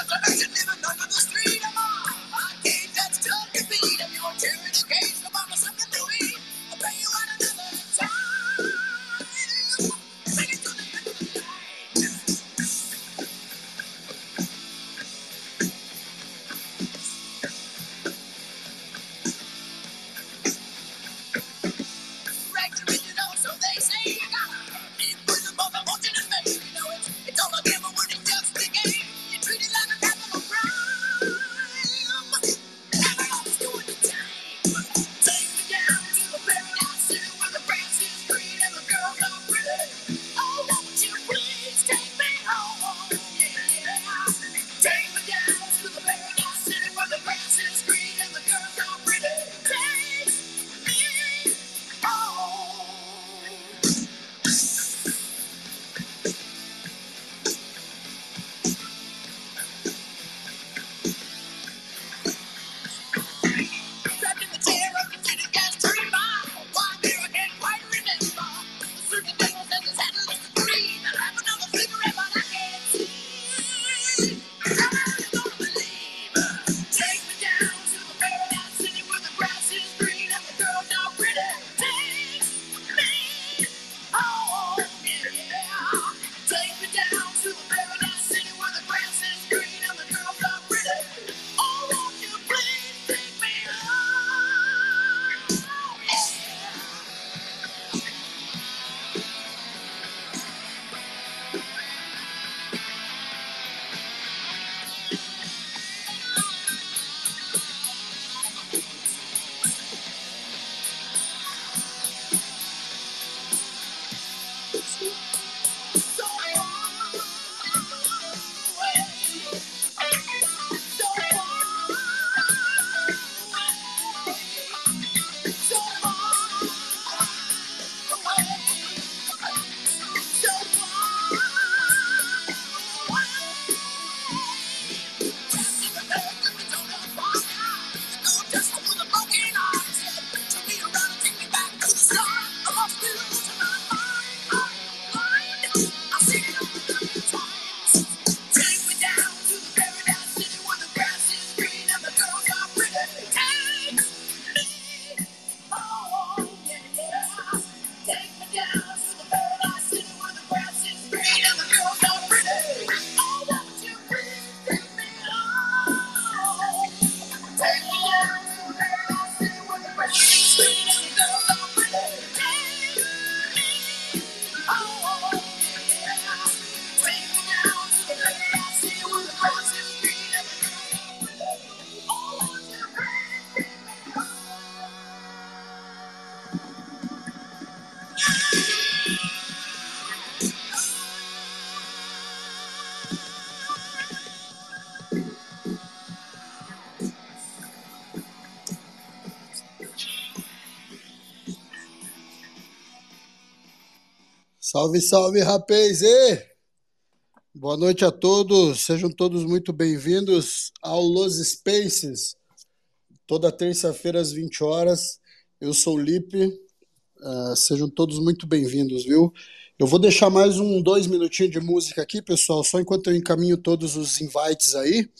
Cause I should live another the street. I ain't that tough to beat. If you're case. Salve, salve, rapaz! E boa noite a todos, sejam todos muito bem-vindos ao Los Spaces, toda terça-feira às 20 horas. Eu sou o Lipe, uh, sejam todos muito bem-vindos, viu? Eu vou deixar mais um, dois minutinhos de música aqui, pessoal, só enquanto eu encaminho todos os invites aí,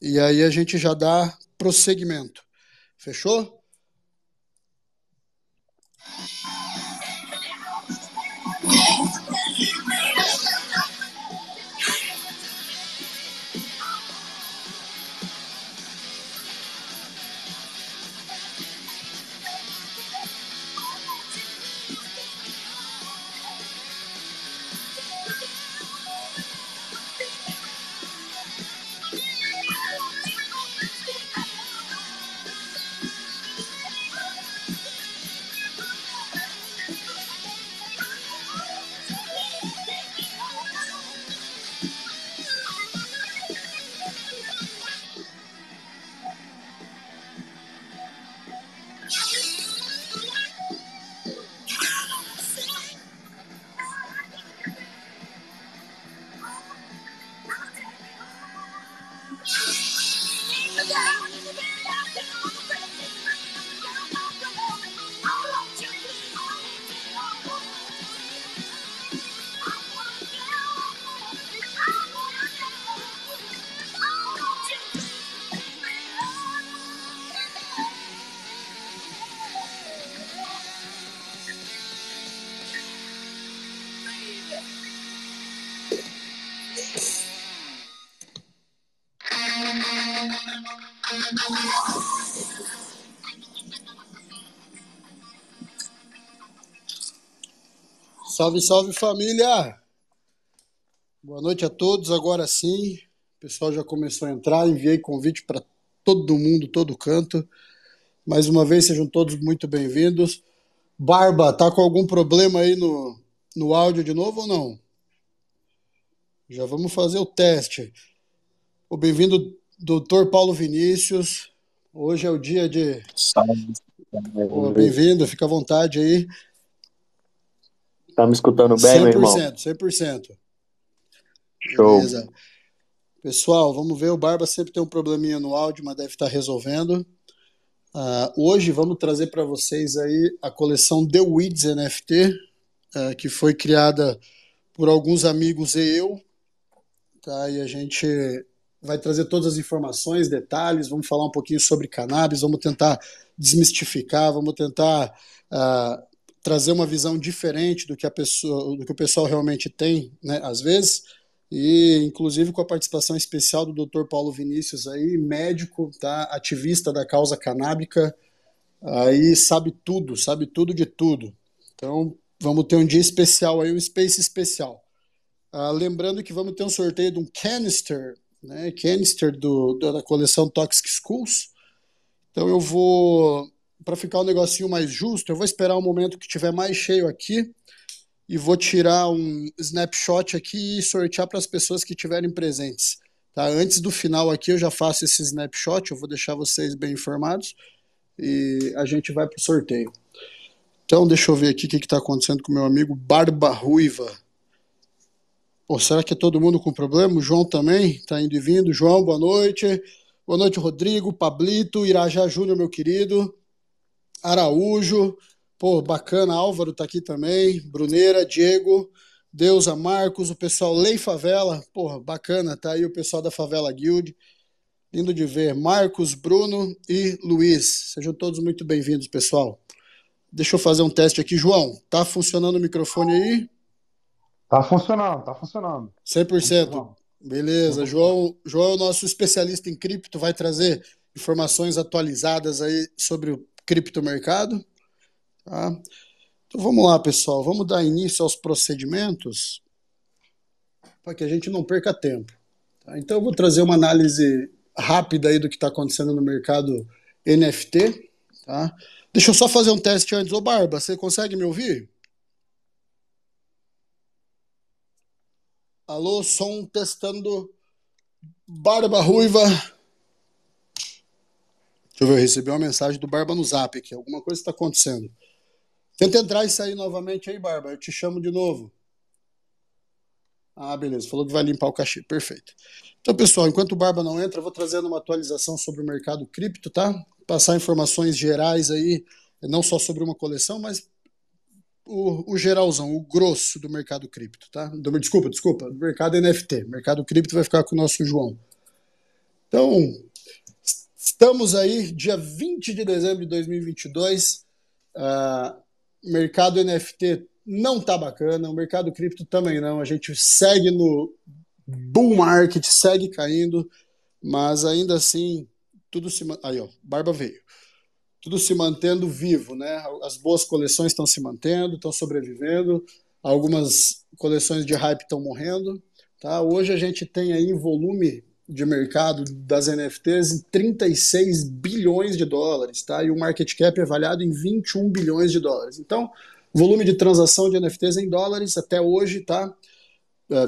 e aí a gente já dá prosseguimento. Fechou? Salve, salve família! Boa noite a todos. Agora sim, o pessoal já começou a entrar. Enviei convite para todo mundo, todo canto. Mais uma vez, sejam todos muito bem-vindos. Barba, tá com algum problema aí no, no áudio de novo ou não? Já vamos fazer o teste. O bem-vindo, doutor Paulo Vinícius. Hoje é o dia de. Salve. Bem-vindo, fica à vontade aí. Tá me escutando bem, 100%, meu irmão? 100%, 100%. Show. Beleza. Pessoal, vamos ver. O Barba sempre tem um probleminha no áudio, mas deve estar resolvendo. Uh, hoje vamos trazer para vocês aí a coleção The Weeds NFT, uh, que foi criada por alguns amigos e eu. Tá? E a gente vai trazer todas as informações, detalhes, vamos falar um pouquinho sobre cannabis, vamos tentar desmistificar, vamos tentar uh, trazer uma visão diferente do que, a pessoa, do que o pessoal realmente tem, né, às vezes e inclusive com a participação especial do Dr. Paulo Vinícius aí, médico, tá, ativista da causa canábica, aí sabe tudo, sabe tudo de tudo. Então, vamos ter um dia especial aí, um space especial. Ah, lembrando que vamos ter um sorteio de um canister, né, canister do, da coleção Toxic Schools. Então eu vou, para ficar um negocinho mais justo, eu vou esperar um momento que tiver mais cheio aqui e vou tirar um snapshot aqui e sortear para as pessoas que estiverem presentes. Tá? Antes do final aqui eu já faço esse snapshot, eu vou deixar vocês bem informados e a gente vai para o sorteio. Então deixa eu ver aqui o que está acontecendo com meu amigo Barba Ruiva. Pô, será que é todo mundo com problema? O João também está indo e vindo. João, boa noite. Boa noite, Rodrigo, Pablito, Irajá Júnior, meu querido. Araújo, Pô, bacana, Álvaro tá aqui também, Bruneira, Diego, Deusa, Marcos, o pessoal Lei Favela, porra, bacana, tá aí o pessoal da Favela Guild, lindo de ver, Marcos, Bruno e Luiz, sejam todos muito bem-vindos, pessoal. Deixa eu fazer um teste aqui, João, tá funcionando o microfone aí? Tá funcionando, tá funcionando. 100%. Beleza, João, João é o nosso especialista em cripto, vai trazer informações atualizadas aí sobre o criptomercado. Tá? Então vamos lá, pessoal, vamos dar início aos procedimentos para que a gente não perca tempo. Tá? Então eu vou trazer uma análise rápida aí do que está acontecendo no mercado NFT. Tá? Deixa eu só fazer um teste antes. Ô Barba, você consegue me ouvir? Alô, som testando. Barba Ruiva. Deixa eu ver, eu recebi uma mensagem do Barba no Zap aqui. Alguma coisa está acontecendo. Tenta entrar e sair novamente aí, Barba. Eu te chamo de novo. Ah, beleza. Falou que vai limpar o cachê. Perfeito. Então, pessoal, enquanto o Barba não entra, eu vou trazendo uma atualização sobre o mercado cripto, tá? Passar informações gerais aí, não só sobre uma coleção, mas o, o geralzão, o grosso do mercado cripto, tá? Desculpa, desculpa, do mercado NFT. Mercado cripto vai ficar com o nosso João. Então, estamos aí, dia 20 de dezembro de 2022. Uh, mercado NFT não tá bacana, o mercado cripto também não. A gente segue no bull market, segue caindo, mas ainda assim tudo se aí ó, barba veio. Tudo se mantendo vivo, né? As boas coleções estão se mantendo, estão sobrevivendo. Algumas coleções de hype estão morrendo, tá? Hoje a gente tem aí volume de mercado das NFTs em 36 bilhões de dólares, tá? E o market cap é avaliado em 21 bilhões de dólares. Então, volume de transação de NFTs em dólares até hoje, tá?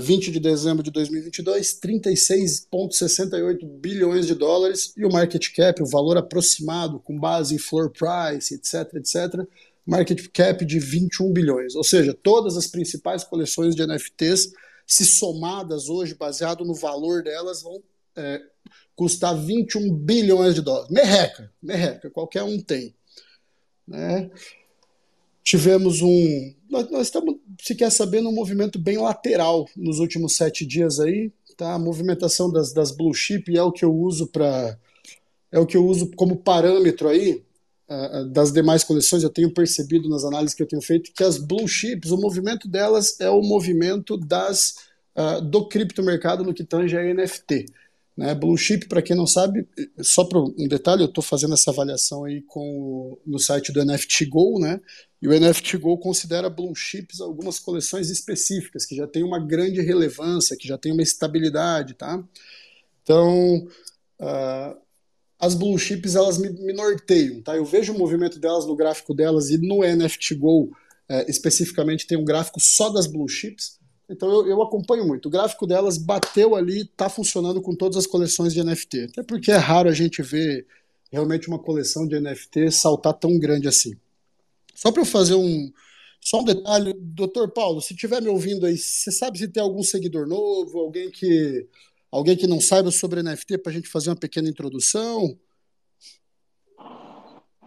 20 é, de dezembro de 2022, 36,68 bilhões de dólares e o market cap, o valor aproximado com base em floor price, etc, etc, market cap de 21 bilhões. Ou seja, todas as principais coleções de NFTs se somadas hoje, baseado no valor delas, vão é, custar 21 bilhões de dólares. Merreca, merreca, qualquer um tem. Né? Tivemos um. Nós, nós estamos, se quer saber, num movimento bem lateral nos últimos sete dias aí. Tá? A movimentação das, das blue chip é o que eu uso para. É o que eu uso como parâmetro aí das demais coleções, eu tenho percebido nas análises que eu tenho feito que as blue chips, o movimento delas é o movimento das uh, do criptomercado no que tange a NFT. Né? Blue Chip, para quem não sabe, só para um detalhe, eu estou fazendo essa avaliação aí com, no site do NFT Go, né? E o NFT Go considera Blue Chips algumas coleções específicas, que já tem uma grande relevância, que já tem uma estabilidade, tá? Então, uh, as Blue Chips, elas me, me, norteiam, tá? Eu vejo o movimento delas no gráfico delas e no NFT Go, uh, especificamente, tem um gráfico só das Blue Chips, então eu, eu, acompanho muito. O gráfico delas bateu ali, está funcionando com todas as coleções de NFT. Até porque é raro a gente ver realmente uma coleção de NFT saltar tão grande assim. Só para eu fazer um. Só um detalhe, doutor Paulo, se estiver me ouvindo aí, você sabe se tem algum seguidor novo, alguém que alguém que não saiba sobre NFT para a gente fazer uma pequena introdução?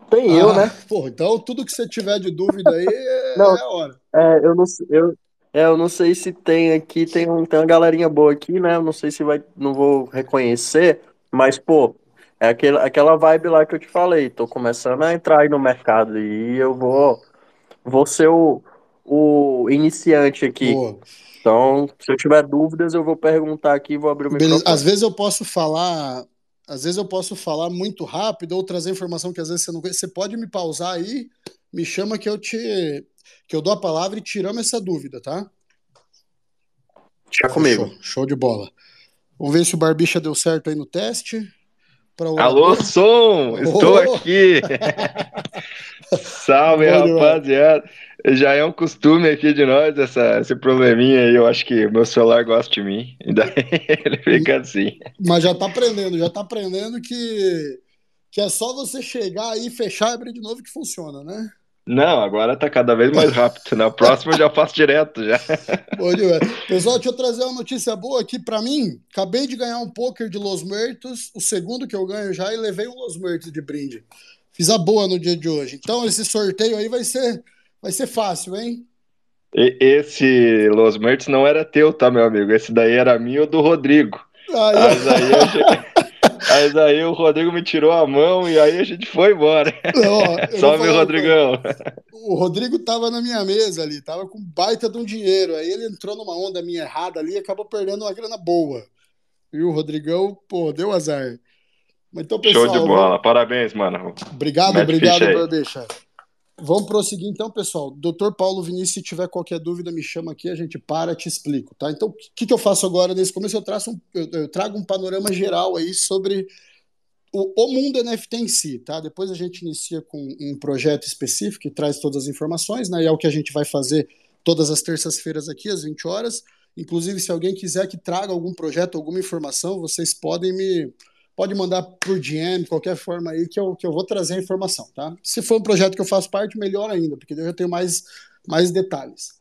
Tem ah, eu, né? Pô, então tudo que você tiver de dúvida aí é, não, é a hora. É, eu não, eu, é, eu não sei se tem aqui, tem, um, tem uma galerinha boa aqui, né? Eu não sei se vai, não vou reconhecer, mas, pô, é aquele, aquela vibe lá que eu te falei. Tô começando a entrar aí no mercado e eu vou, vou ser o, o iniciante aqui. Boa. Então, se eu tiver dúvidas, eu vou perguntar aqui, vou abrir o microfone. Às vezes eu posso falar, às vezes eu posso falar muito rápido ou trazer informação que às vezes você não conhece. Você pode me pausar aí, me chama que eu te que eu dou a palavra e tiramos essa dúvida, tá? Deixa comigo. Show, show, de bola. Vamos ver se o Barbicha deu certo aí no teste. Alô, som! Estou oh! aqui! Salve, Bom, rapaziada! Já é um costume aqui de nós, essa, esse probleminha aí. Eu acho que meu celular gosta de mim. E daí ele fica assim. Mas já tá aprendendo, já tá aprendendo que, que é só você chegar aí, fechar e abrir de novo que funciona, né? Não, agora tá cada vez mais rápido. Na próxima eu já faço direto já. Pessoal, deixa eu trazer uma notícia boa aqui para mim. Acabei de ganhar um poker de Los Muertos, o segundo que eu ganho já, e levei um Los Muertos de brinde. Fiz a boa no dia de hoje. Então esse sorteio aí vai ser, vai ser fácil, hein? E, esse Los Muertos não era teu, tá, meu amigo? Esse daí era meu ou do Rodrigo. Aí, Mas aí eu... Mas aí o Rodrigo me tirou a mão e aí a gente foi embora. Não, Salve, Rodrigão. O Rodrigo tava na minha mesa ali, tava com baita de um dinheiro. Aí ele entrou numa onda minha errada ali e acabou perdendo uma grana boa. E o Rodrigão, pô, deu azar. Então, pessoal, Show de bola, parabéns, mano. Obrigado, Mete obrigado, Barbicha. Vamos prosseguir então, pessoal. Doutor Paulo Vinícius, se tiver qualquer dúvida, me chama aqui, a gente para, te explico, tá? Então, o que, que eu faço agora nesse começo? Eu, traço um, eu, eu trago um panorama geral aí sobre o, o, mundo NFT em si, tá? Depois a gente inicia com um projeto específico que traz todas as informações, né? E é o que a gente vai fazer todas as terças-feiras aqui, às 20 horas. Inclusive, se alguém quiser que traga algum projeto, alguma informação, vocês podem me pode mandar por DM, qualquer forma aí, que eu, que eu vou trazer a informação, tá? Se for um projeto que eu faço parte, melhor ainda, porque eu já tenho mais, mais detalhes.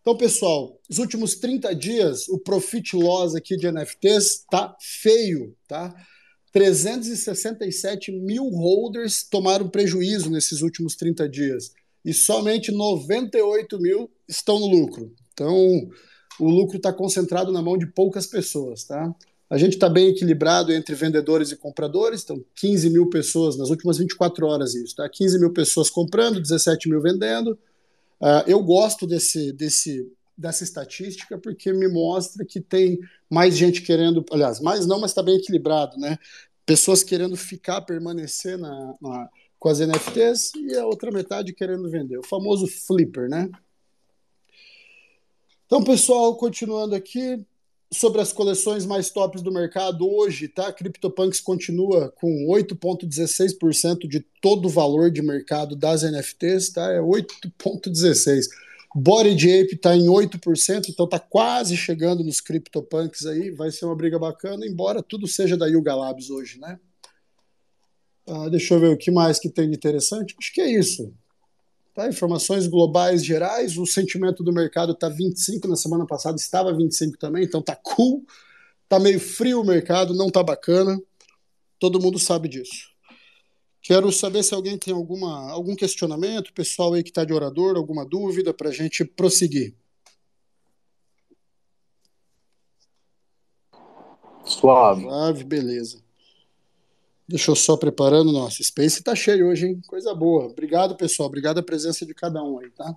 Então, pessoal, os últimos 30 dias, o profit loss aqui de NFTs tá feio, tá? 367 mil holders tomaram prejuízo nesses últimos 30 dias e somente 98 mil estão no lucro. Então, o lucro está concentrado na mão de poucas pessoas, tá? A gente está bem equilibrado entre vendedores e compradores, então 15 mil pessoas nas últimas 24 horas isso, tá? 15 mil pessoas comprando, 17 mil vendendo. Uh, eu gosto desse, desse, dessa estatística porque me mostra que tem mais gente querendo, aliás, mais não, mas está bem equilibrado, né? Pessoas querendo ficar, permanecer na, na, com as NFTs e a outra metade querendo vender. O famoso flipper, né? Então, pessoal, continuando aqui, sobre as coleções mais tops do mercado hoje, tá? CryptoPunks continua com 8,16% de todo o valor de mercado das NFTs, tá? É 8,16%. Body Ape está em 8%, então está quase chegando nos CryptoPunks aí. Vai ser uma briga bacana, embora tudo seja da Yuga Labs hoje, né? Ah, deixa eu ver o que mais que tem de interessante. Acho que é isso. Tá? Informações globais gerais, o sentimento do mercado está 25, na semana passada estava 25 também, então tá cool. Tá meio frio o mercado, não tá bacana. Todo mundo sabe disso. Quero saber se alguém tem alguma, algum questionamento, pessoal aí que está de orador, alguma dúvida para a gente prosseguir. Suave. Suave, beleza. Deixa eu só preparando. Nossa, Space tá cheio hoje, hein? Coisa boa. Obrigado, pessoal. Obrigado a presença de cada um aí, tá?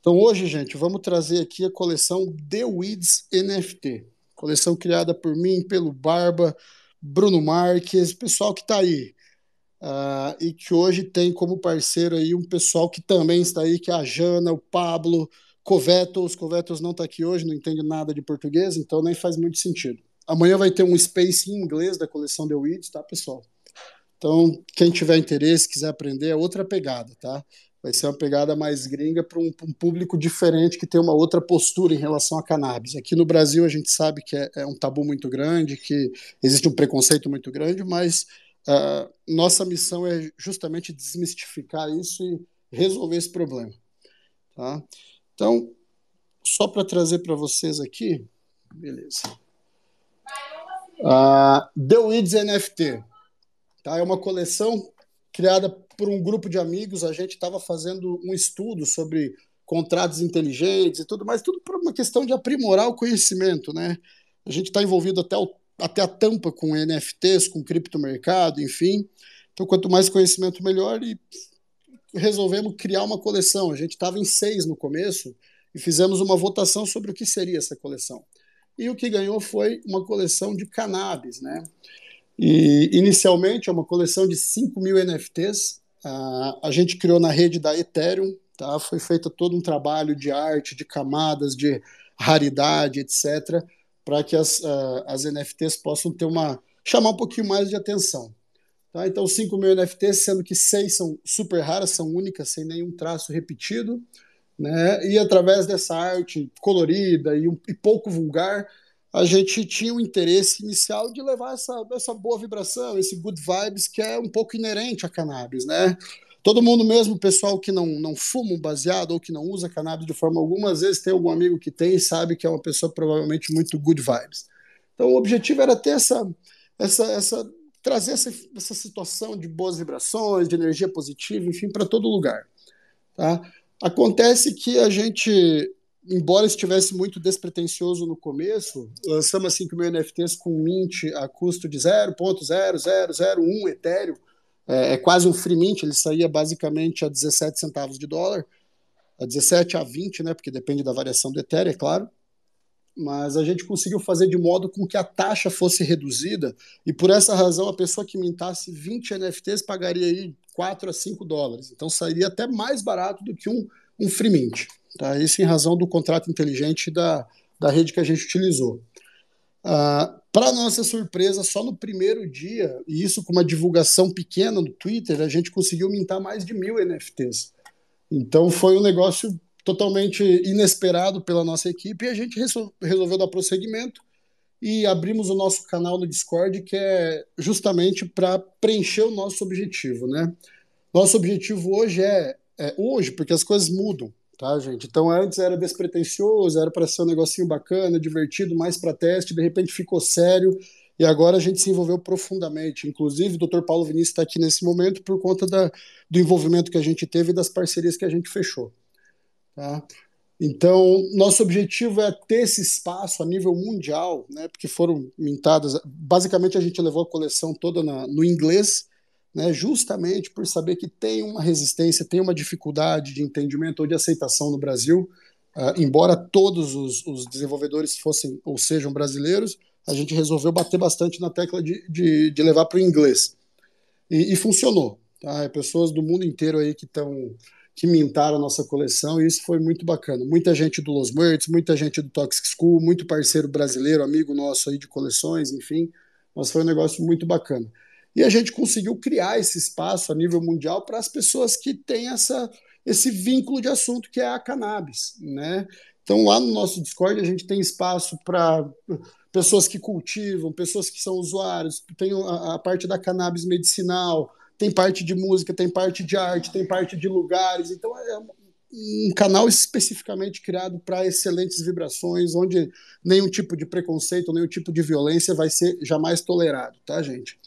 Então hoje, gente, vamos trazer aqui a coleção The Weeds NFT. Coleção criada por mim, pelo Barba, Bruno Marques, pessoal que está aí. Uh, e que hoje tem como parceiro aí um pessoal que também está aí, que é a Jana, o Pablo, Covetos. Covetos não está aqui hoje, não entende nada de português, então nem faz muito sentido. Amanhã vai ter um space em inglês da coleção The Weeds, tá, pessoal? Então, quem tiver interesse, quiser aprender, é outra pegada, tá? Vai ser uma pegada mais gringa para um, um, público diferente que tem uma outra postura em relação a cannabis. Aqui no Brasil a gente sabe que é, é um tabu muito grande, que existe um preconceito muito grande, mas uh, nossa missão é justamente desmistificar isso e resolver esse problema. Tá? Então, só para trazer para vocês aqui, beleza. Uh, The Weeds NFT. Tá? É uma coleção criada por um grupo de amigos. A gente estava fazendo um estudo sobre contratos inteligentes e tudo mais, tudo por uma questão de aprimorar o conhecimento. Né? A gente está envolvido até, o, até a tampa com NFTs, com criptomercado, enfim. Então, quanto mais conhecimento, melhor. E resolvemos criar uma coleção. A gente estava em seis no começo e fizemos uma votação sobre o que seria essa coleção. E o que ganhou foi uma coleção de cannabis, né? E inicialmente é uma coleção de 5 mil NFTs. Uh, a gente criou na rede da Ethereum, tá? Foi feito todo um trabalho de arte, de camadas, de raridade, etc., para que as, uh, as NFTs possam ter uma chamar um pouquinho mais de atenção. Tá? Então, 5 mil NFTs, sendo que seis são super raras, são únicas, sem nenhum traço repetido, né? E através dessa arte colorida e, um, e pouco vulgar, a gente tinha o interesse inicial de levar essa, essa boa vibração, esse good vibes que é um pouco inerente à cannabis, né? Todo mundo mesmo, pessoal que não, não fuma um baseado ou que não usa cannabis de forma alguma, às vezes tem algum amigo que tem e sabe que é uma pessoa provavelmente muito good vibes. Então o objetivo era ter essa, essa, essa trazer essa, essa situação de boas vibrações, de energia positiva, enfim, para todo lugar. Tá? Acontece que a gente embora estivesse muito despretensioso no começo, lançamos 5 mil NFTs com mint a custo de 0.0001 Ethereum, é, é, quase um free mint, ele saía basicamente a 17 centavos de dólar, a 17 a 20, né, porque depende da variação do Ethereum, é claro, mas a gente conseguiu fazer de modo com que a taxa fosse reduzida, e por essa razão a pessoa que mintasse 20 NFTs pagaria aí 4 a 5 dólares, então sairia até mais barato do que um, um free mint. Tá? Isso em razão do contrato inteligente da, da rede que a gente utilizou. Ah, Para nossa surpresa, só no primeiro dia, e isso com uma divulgação pequena no Twitter, a gente conseguiu mintar mais de mil NFTs. Então foi um negócio totalmente inesperado pela nossa equipe e a gente resolveu dar prosseguimento e abrimos o nosso canal no Discord, que é justamente para preencher o nosso objetivo. Né? Nosso objetivo hoje é, é hoje, porque as coisas mudam tá, gente? Então antes era despretensioso, era para ser um negocinho bacana, divertido, mais para teste, de repente ficou sério e agora a gente se envolveu profundamente. Inclusive, o Dr. Paulo Vinícius está aqui nesse momento por conta da, do envolvimento que a gente teve e das parcerias que a gente fechou. Tá? Então, nosso objetivo é ter esse espaço a nível mundial, né, porque foram mintadas. Basicamente, a gente levou a coleção toda na, no inglês né, justamente por saber que tem uma resistência, tem uma dificuldade de entendimento ou de aceitação no Brasil. Uh, embora todos os, os, desenvolvedores fossem ou sejam brasileiros, a gente resolveu bater bastante na tecla de, de, de levar para o inglês. E, e funcionou. Tá? Pessoas do mundo inteiro aí que estão que mintaram a nossa coleção e isso foi muito bacana. Muita gente do Los Mertz, muita gente do Toxic School, muito parceiro brasileiro, amigo nosso aí de coleções, enfim. Mas foi um negócio muito bacana. E a gente conseguiu criar esse espaço a nível mundial para as pessoas que têm essa, esse vínculo de assunto que é a cannabis, né? Então lá no nosso Discord a gente tem espaço para pessoas que cultivam, pessoas que são usuários, tem a, a, parte da cannabis medicinal, tem parte de música, tem parte de arte, tem parte de lugares. Então é um canal especificamente criado para excelentes vibrações, onde nenhum tipo de preconceito, nenhum tipo de violência vai ser jamais tolerado, tá, gente?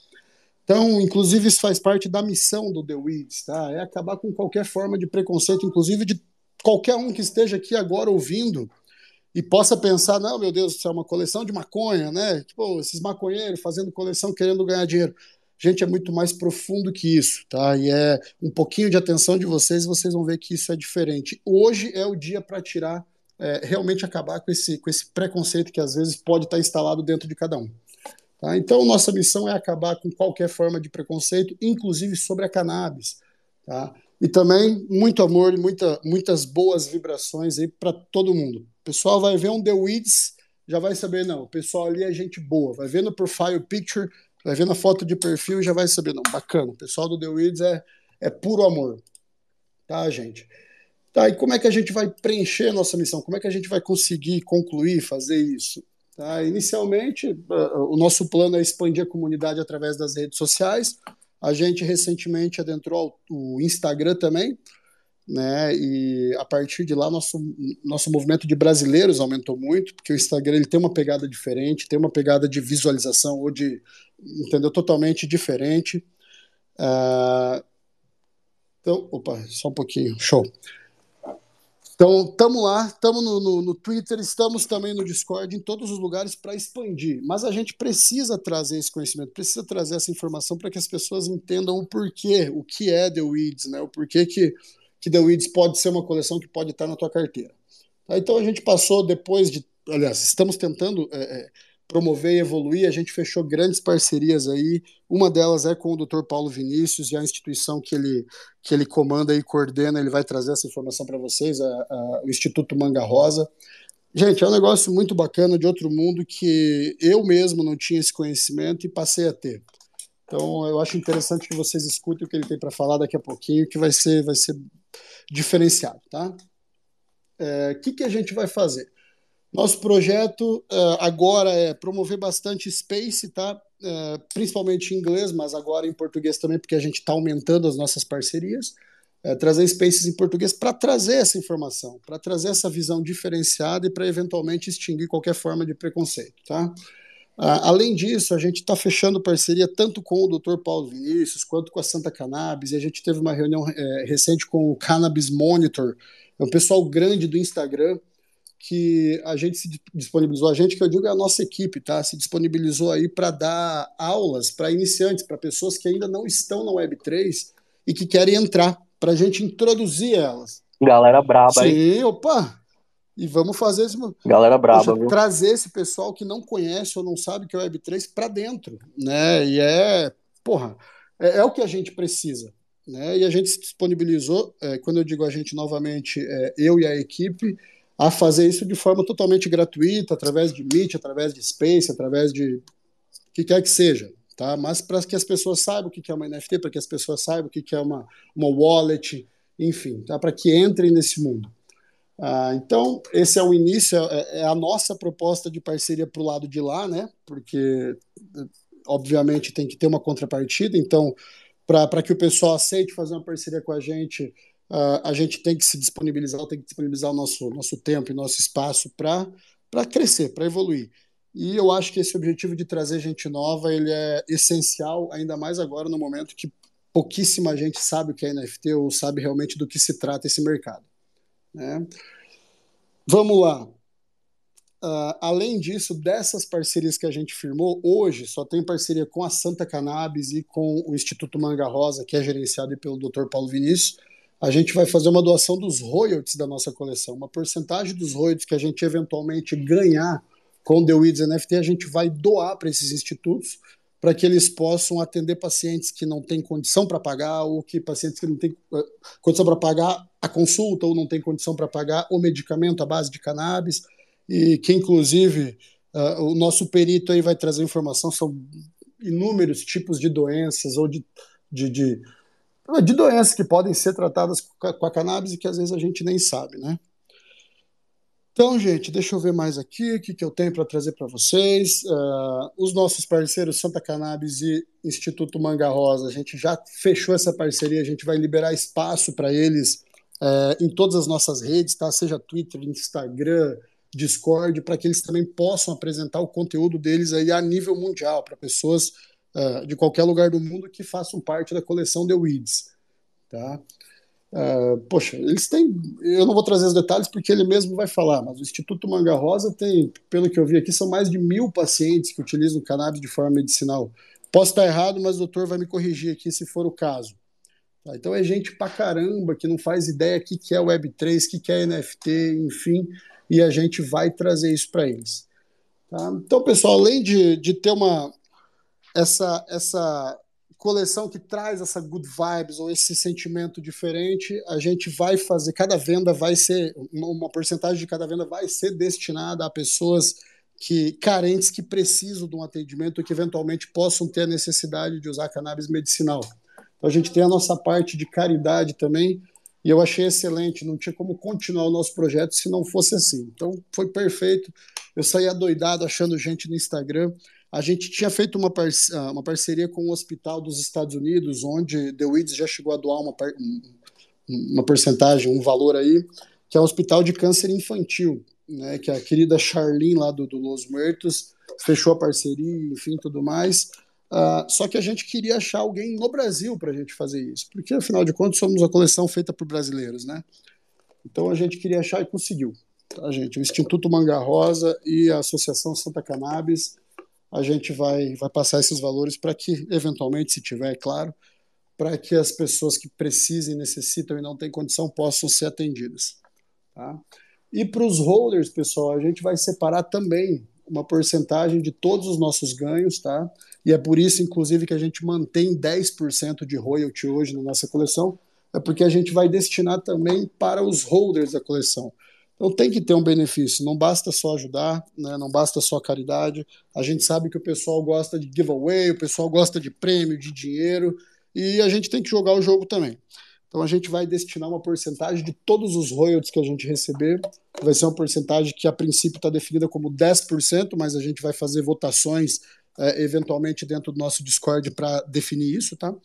Então, inclusive, isso faz parte da missão do The Weeds, tá? É acabar com qualquer forma de preconceito, inclusive de qualquer um que esteja aqui agora ouvindo e possa pensar, não, meu Deus, isso é uma coleção de maconha, né? Tipo, esses maconheiros fazendo coleção querendo ganhar dinheiro. Gente, é muito mais profundo que isso, tá? E é um pouquinho de atenção de vocês vocês vão ver que isso é diferente. Hoje é o dia para tirar é, realmente acabar com esse, com esse preconceito que às vezes pode estar instalado dentro de cada um. Tá? Então, nossa missão é acabar com qualquer forma de preconceito, inclusive sobre a cannabis. Tá? E também muito amor e muita, muitas boas vibrações aí para todo mundo. O pessoal vai ver um The Weeds, já vai saber, não, o pessoal ali é gente boa. Vai ver no profile picture, vai ver na foto de perfil, já vai saber, não, bacana. O pessoal do The Weeds é, é puro amor. Tá, gente? Tá, e como é que a gente vai preencher a nossa missão? Como é que a gente vai conseguir concluir, fazer isso? Tá, inicialmente, o nosso plano é expandir a comunidade através das redes sociais. A gente recentemente adentrou o Instagram também, né? E a partir de lá nosso nosso movimento de brasileiros aumentou muito, porque o Instagram ele tem uma pegada diferente, tem uma pegada de visualização ou de entendeu totalmente diferente. Uh, então, opa, só um pouquinho, show. Então, estamos lá, estamos no, no, no, Twitter, estamos também no Discord, em todos os lugares para expandir. Mas a gente precisa trazer esse conhecimento, precisa trazer essa informação para que as pessoas entendam o porquê, o que é The Weeds, né? o porquê que, que The Weeds pode ser uma coleção que pode estar na tua carteira. Tá? Então, a gente passou depois de. Aliás, estamos tentando é, é promover e evoluir. A gente fechou grandes parcerias aí. Uma delas é com o Dr. Paulo Vinícius e a instituição que ele, que ele comanda e coordena. Ele vai trazer essa informação para vocês, a, a, o Instituto Manga Rosa. Gente, é um negócio muito bacana de outro mundo que eu mesmo não tinha esse conhecimento e passei a ter. Então, eu acho interessante que vocês escutem o que ele tem para falar daqui a pouquinho, que vai ser, vai ser diferenciado, tá? O é, que, que a gente vai fazer? Nosso projeto uh, agora é promover bastante space, tá? Uh, principalmente em inglês, mas agora em português também, porque a gente está aumentando as nossas parcerias. Uh, trazer spaces em português para trazer essa informação, para trazer essa visão diferenciada e para eventualmente extinguir qualquer forma de preconceito, tá? Além disso, a gente está fechando parceria tanto com o Dr. Paulo Vinícius quanto com a Santa Cannabis, e a gente teve uma reunião recente com o Cannabis Monitor, é um pessoal grande do Instagram, que a gente se disponibilizou, a gente que eu digo é a nossa equipe, tá? Se disponibilizou aí para dar aulas para iniciantes, para pessoas que ainda não estão na Web3 e que querem entrar, para a gente introduzir elas. Galera braba aí. Sim, opa! E vamos fazer esse. Galera braba, Poxa, Trazer esse pessoal que não conhece ou não sabe que é Web3 para dentro, né? E é. Porra, é, é, o que a gente precisa. Né? E a gente se disponibilizou, é, quando eu digo a gente novamente, é, eu e a equipe, a fazer isso de forma totalmente gratuita, através de Meet, através de Space, através de o que quer que seja, tá? Mas para que as pessoas saibam o que é uma NFT, para que as pessoas saibam o que é uma, uma wallet, enfim, tá? Para que entrem nesse mundo. Ah, então, esse é o início, é, é a nossa proposta de parceria para o lado de lá, né? Porque, obviamente, tem que ter uma contrapartida. Então, para que o pessoal aceite fazer uma parceria com a gente, uh, a gente tem que se disponibilizar, tem que disponibilizar o nosso, nosso tempo e nosso espaço para crescer, para evoluir. E eu acho que esse objetivo de trazer gente nova ele é essencial, ainda mais agora no momento que pouquíssima gente sabe o que é NFT ou sabe realmente do que se trata esse mercado. Né? Vamos lá. Uh, além disso, dessas parcerias que a gente firmou, hoje só tem parceria com a Santa Cannabis e com o Instituto Manga Rosa, que é gerenciado pelo Dr. Paulo Vinícius a gente vai fazer uma doação dos royalties da nossa coleção. Uma porcentagem dos royalties que a gente eventualmente ganhar com The Weeds NFT, a gente vai doar para esses institutos para que eles possam atender pacientes que não têm condição para pagar ou que pacientes que não têm uh, condição para pagar a consulta ou não têm condição para pagar o medicamento à base de cannabis e que inclusive uh, o nosso perito aí vai trazer informação sobre inúmeros tipos de doenças ou de, de, de de doenças que podem ser tratadas com a cannabis e que às vezes a gente nem sabe, né? Então, gente, deixa eu ver mais aqui o que, que eu tenho para trazer para vocês. Uh, os nossos parceiros Santa Cannabis e Instituto Manga Rosa, a gente já fechou essa parceria, a gente vai liberar espaço para eles uh, em todas as nossas redes, tá? Seja Twitter, Instagram, Discord, para que eles também possam apresentar o conteúdo deles aí a nível mundial, para pessoas uh, de qualquer lugar do mundo que façam parte da coleção The Weeds. Tá? Uh, poxa, eles têm. Eu não vou trazer os detalhes porque ele mesmo vai falar, mas o Instituto Manga Rosa tem, pelo que eu vi aqui, são mais de mil pacientes que utilizam cannabis de forma medicinal. Posso estar errado, mas o doutor vai me corrigir aqui se for o caso. Tá? Então é gente pra caramba que não faz ideia o que, que é Web3, o que, que é NFT, enfim, e a gente vai trazer isso para eles. Tá? Então, pessoal, além de, de ter uma essa, essa coleção que traz essa good vibes ou esse sentimento diferente, a gente vai fazer, cada venda vai ser, uma porcentagem de cada venda vai ser destinada a pessoas que carentes que precisam de um atendimento que eventualmente possam ter a necessidade de usar cannabis medicinal. Então a gente tem a nossa parte de caridade também, e eu achei excelente, não tinha como continuar o nosso projeto se não fosse assim. Então foi perfeito. Eu saí adoidado achando gente no Instagram. A gente tinha feito uma, ah, uma parceria com o um hospital dos Estados Unidos, onde The Weeds já chegou a doar uma, uma porcentagem, um valor aí, que é o Hospital de Câncer Infantil, né, que a querida Charlene lá do, do Los Muertos fechou a parceria, enfim, tudo mais. Uh, só que a gente queria achar alguém no Brasil para a gente fazer isso, porque afinal de contas somos uma coleção feita por brasileiros, né? Então a gente queria achar e conseguiu, tá, gente? O Instituto Manga Rosa e a Associação Santa Cannabis a gente vai, vai passar esses valores para que, eventualmente, se tiver, é claro, para que as pessoas que precisem, necessitam e não têm condição possam ser atendidas. Tá? E para os holders, pessoal, a gente vai separar também uma porcentagem de todos os nossos ganhos, tá? E é por isso, inclusive, que a gente mantém 10% de royalty hoje na nossa coleção, é porque a gente vai destinar também para os holders da coleção. Então tem que ter um benefício, não basta só ajudar, né? não basta só caridade. A gente sabe que o pessoal gosta de giveaway, o pessoal gosta de prêmio, de dinheiro, e a gente tem que jogar o jogo também. Então a gente vai destinar uma porcentagem de todos os royalties que a gente receber. Vai ser uma porcentagem que a princípio está definida como 10%, mas a gente vai fazer votações é, eventualmente dentro do nosso Discord para definir isso, tá?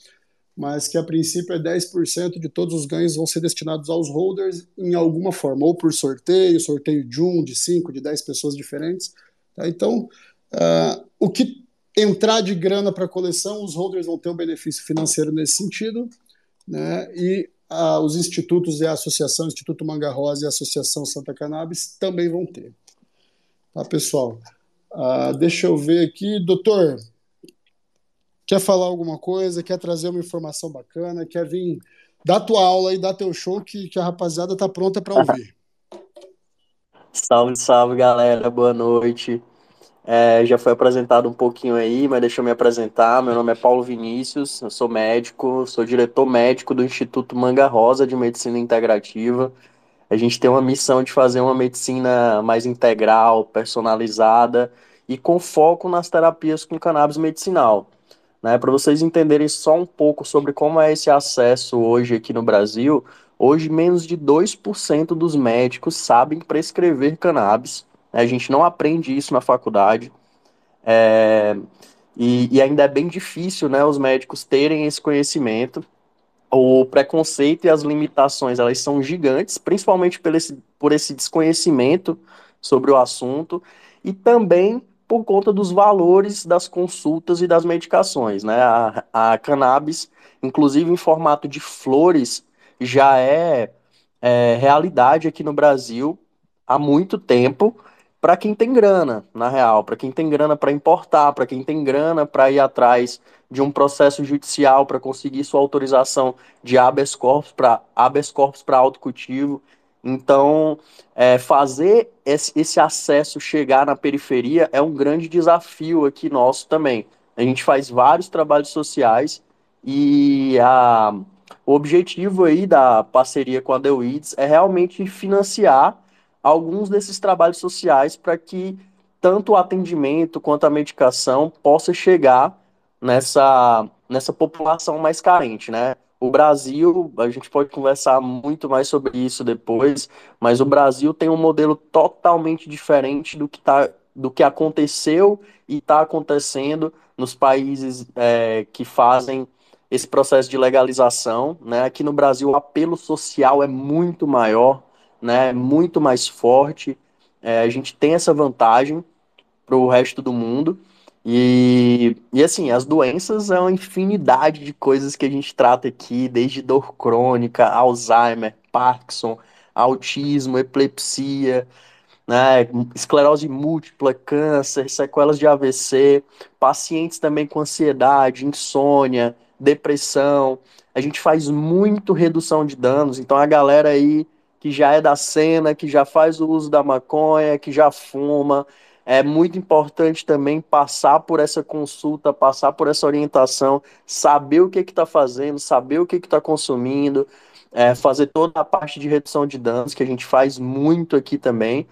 Mas que a princípio é 10% de todos os ganhos vão ser destinados aos holders em alguma forma, ou por sorteio, sorteio de um, de cinco, de dez pessoas diferentes. Tá? Então, uh, o que entrar de grana para a coleção, os holders vão ter um benefício financeiro nesse sentido, né? e uh, os institutos e a associação, Instituto Manga Rosa e a Associação Santa Cannabis também vão ter. Tá, pessoal? Uh, deixa eu ver aqui, doutor. Quer falar alguma coisa? Quer trazer uma informação bacana? Quer vir dar tua aula e dar teu show que, que a rapaziada tá pronta para ouvir. Salve, salve, galera. Boa noite. É, já foi apresentado um pouquinho aí, mas deixa eu me apresentar. Meu nome é Paulo Vinícius, eu sou médico, sou diretor médico do Instituto Manga Rosa de Medicina Integrativa. A gente tem uma missão de fazer uma medicina mais integral, personalizada e com foco nas terapias com cannabis medicinal. Né, Para vocês entenderem só um pouco sobre como é esse acesso hoje aqui no Brasil, hoje menos de 2% dos médicos sabem prescrever cannabis. Né? A gente não aprende isso na faculdade. É, e, e, ainda é bem difícil né, os médicos terem esse conhecimento. O preconceito e as limitações elas são gigantes, principalmente por esse, por esse desconhecimento sobre o assunto e também por conta dos valores das consultas e das medicações, né? A, a cannabis, inclusive em formato de flores, já é, é realidade aqui no Brasil há muito tempo para quem tem grana, na real, para quem tem grana para importar, para quem tem grana para ir atrás de um processo judicial para conseguir sua autorização de habeas corpus para habeas corpus para autocultivo. Então, é, fazer esse, acesso chegar na periferia é um grande desafio aqui nosso também. A gente faz vários trabalhos sociais e a, o objetivo aí da parceria com a Weeds é realmente financiar alguns desses trabalhos sociais para que tanto o atendimento quanto a medicação possa chegar nessa, nessa população mais carente, né? O Brasil, a gente pode conversar muito mais sobre isso depois, mas o Brasil tem um modelo totalmente diferente do que, tá, do que aconteceu e está acontecendo nos países é, que fazem esse processo de legalização. Né? Aqui no Brasil, o apelo social é muito maior, né? muito mais forte. É, a gente tem essa vantagem para o resto do mundo. E, e assim, as doenças é uma infinidade de coisas que a gente trata aqui, desde dor crônica, Alzheimer, Parkinson, autismo, epilepsia, né, esclerose múltipla, câncer, sequelas de AVC, pacientes também com ansiedade, insônia, depressão, a gente faz muito redução de danos. Então a galera aí que já é da cena, que já faz o uso da maconha, que já fuma, é muito importante também passar por essa consulta, passar por essa orientação, saber o que está fazendo, saber o que está consumindo, é, fazer toda a parte de redução de danos, que a gente faz muito aqui também.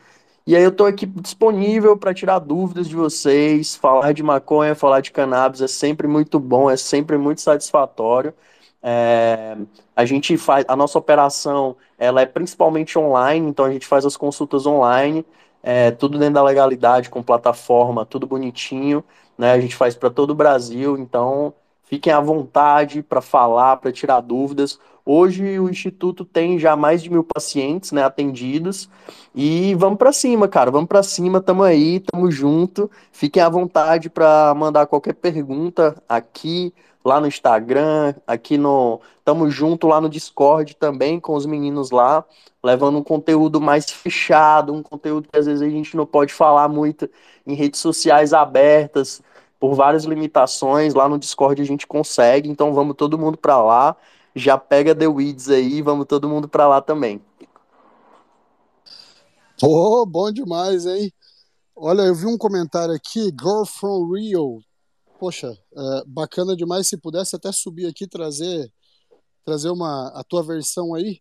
E aí eu estou aqui disponível para tirar dúvidas de vocês, falar de maconha, falar de cannabis é sempre muito bom, é sempre muito satisfatório. É, a gente faz a nossa operação, ela é principalmente online, então a gente faz as consultas online, é, tudo dentro da legalidade, com plataforma, tudo bonitinho, né? A gente faz para todo o Brasil, então fiquem à vontade para falar, para tirar dúvidas. Hoje o Instituto tem já mais de mil pacientes né, atendidos e vamos para cima, cara, vamos para cima, tamo aí, tamo junto. Fiquem à vontade para mandar qualquer pergunta aqui, lá no Instagram, aqui no. Tamo junto lá no Discord também com os meninos lá, levando um conteúdo mais fechado, um conteúdo que às vezes a gente não pode falar muito em redes sociais abertas, por várias limitações. Lá no Discord a gente consegue, então vamos todo mundo para lá. Já pega The Weeds aí, vamos todo mundo para lá também. Oh, bom demais, hein? Olha, eu vi um comentário aqui, Girl from Rio, poxa, é, bacana demais se pudesse até subir aqui trazer trazer uma a tua versão aí.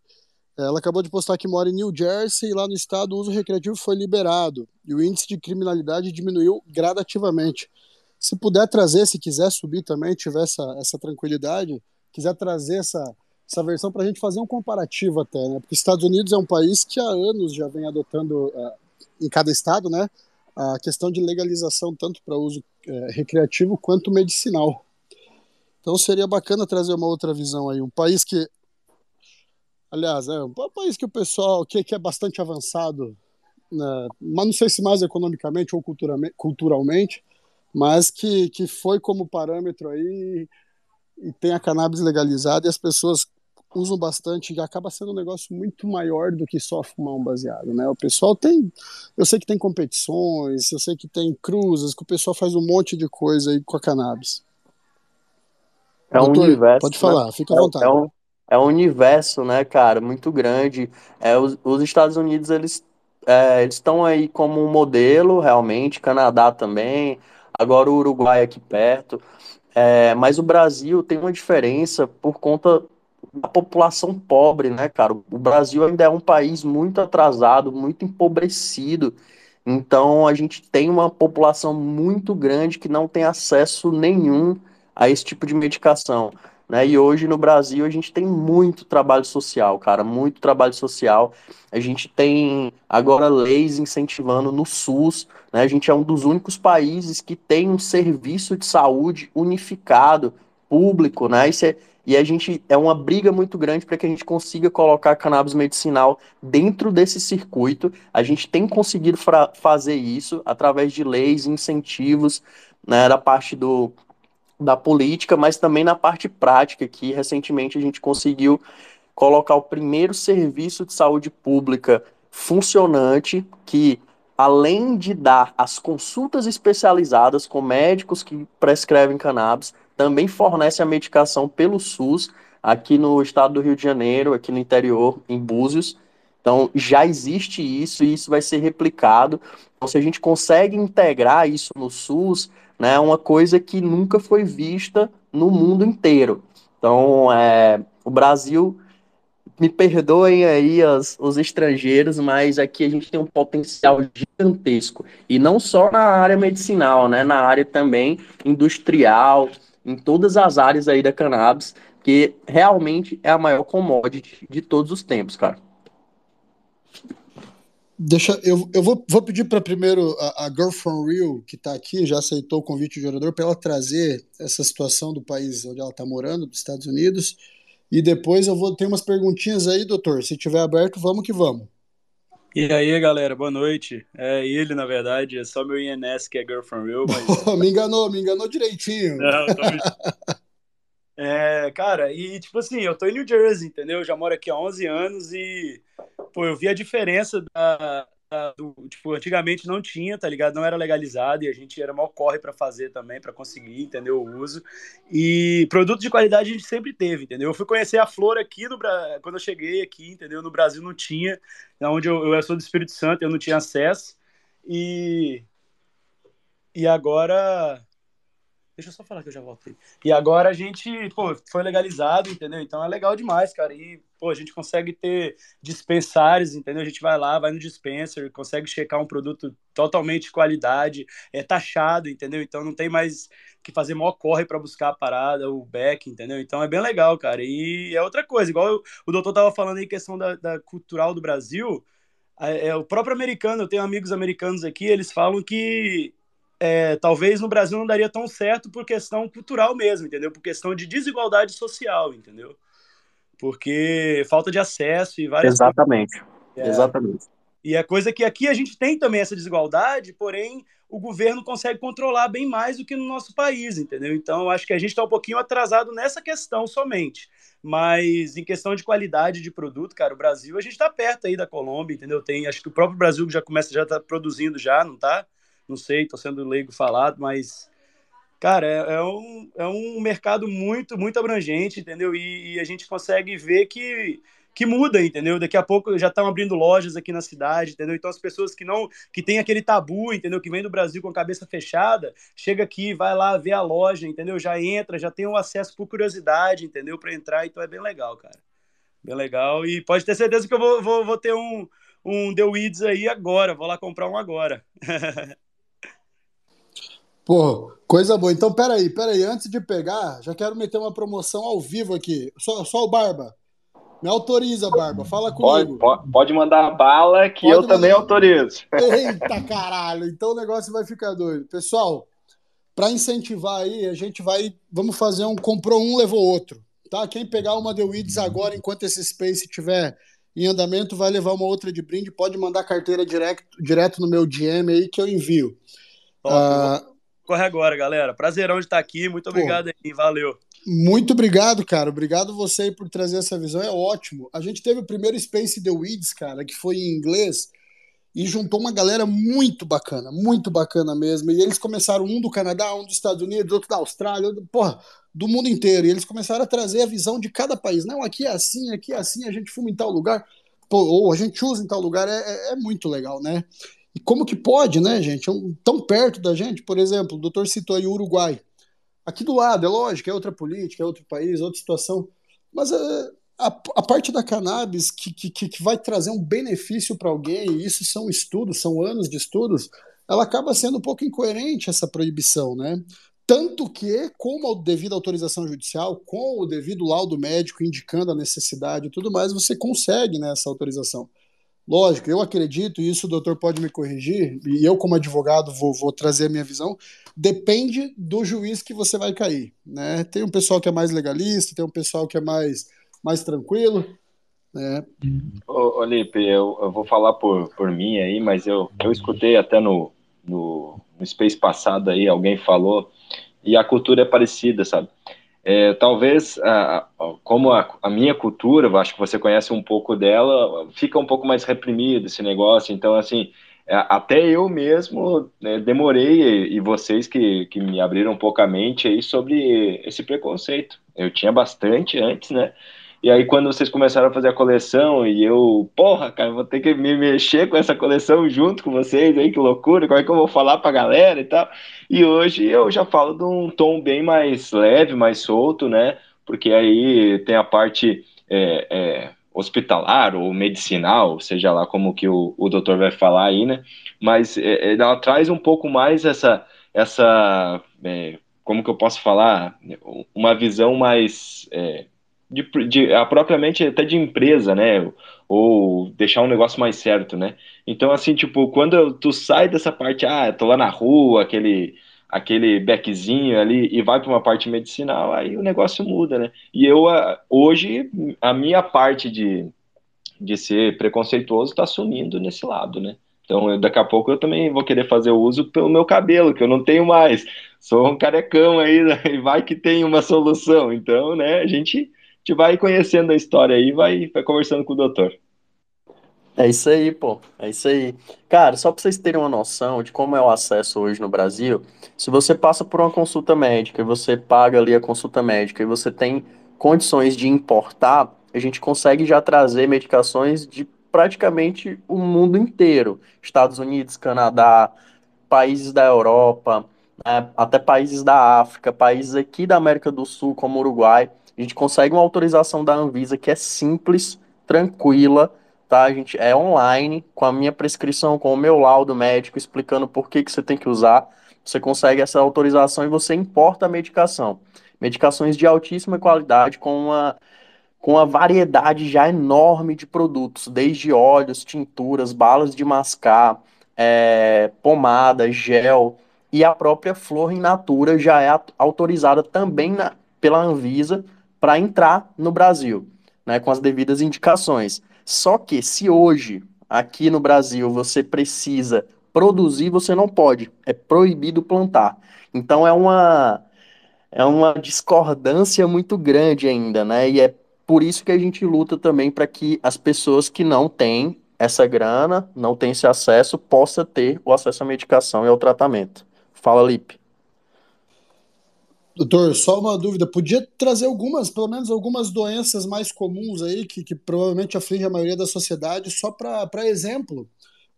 Ela acabou de postar que mora em New Jersey e lá no estado o uso recreativo foi liberado e o índice de criminalidade diminuiu gradativamente. Se puder trazer, se quiser subir também, tiver essa, essa tranquilidade, quiser trazer essa, essa versão para a gente fazer um comparativo até, né? Porque Estados Unidos é um país que há anos já vem adotando uh, em cada estado, né? A questão de legalização tanto para uso é, recreativo quanto medicinal. Então seria bacana trazer uma outra visão aí. Um país que, aliás, é um país que o pessoal que, que é bastante avançado, né, mas não sei se mais economicamente ou culturalmente, mas que, que foi como parâmetro aí e tem a cannabis legalizada e as pessoas usam bastante e acaba sendo um negócio muito maior do que só fumar um baseado, né? O pessoal tem, eu sei que tem competições, eu sei que tem cruzes, que o pessoal faz um monte de coisa aí com a cannabis. É um Doutor, universo. Pode falar, né? fica à vontade. É, é, um, é um universo, né, cara, muito grande. É, os, os Estados Unidos, eles é, estão aí como um modelo, realmente, Canadá também, agora o Uruguai aqui perto. É, mas o Brasil tem uma diferença por conta a população pobre, né, cara? O Brasil ainda é um país muito atrasado, muito empobrecido. Então a gente tem uma população muito grande que não tem acesso nenhum a esse tipo de medicação. Né? E hoje no Brasil a gente tem muito trabalho social, cara, muito trabalho social. A gente tem agora leis incentivando no SUS, né? A gente é um dos únicos países que tem um serviço de saúde unificado, público, né? Isso é, e a gente é uma briga muito grande para que a gente consiga colocar cannabis medicinal dentro desse circuito. A gente tem conseguido fazer isso através de leis, incentivos, né, da parte do, da política, mas também na parte prática, que recentemente a gente conseguiu colocar o primeiro serviço de saúde pública funcionante que além de dar as consultas especializadas com médicos que prescrevem cannabis, também fornece a medicação pelo SUS aqui no estado do Rio de Janeiro, aqui no interior, em Búzios. Então, já existe isso e isso vai ser replicado. Então, se a gente consegue integrar isso no SUS, né, é uma coisa que nunca foi vista no mundo inteiro. Então, é, o Brasil me perdoem aí os, os estrangeiros, mas aqui a gente tem um potencial gigantesco. E não só na área medicinal, né? Na área também industrial, em todas as áreas aí da cannabis, que realmente é a maior commodity de todos os tempos, cara. Deixa, eu, eu vou, vou pedir para primeiro a, a Girl from Rio, que está aqui, já aceitou o convite do jogador, para ela trazer essa situação do país onde ela está morando, dos Estados Unidos, e depois eu vou ter umas perguntinhas aí, doutor. Se tiver aberto, vamos que vamos. E aí, galera, boa noite. É ele, na verdade, é só meu INS que é Girl from Real, mas... me enganou, me enganou direitinho. Não, tô... é, cara, e tipo assim, eu tô em New Jersey, entendeu? Eu já moro aqui há 11 anos e, pô, eu vi a diferença da, do, tipo, antigamente não tinha, tá ligado? Não era legalizado e a gente era mal corre para fazer também, para conseguir, entendeu? O uso. E produto de qualidade a gente sempre teve, entendeu? Eu fui conhecer a flor aqui no quando eu cheguei aqui, entendeu? No Brasil não tinha, onde eu, eu sou do Espírito Santo, eu não tinha acesso. E e agora Deixa eu só falar que eu já voltei. E agora a gente, pô, foi legalizado, entendeu? Então é legal demais, cara. E, pô, a gente consegue ter dispensários, entendeu? A gente vai lá, vai no dispenser, consegue checar um produto totalmente de qualidade, é taxado, entendeu? Então não tem mais que fazer maior corre para buscar a parada, o back, entendeu? Então é bem legal, cara. E é outra coisa, igual o doutor tava falando aí, questão da, da cultural do Brasil. É, é, o próprio americano, eu tenho amigos americanos aqui, eles falam que é, talvez no Brasil não daria tão certo por questão cultural mesmo, entendeu? Por questão de desigualdade social, entendeu? Porque falta de acesso e várias Exatamente. É, Exatamente. E é coisa que aqui a gente tem também essa desigualdade, porém o governo consegue controlar bem mais do que no nosso país, entendeu? Então acho que a gente está um pouquinho atrasado nessa questão somente. Mas em questão de qualidade de produto, cara, o Brasil a gente está perto aí da Colômbia, entendeu? Tem, acho que o próprio Brasil já começa, já está produzindo já, não está? Não sei, estou sendo leigo falado, mas, cara, é, é, um, é um mercado muito, muito abrangente, entendeu? E, e, a gente consegue ver que, que muda, entendeu? Daqui a pouco já estão abrindo lojas aqui na cidade, entendeu? Então as pessoas que não, que tem aquele tabu, entendeu? Que vem do Brasil com a cabeça fechada, chega aqui, vai lá ver a loja, entendeu? Já entra, já tem o acesso por curiosidade, entendeu? Para entrar, então é bem legal, cara. Bem legal. E pode ter certeza que eu vou, vou, vou ter um, um The Weeds aí agora. Vou lá comprar um agora. Pô, coisa boa. Então, peraí, peraí. Antes de pegar, já quero meter uma promoção ao vivo aqui. Só, só o Barba. Me autoriza, Barba. Fala comigo. Pode, pode mandar bala que pode eu mandar... também autorizo. Eita caralho. Então o negócio vai ficar doido. Pessoal, para incentivar aí, a gente vai. Vamos fazer um comprou um, levou outro. Tá? Quem pegar uma The Weeds agora, enquanto esse Space estiver em andamento, vai levar uma outra de brinde. Pode mandar carteira direto, direto no meu DM aí que eu envio. Top, uh, corre agora, galera. Prazerão de estar aqui. Muito obrigado Pô, aí. Valeu. Muito obrigado, cara. Obrigado você por trazer essa visão. É ótimo. A gente teve o primeiro Space The Weeds, cara, que foi em inglês e juntou uma galera muito bacana, muito bacana mesmo. E eles começaram um do Canadá, um dos Estados Unidos, outro da Austrália, outro, porra, do mundo inteiro. E eles começaram a trazer a visão de cada país. Não, aqui é assim, aqui é assim, a gente fuma em tal lugar, pô, ou a gente usa em tal lugar. É, é, é muito legal, né? E como que pode, né, gente? É tão perto da gente, por exemplo, o doutor citou aí o Uruguai. Aqui do lado, é lógico, é outra política, é outro país, outra situação. Mas é, a, a parte da cannabis que, que, que vai trazer um benefício para alguém, e isso são estudos, são anos de estudos, ela acaba sendo um pouco incoerente essa proibição, né? Tanto que, com a devida autorização judicial, com o devido laudo médico indicando a necessidade e tudo mais, você consegue né, essa autorização. Lógico, eu acredito, e isso o doutor pode me corrigir, e eu, como advogado, vou, vou trazer a minha visão. Depende do juiz que você vai cair. Né? Tem um pessoal que é mais legalista, tem um pessoal que é mais, mais tranquilo. Né? Ô, Olipe, eu, eu vou falar por, por mim aí, mas eu, eu escutei até no, no, no Space passado aí, alguém falou, e a cultura é parecida, sabe? É, talvez, a, a, como a, a, minha cultura, acho que você conhece um pouco dela, fica um pouco mais reprimido esse negócio. Então, assim, é, até eu mesmo né, demorei, e, e vocês que, que me abriram um pouco a mente aí sobre esse preconceito. Eu tinha bastante antes, né? E aí, quando vocês começaram a fazer a coleção, e eu, porra, cara, vou ter que me mexer com essa coleção junto com vocês aí, que loucura, como é que eu vou falar pra galera e tal. E hoje eu já falo de um tom bem mais leve, mais solto, né? Porque aí tem a parte é, é, hospitalar ou medicinal, seja lá como que o, o doutor vai falar aí, né? Mas é, ela traz um pouco mais essa, essa é, como que eu posso falar, uma visão mais é, de, de a, propriamente até de empresa, né? Ou deixar um negócio mais certo, né? Então, assim, tipo, quando tu sai dessa parte, ah, tô lá na rua, aquele aquele beckzinho ali e vai para uma parte medicinal, aí o negócio muda, né? E eu, hoje, a minha parte de, de ser preconceituoso está sumindo nesse lado, né? Então, daqui a pouco eu também vou querer fazer uso pelo meu cabelo, que eu não tenho mais. Sou um carecão aí, né? e vai que tem uma solução. Então, né, a gente gente vai conhecendo a história aí, vai, vai conversando com o doutor. É isso aí, pô. É isso aí. Cara, só para vocês terem uma noção de como é o acesso hoje no Brasil, se você passa por uma consulta médica e você paga ali a consulta médica e você tem condições de importar, a gente consegue já trazer medicações de praticamente o mundo inteiro. Estados Unidos, Canadá, países da Europa, né, até países da África, países aqui da América do Sul, como Uruguai. A gente consegue uma autorização da Anvisa que é simples, tranquila tá? A gente é online, com a minha prescrição, com o meu laudo médico, explicando por que que você tem que usar. Você consegue essa autorização e você importa a medicação. Medicações de altíssima qualidade, com uma, com uma variedade já enorme de produtos, desde óleos, tinturas, balas de mascar, é, pomada, gel, e a própria flor in natura já é autorizada também na, pela Anvisa para entrar no Brasil, né, com as devidas indicações. Só que se hoje, aqui no Brasil, você precisa produzir, você não pode. É proibido plantar. Então é uma é uma discordância muito grande ainda, né? E é por isso que a gente luta também para que as pessoas que não têm essa grana, não têm esse acesso, possa ter o acesso à medicação e ao tratamento. Fala, Lipe. Doutor, só uma dúvida, podia trazer algumas, pelo menos algumas doenças mais comuns aí, que, que provavelmente afligem a maioria da sociedade, só para exemplo,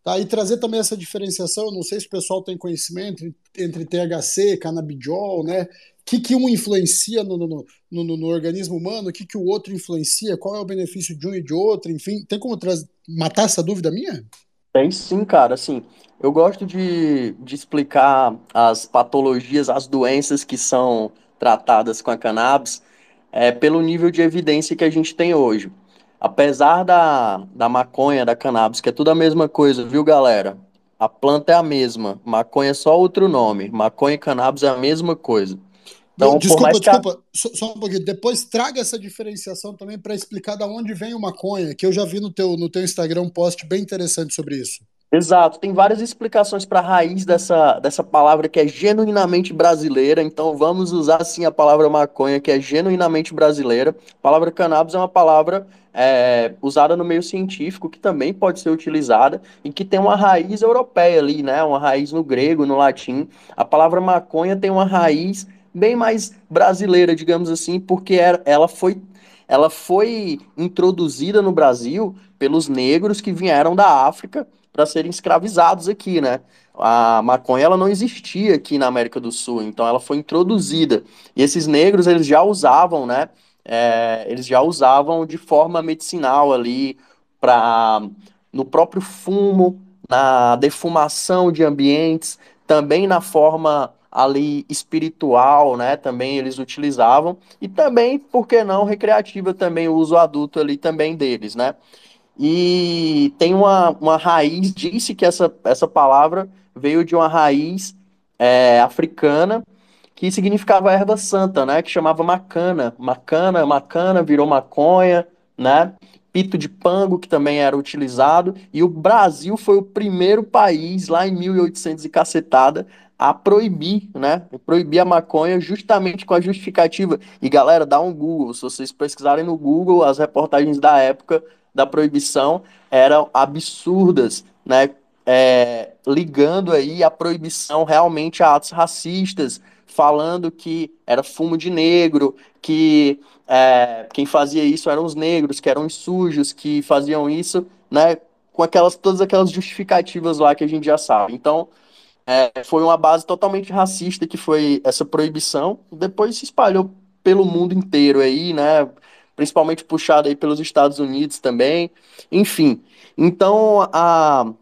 tá? E trazer também essa diferenciação, não sei se o pessoal tem conhecimento entre THC, canabidiol, né? O que, que um influencia no, no, no, no organismo humano, o que, que o outro influencia, qual é o benefício de um e de outro, enfim, tem como matar essa dúvida minha? Tem sim, cara, assim, eu gosto de, de explicar as patologias, as doenças que são tratadas com a cannabis é, pelo nível de evidência que a gente tem hoje. Apesar da, da maconha, da cannabis, que é tudo a mesma coisa, viu, galera? A planta é a mesma, maconha é só outro nome, maconha e cannabis é a mesma coisa. Então, desculpa, desculpa, a... só, só, um pouquinho. Depois traga essa diferenciação também para explicar da onde vem o maconha, que eu já vi no teu, no teu Instagram um post bem interessante sobre isso. Exato, tem várias explicações para a raiz dessa, dessa palavra que é genuinamente brasileira, então vamos usar assim a palavra maconha, que é genuinamente brasileira. A palavra cannabis é uma palavra é, usada no meio científico, que também pode ser utilizada e que tem uma raiz europeia ali, né? Uma raiz no grego, no latim. A palavra maconha tem uma raiz bem mais brasileira, digamos assim, porque ela foi, ela foi introduzida no Brasil pelos negros que vieram da África para serem escravizados aqui, né? A maconha ela não existia aqui na América do Sul, então ela foi introduzida. E esses negros eles já usavam, né? É, eles já usavam de forma medicinal ali para no próprio fumo, na defumação de ambientes, também na forma ali espiritual, né? Também eles utilizavam e também, por que não, recreativa também o uso adulto ali também deles, né? E tem uma, uma raiz, disse que essa, essa palavra veio de uma raiz é, africana que significava erva santa, né? Que chamava macana. Macana, macana virou maconha, né? Pito de pango, que também era utilizado. E o Brasil foi o primeiro país, lá em 1800 e cacetada, a proibir, né? Proibir a maconha justamente com a justificativa. E galera, dá um Google. Se vocês pesquisarem no Google, as reportagens da época da proibição eram absurdas, né? É, ligando aí a proibição realmente a atos racistas, falando que era fumo de negro, que é, quem fazia isso eram os negros, que eram os sujos, que faziam isso, né? Com aquelas todas aquelas justificativas lá que a gente já sabe. Então, é, foi uma base totalmente racista que foi essa proibição. Depois se espalhou pelo mundo inteiro aí, né? principalmente puxado aí pelos Estados Unidos também. Enfim, então a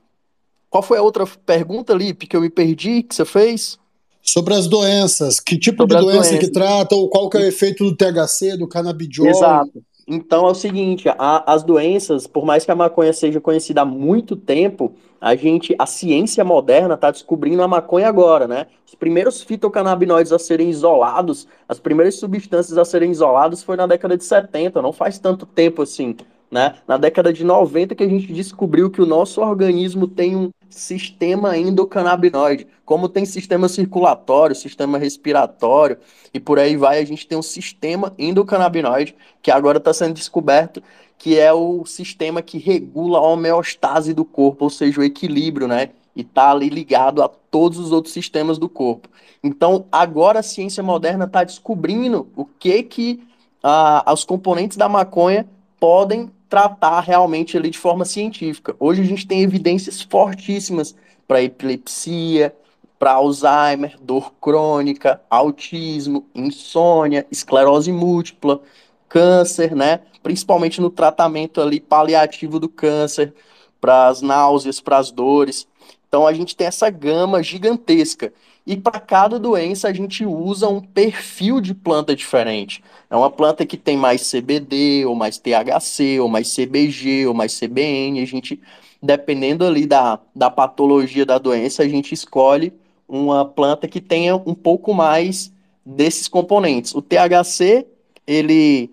qual foi a outra pergunta, Lipe, que eu me perdi, que você fez? Sobre as doenças, que tipo Sobre de doença que trata, ou qual que é o efeito do THC, do canabidiol? Exato. Então é o seguinte, a, as doenças, por mais que a maconha seja conhecida há muito tempo, a gente, a ciência moderna está descobrindo a maconha agora, né? Os primeiros fitocannabinoides a serem isolados, as primeiras substâncias a serem isoladas foi na década de 70, não faz tanto tempo assim, né? Na década de 90 que a gente descobriu que o nosso organismo tem um sistema endocannabinoide, como tem sistema circulatório, sistema respiratório e por aí vai, a gente tem um sistema endocannabinoide que agora está sendo descoberto que é o sistema que regula a homeostase do corpo, ou seja, o equilíbrio, né? E está ali ligado a todos os outros sistemas do corpo. Então, agora a ciência moderna está descobrindo o que que ah, os componentes da maconha podem tratar realmente ali de forma científica. Hoje a gente tem evidências fortíssimas para epilepsia, para Alzheimer, dor crônica, autismo, insônia, esclerose múltipla, câncer, né? Principalmente no tratamento ali paliativo do câncer, para as náuseas, para as dores. Então a gente tem essa gama gigantesca. E para cada doença a gente usa um perfil de planta diferente. É uma planta que tem mais CBD, ou mais THC, ou mais CBG, ou mais CBN. A gente, dependendo ali da, da patologia da doença, a gente escolhe uma planta que tenha um pouco mais desses componentes. O THC, ele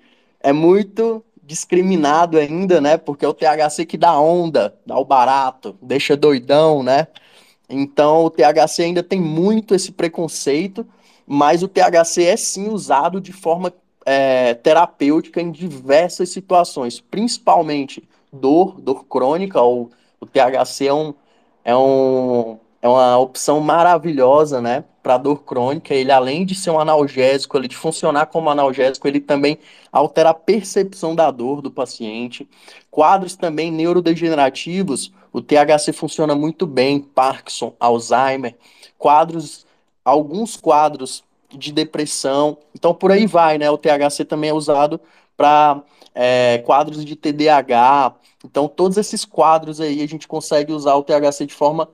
é muito discriminado ainda, né? Porque é o THC que dá onda, dá o barato, deixa doidão, né? Então o THC ainda tem muito esse preconceito, mas o THC é sim usado de forma é, terapêutica em diversas situações, principalmente dor, dor crônica, ou o THC é um, é um é uma opção maravilhosa, né, para dor crônica. Ele, além de ser um analgésico, ele de funcionar como analgésico, ele também altera a percepção da dor do paciente. Quadros também neurodegenerativos, o THC funciona muito bem, Parkinson, Alzheimer, quadros, alguns quadros de depressão. Então, por aí vai, né? O THC também é usado para é, quadros de TDAH. Então, todos esses quadros aí a gente consegue usar o THC de forma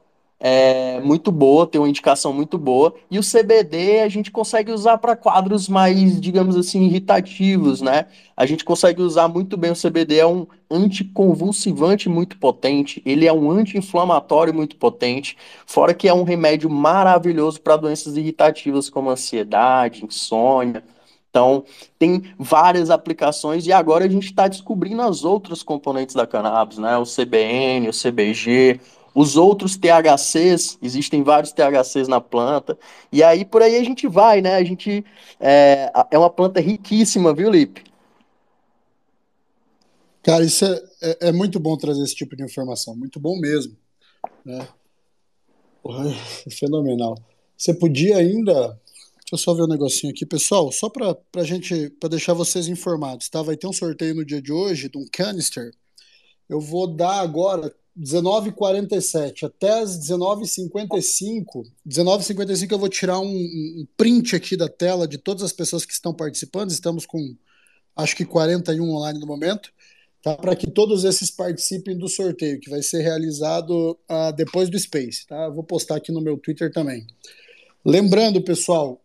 é, muito boa, tem uma indicação muito boa. E o CBD a gente consegue usar para quadros mais, digamos assim, irritativos, né? A gente consegue usar muito bem o CBD, é um anticonvulsivante muito potente, ele é um anti-inflamatório muito potente, fora que é um remédio maravilhoso para doenças irritativas como ansiedade, insônia. Então, tem várias aplicações e agora a gente está descobrindo as outras componentes da cannabis, né? O CBN, o CBG, os outros THCs, existem vários THCs na planta, e aí por aí a gente vai, né? A gente é, é uma planta riquíssima, viu, Lipe? Cara, isso é, é, é, muito bom trazer esse tipo de informação, muito bom mesmo. Né? É fenomenal. Você podia ainda. Deixa eu só ver um negocinho aqui, pessoal, só para a gente, para deixar vocês informados, tá? Vai ter um sorteio no dia de hoje de um canister. Eu vou dar agora 19h47 até as 19h55. 19h55 eu vou tirar um, um, print aqui da tela de todas as pessoas que estão participando. Estamos com acho que 41 online no momento. Tá, para que todos esses participem do sorteio, que vai ser realizado uh, depois do Space. Tá? vou postar aqui no meu Twitter também. Lembrando, pessoal,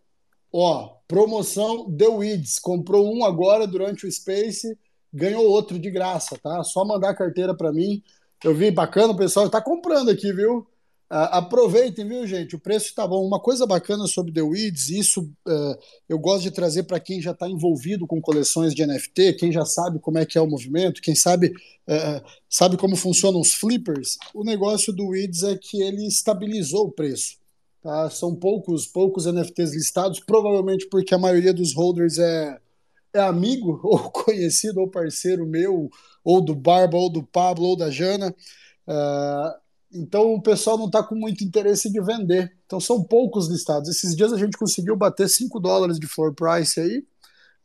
ó, promoção The Weeds. Comprou um agora durante o Space, ganhou outro de graça, tá? Só mandar a carteira para mim. Eu vi bacana, o pessoal está comprando aqui, viu? Uh, aproveitem, viu, gente? O preço está bom. Uma coisa bacana sobre The Weeds, isso uh, eu gosto de trazer para quem já está envolvido com coleções de NFT, quem já sabe como é que é o movimento, quem sabe uh, sabe como funcionam os flippers. O negócio do Weeds é que ele estabilizou o preço. Tá? São poucos, poucos NFTs listados, provavelmente porque a maioria dos holders é, é amigo, ou conhecido, ou parceiro meu, ou do Barba, ou do Pablo, ou da Jana. Uh, então o pessoal não está com muito interesse de vender. Então são poucos listados. Esses dias a gente conseguiu bater 5 dólares de floor price aí.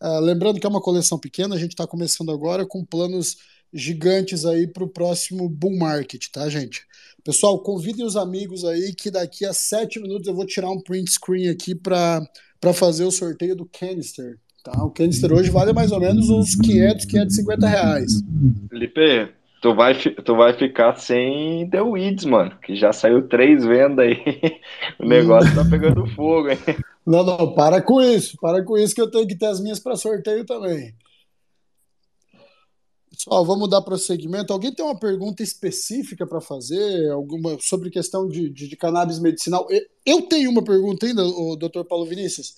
Uh, lembrando que é uma coleção pequena, a gente está começando agora com planos gigantes aí para o próximo bull market, tá, gente? Pessoal, convidem os amigos aí que daqui a 7 minutos eu vou tirar um print screen aqui para fazer o sorteio do canister. Tá? O canister hoje vale mais ou menos uns 500, 550 reais. Felipe, tu vai, tu vai ficar sem The Weeds, mano, que já saiu três vendas aí. o negócio tá pegando fogo, hein? Não, não, para com isso, para com isso que eu tenho que ter as minhas para sorteio também. Pessoal, vamos dar prosseguimento. Alguém tem uma pergunta específica para fazer alguma sobre questão de, de, de, cannabis medicinal? Eu tenho uma pergunta ainda, o Dr. Paulo Vinícius.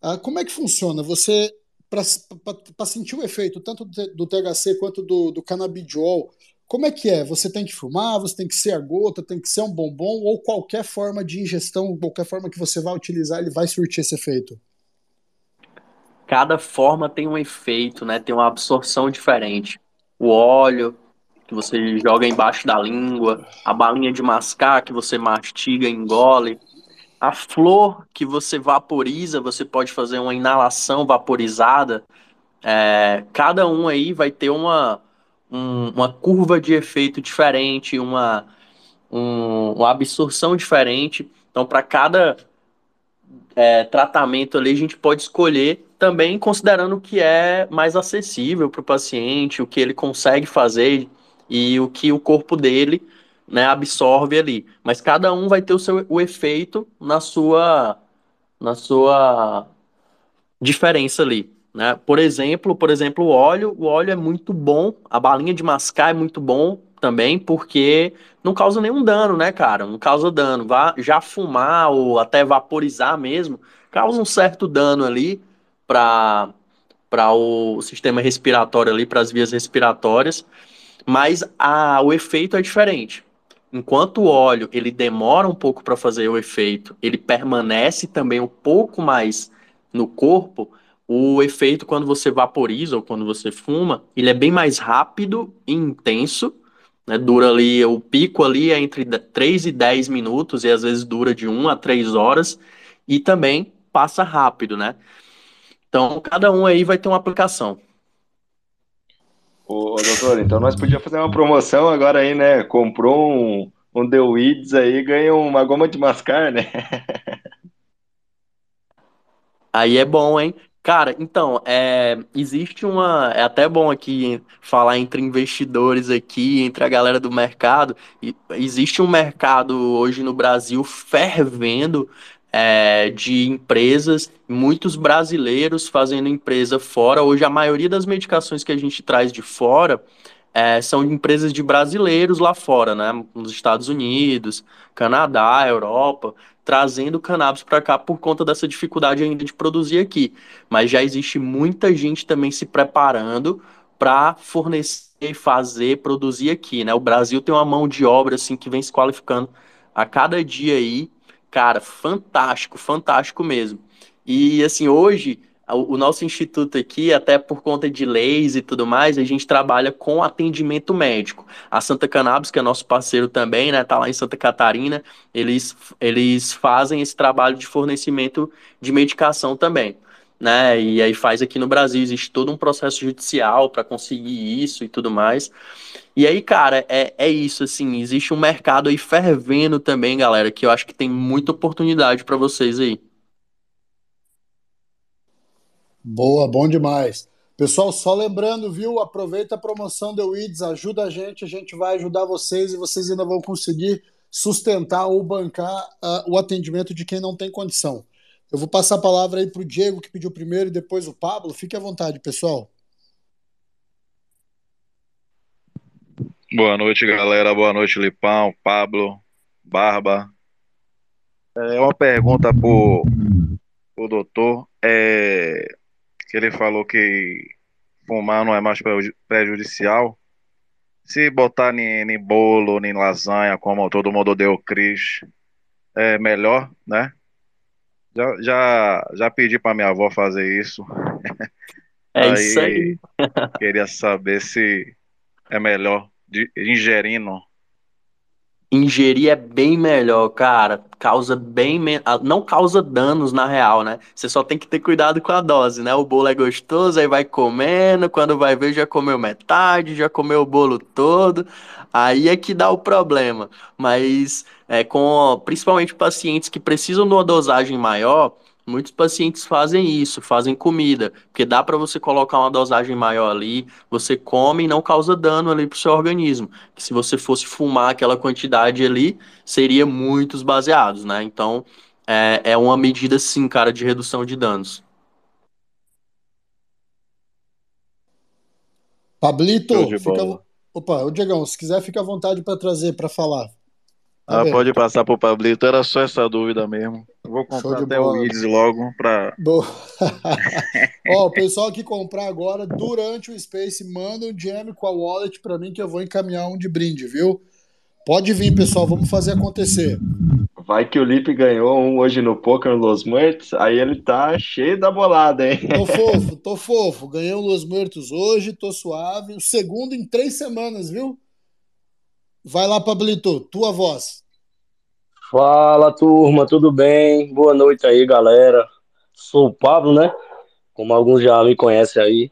Ah, como é que funciona? Você para sentir o efeito tanto do THC quanto do, do canabidiol, como é que é? Você tem que fumar, você tem que ser a gota, tem que ser um bombom, ou qualquer forma de ingestão, qualquer forma que você vai utilizar, ele vai surtir esse efeito? Cada forma tem um efeito, né? Tem uma absorção diferente. O óleo, que você joga embaixo da língua, a balinha de mascar, que você mastiga engole, a flor que você vaporiza, você pode fazer uma inalação vaporizada. É, cada um aí vai ter uma, um, uma curva de efeito diferente, uma, um, uma absorção diferente. Então, para cada é, tratamento ali, a gente pode escolher também considerando o que é mais acessível para o paciente, o que ele consegue fazer e o que o corpo dele né, absorve ali. Mas cada um vai ter o seu o efeito na sua na sua diferença ali. Né? Por exemplo, por exemplo, o óleo, o óleo é muito bom, a balinha de mascar é muito bom também, porque não causa nenhum dano, né, cara? Não causa dano. Vá, já fumar ou até vaporizar mesmo, causa um certo dano ali para para o sistema respiratório ali, para as vias respiratórias, mas a, o efeito é diferente. Enquanto o óleo ele demora um pouco para fazer o efeito, ele permanece também um pouco mais no corpo, o efeito quando você vaporiza ou quando você fuma, ele é bem mais rápido e intenso, né? Dura ali, o pico ali é entre 3 e 10 minutos e às vezes dura de 1 a 3 horas e também passa rápido, né? Então, cada um aí vai ter uma aplicação. Ô, doutor, então nós podíamos fazer uma promoção agora aí, né? Comprou um, um The Weeds aí, ganha uma goma de mascar, né? Aí é bom, hein? Cara, então, é, existe uma. É até bom aqui falar entre investidores aqui, entre a galera do mercado. E existe um mercado hoje no Brasil fervendo é, de empresas, muitos brasileiros fazendo empresa fora. Hoje, a maioria das medicações que a gente traz de fora é, são empresas de brasileiros lá fora, né? Nos Estados Unidos, Canadá, Europa trazendo cannabis para cá por conta dessa dificuldade ainda de produzir aqui. Mas já existe muita gente também se preparando para fornecer, fazer, produzir aqui, né? O Brasil tem uma mão de obra assim que vem se qualificando a cada dia aí, cara, fantástico, fantástico mesmo. E assim, hoje o nosso instituto aqui, até por conta de leis e tudo mais, a gente trabalha com atendimento médico. A Santa Cannabis, que é nosso parceiro também, né, tá lá em Santa Catarina, eles, eles fazem esse trabalho de fornecimento de medicação também. Né? E aí faz aqui no Brasil, existe todo um processo judicial para conseguir isso e tudo mais. E aí, cara, é, é isso, assim, existe um mercado aí fervendo também, galera, que eu acho que tem muita oportunidade para vocês aí. Boa, bom demais. Pessoal, só lembrando, viu? Aproveita a promoção do Weeds, ajuda a gente, a gente vai ajudar vocês e vocês ainda vão conseguir sustentar ou bancar uh, o atendimento de quem não tem condição. Eu vou passar a palavra aí para o Diego, que pediu primeiro, e depois o Pablo. Fique à vontade, pessoal. Boa noite, galera. Boa noite, Lipão, Pablo, Barba. É uma pergunta para o doutor. É, que ele falou que fumar não é mais prejudicial. Se botar em bolo, em lasanha, como todo mundo deu Cris, é melhor, né? Já, já, já pedi para minha avó fazer isso. É aí, isso aí. queria saber se é melhor de, ingerindo ingerir é bem melhor, cara. Causa bem menos. Não causa danos na real, né? Você só tem que ter cuidado com a dose, né? O bolo é gostoso, aí vai comendo. Quando vai ver, já comeu metade, já comeu o bolo todo. Aí é que dá o problema. Mas é, com principalmente pacientes que precisam de uma dosagem maior Muitos pacientes fazem isso, fazem comida, porque dá para você colocar uma dosagem maior ali, você come e não causa dano ali para o seu organismo. Que se você fosse fumar aquela quantidade ali, seria muitos baseados, né? Então, é, é uma medida, sim, cara, de redução de danos. Pablito, fica... opa, o Diegão, se quiser, fica à vontade para trazer, para falar. Tá ah, pode passar pro Pablito, era só essa dúvida mesmo. vou comprar até bola. o Iris logo pra. Boa. Ó, o pessoal que comprar agora, durante o Space, manda um DM com a wallet para mim que eu vou encaminhar um de brinde, viu? Pode vir, pessoal, vamos fazer acontecer. Vai que o Lipe ganhou um hoje no Poker no Los Muertos, aí ele tá cheio da bolada, hein? Tô fofo, tô fofo. Ganhei um Los Muertos hoje, tô suave. O segundo em três semanas, viu? Vai lá, Pablito, tua voz. Fala, turma, tudo bem? Boa noite aí, galera. Sou o Pablo, né? Como alguns já me conhecem aí.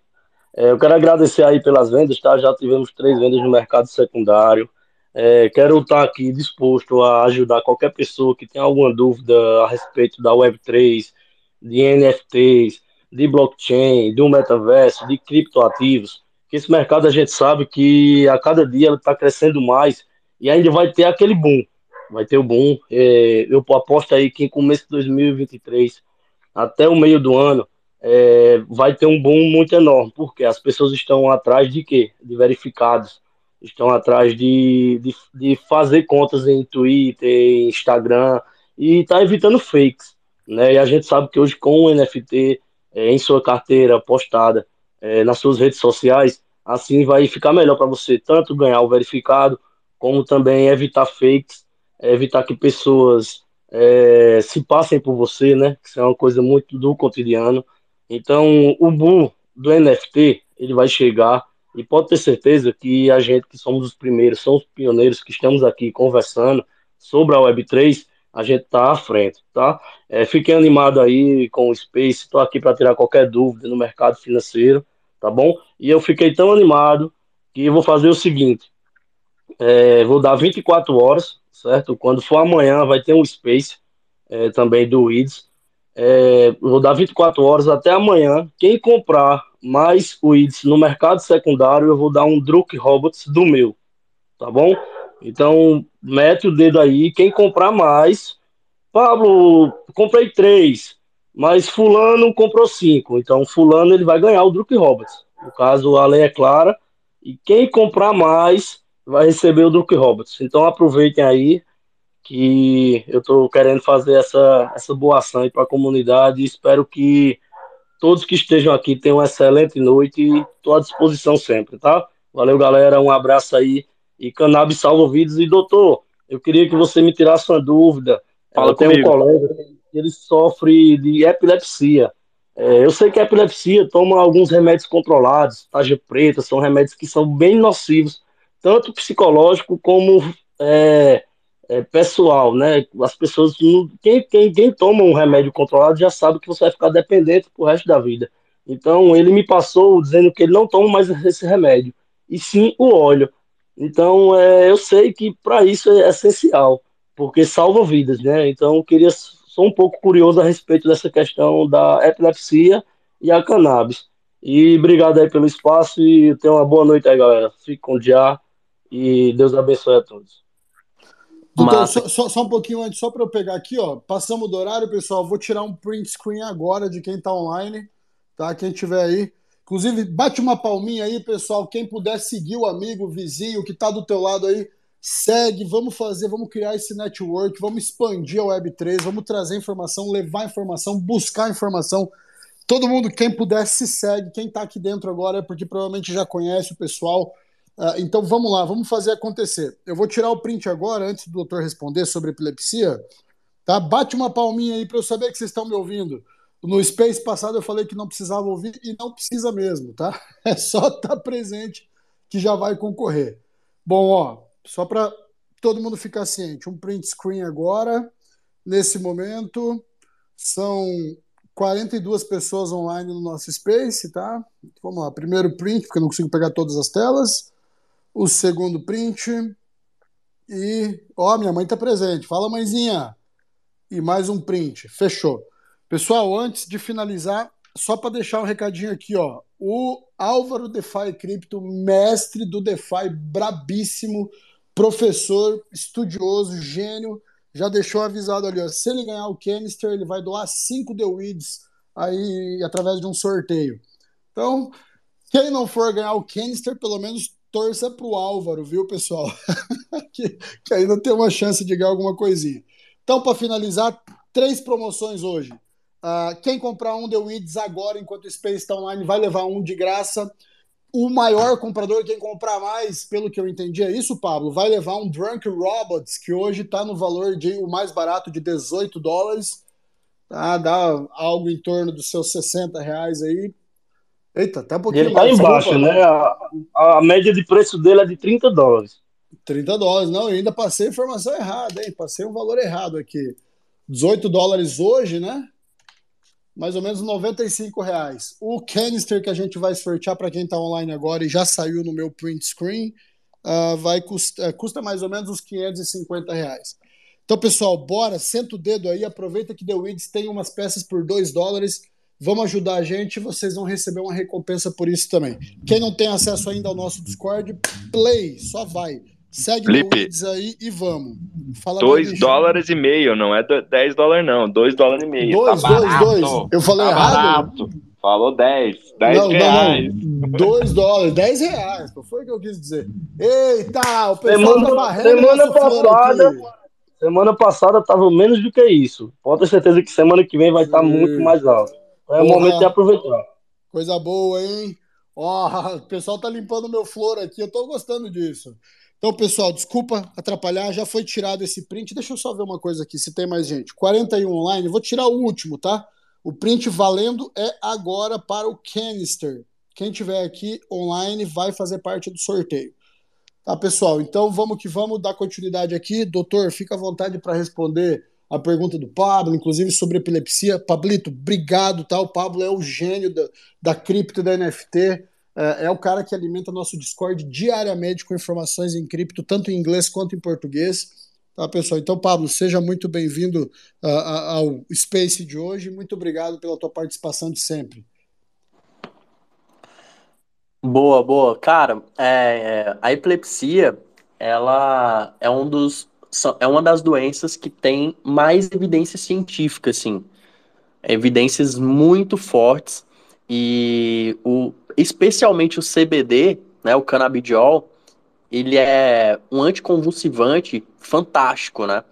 É, eu quero agradecer aí pelas vendas, tá? Já tivemos três vendas no mercado secundário. É, quero estar aqui disposto a ajudar qualquer pessoa que tenha alguma dúvida a respeito da Web3, de NFTs, de blockchain, do metaverso, de criptoativos. Esse mercado a gente sabe que a cada dia ele está crescendo mais e ainda vai ter aquele boom. Vai ter o boom. É, eu aposto aí que em começo de 2023 até o meio do ano é, vai ter um boom muito enorme, porque as pessoas estão atrás de quê? De verificados estão atrás de, de, de fazer contas em Twitter, em Instagram, e está evitando fakes. Né? E a gente sabe que hoje, com o NFT é, em sua carteira postada é, nas suas redes sociais, assim vai ficar melhor para você tanto ganhar o verificado, como também evitar fakes, evitar que pessoas é, se passem por você, né? Isso é uma coisa muito do cotidiano. Então, o boom do NFT ele vai chegar e pode ter certeza que a gente que somos os primeiros, somos os pioneiros que estamos aqui conversando sobre a Web3, a gente está à frente, tá? É, fiquem animado aí com o Space, estou aqui para tirar qualquer dúvida no mercado financeiro, tá bom? E eu fiquei tão animado que vou fazer o seguinte, é, vou dar 24 horas, certo? Quando for amanhã vai ter um Space é, também do WIDS, é, vou dar 24 horas até amanhã. Quem comprar mais weeds no mercado secundário, eu vou dar um Druk Robots do meu, tá bom? Então, mete o dedo aí. Quem comprar mais, Pablo, comprei três, mas Fulano comprou cinco. Então, Fulano ele vai ganhar o Druk Robots. No caso, a lei é clara. E quem comprar mais vai receber o Druk Robots. Então, aproveitem aí que eu estou querendo fazer essa, essa boa ação para a comunidade e espero que todos que estejam aqui tenham uma excelente noite e estou à disposição sempre, tá? Valeu, galera, um abraço aí e cannabis salva vidas. E, doutor, eu queria que você me tirasse uma dúvida. Fala eu tenho comigo. um colega ele sofre de epilepsia. É, eu sei que a epilepsia toma alguns remédios controlados, taja preta, são remédios que são bem nocivos, tanto psicológico como é, é, pessoal, né? As pessoas, quem, quem, quem toma um remédio controlado já sabe que você vai ficar dependente pro resto da vida. Então, ele me passou dizendo que ele não toma mais esse remédio, e sim o óleo. Então, é, eu sei que para isso é essencial, porque salva vidas, né? Então, eu queria, sou um pouco curioso a respeito dessa questão da epilepsia e a cannabis. E obrigado aí pelo espaço e tenha uma boa noite aí, galera. Fique com o dia e Deus abençoe a todos. Doutor, só, só, só, um pouquinho antes, só para eu pegar aqui, ó. Passamos do horário, pessoal. Vou tirar um print screen agora de quem está online, tá? Quem tiver aí. Inclusive, bate uma palminha aí, pessoal. Quem puder seguir o amigo, o vizinho que está do teu lado aí, segue. Vamos fazer, vamos criar esse network, vamos expandir a Web3, vamos trazer informação, levar informação, buscar informação. Todo mundo, quem puder, se segue. Quem está aqui dentro agora é porque provavelmente já conhece o pessoal Uh, então vamos lá, vamos fazer acontecer. Eu vou tirar o print agora, antes do doutor responder sobre epilepsia. Tá? Bate uma palminha aí para eu saber que vocês estão me ouvindo. No Space passado eu falei que não precisava ouvir e não precisa mesmo, tá? É só estar tá presente que já vai concorrer. Bom, ó, só para todo mundo ficar ciente, um print screen agora. Nesse momento, são 42 pessoas online no nosso Space, tá? Vamos lá, primeiro print, porque eu não consigo pegar todas as telas o segundo print. E, ó, minha mãe tá presente. Fala, mãezinha. E mais um print. Fechou. Pessoal, antes de finalizar, só para deixar um recadinho aqui, ó. O Álvaro DeFi Cripto, mestre do DeFi, brabíssimo, professor, estudioso, gênio, já deixou avisado ali, ó. Se ele ganhar o canister, ele vai doar 5 The Weeds aí através de um sorteio. Então, quem não for ganhar o canister, pelo menos torça pro Álvaro, viu, pessoal? que, que ainda tem uma chance de ganhar alguma coisinha. Então, para finalizar, três promoções hoje. Uh, quem comprar um The Weeds agora, enquanto o Space está online, vai levar um de graça. O maior comprador, quem comprar mais, pelo que eu entendi, é isso, Pablo, vai levar um Drunk Robots, que hoje está no valor de o mais barato de 18 dólares. Tá? Dá algo em torno dos seus 60 reais aí. Eita, até um pouquinho Ele tá embaixo, né? A, a média de preço dele é de 30 dólares. 30 dólares. Não, eu ainda passei a informação errada, hein? Passei um valor errado aqui. 18 dólares hoje, né? Mais ou menos 95 reais. O canister que a gente vai sortear para quem está online agora e já saiu no meu print screen, uh, vai custa, uh, custa mais ou menos uns 550 reais. Então, pessoal, bora, senta o dedo aí, aproveita que The Weeds tem umas peças por 2 dólares. Vamos ajudar a gente, vocês vão receber uma recompensa por isso também. Quem não tem acesso ainda ao nosso Discord, play, só vai. Segue Felipe, o aí e vamos. Fala 2 dólares e meio, não é 10 dólares não, 2 dólares e meio. 2, 2, 2. Eu falei tá errado? Barato. Falou 10, 10 não, reais. 2 dólares, 10 reais, não foi o que eu quis dizer. Eita, o pessoal semana, tá barrendo semana passada, semana passada tava menos do que isso. Pode ter certeza que semana que vem vai estar tá muito mais alto. É o momento de aproveitar. Coisa boa, hein? Ó, o pessoal tá limpando meu flor aqui, eu tô gostando disso. Então, pessoal, desculpa atrapalhar, já foi tirado esse print. Deixa eu só ver uma coisa aqui, se tem mais gente. 41 online, vou tirar o último, tá? O print valendo é agora para o canister. Quem tiver aqui online vai fazer parte do sorteio. Tá, pessoal? Então vamos que vamos dar continuidade aqui. Doutor, fica à vontade para responder a pergunta do Pablo, inclusive sobre epilepsia. Pablito, obrigado, tá? O Pablo é o gênio da, da cripto da NFT. É, é, o cara que alimenta nosso Discord diariamente com informações em cripto, tanto em inglês quanto em português. Tá, pessoal? Então, Pablo, seja muito bem-vindo uh, ao Space de hoje. Muito obrigado pela tua participação de sempre. Boa, boa. Cara, é, a epilepsia, ela é um dos é uma das doenças que tem mais evidência científica, assim. Evidências muito fortes e o, especialmente o CBD, né, o canabidiol, ele é um anticonvulsivante fantástico, né?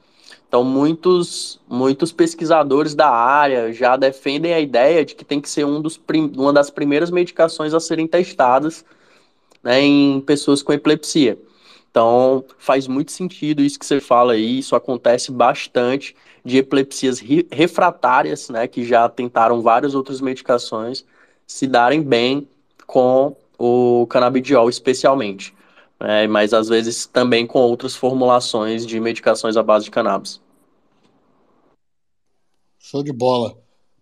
Então, muitos, muitos pesquisadores da área já defendem a ideia de que tem que ser um dos uma das primeiras medicações a serem testadas né, em pessoas com epilepsia. Então, faz muito sentido isso que você fala aí, isso acontece bastante de epilepsias refratárias, né, que já tentaram várias outras medicações, se darem bem com o canabidiol especialmente, né, mas às vezes também com outras formulações de medicações à base de cannabis. Show de bola.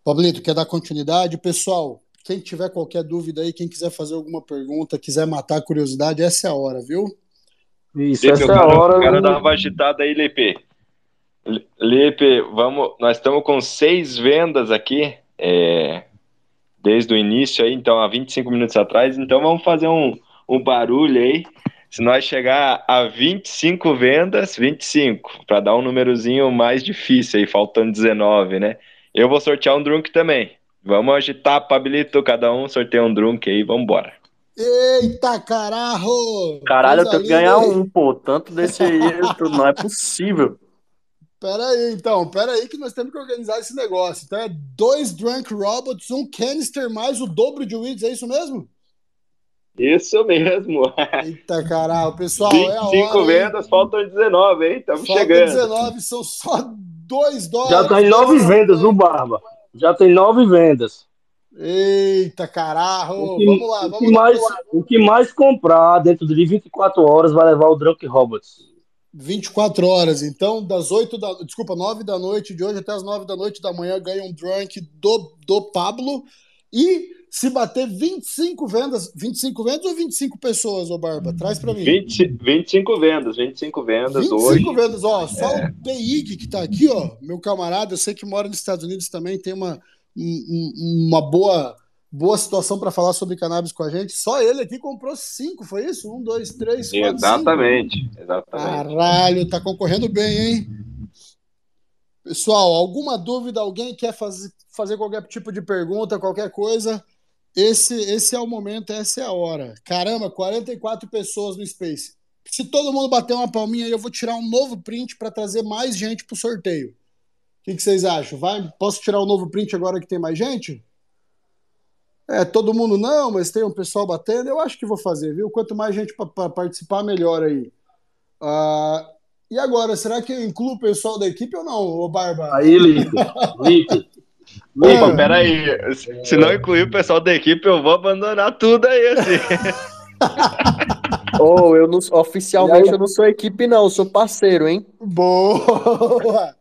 Pablito, quer dar continuidade? Pessoal, quem tiver qualquer dúvida aí, quem quiser fazer alguma pergunta, quiser matar a curiosidade, essa é a hora, viu? Isso, Lipe, essa é a hora. Eu quero dar uma agitada aí, Lipe. Lipe, vamos, nós estamos com seis vendas aqui. É, desde o início aí, então há 25 minutos atrás. Então vamos fazer um, um barulho aí. Se nós chegar a 25 vendas, 25, para dar um númerozinho mais difícil aí, faltando 19, né? Eu vou sortear um drunk também. Vamos agitar, Pablito, cada um sorteia um drunk aí, vamos embora. Eita, caralho! Caralho, eu tenho que ganhar um, pô. Tanto desse aí, não é possível. Pera aí, então, pera aí que nós temos que organizar esse negócio. Então é dois Drunk Robots, um canister mais o dobro de weeds, é isso mesmo? Isso mesmo. Eita caralho, pessoal, 25 é hora, vendas, hein? faltam 19, hein? Estamos chegando. 19, são só dois dólares. Já tem nove vendas, o Barba. Já tem nove vendas. Eita caralho, vamos lá, vamos o que, mais, o que mais comprar dentro de 24 horas vai levar o Drunk Robots. 24 horas. Então, das 8 da. Desculpa, 9 da noite de hoje até as 9 da noite da manhã ganha um drunk do, do Pablo. E se bater 25 vendas, 25 vendas ou 25 pessoas, ô Barba? Traz para mim. 20, 25 vendas, 25 vendas 25 hoje. 25 vendas, ó. Só é. o Teig que tá aqui, ó, meu camarada, eu sei que mora nos Estados Unidos também, tem uma, uma boa boa situação para falar sobre cannabis com a gente. Só ele aqui comprou cinco, foi isso? Um, dois, três, quatro, Exatamente, cinco. exatamente. Caralho, tá concorrendo bem, hein? Pessoal, alguma dúvida? Alguém quer fazer, fazer qualquer tipo de pergunta, qualquer coisa? Esse, esse é o momento, essa é a hora. Caramba, 44 pessoas no Space. Se todo mundo bater uma palminha aí, eu vou tirar um novo print para trazer mais gente pro sorteio. que, que vocês acham? Vai? Posso tirar o um novo print agora que tem mais gente? É, todo mundo não, mas tem um pessoal batendo. Eu acho que vou fazer, viu? Quanto mais gente para participar, melhor aí. Uh, e agora, será que eu incluo o pessoal da equipe ou não, ô Barba? Aí, Lipe. Lipe. Opa, peraí. Se não incluir o pessoal da equipe, eu vou abandonar tudo aí, assim. oh, eu não, oficialmente eu não sou equipe, não, eu sou parceiro, hein? Boa!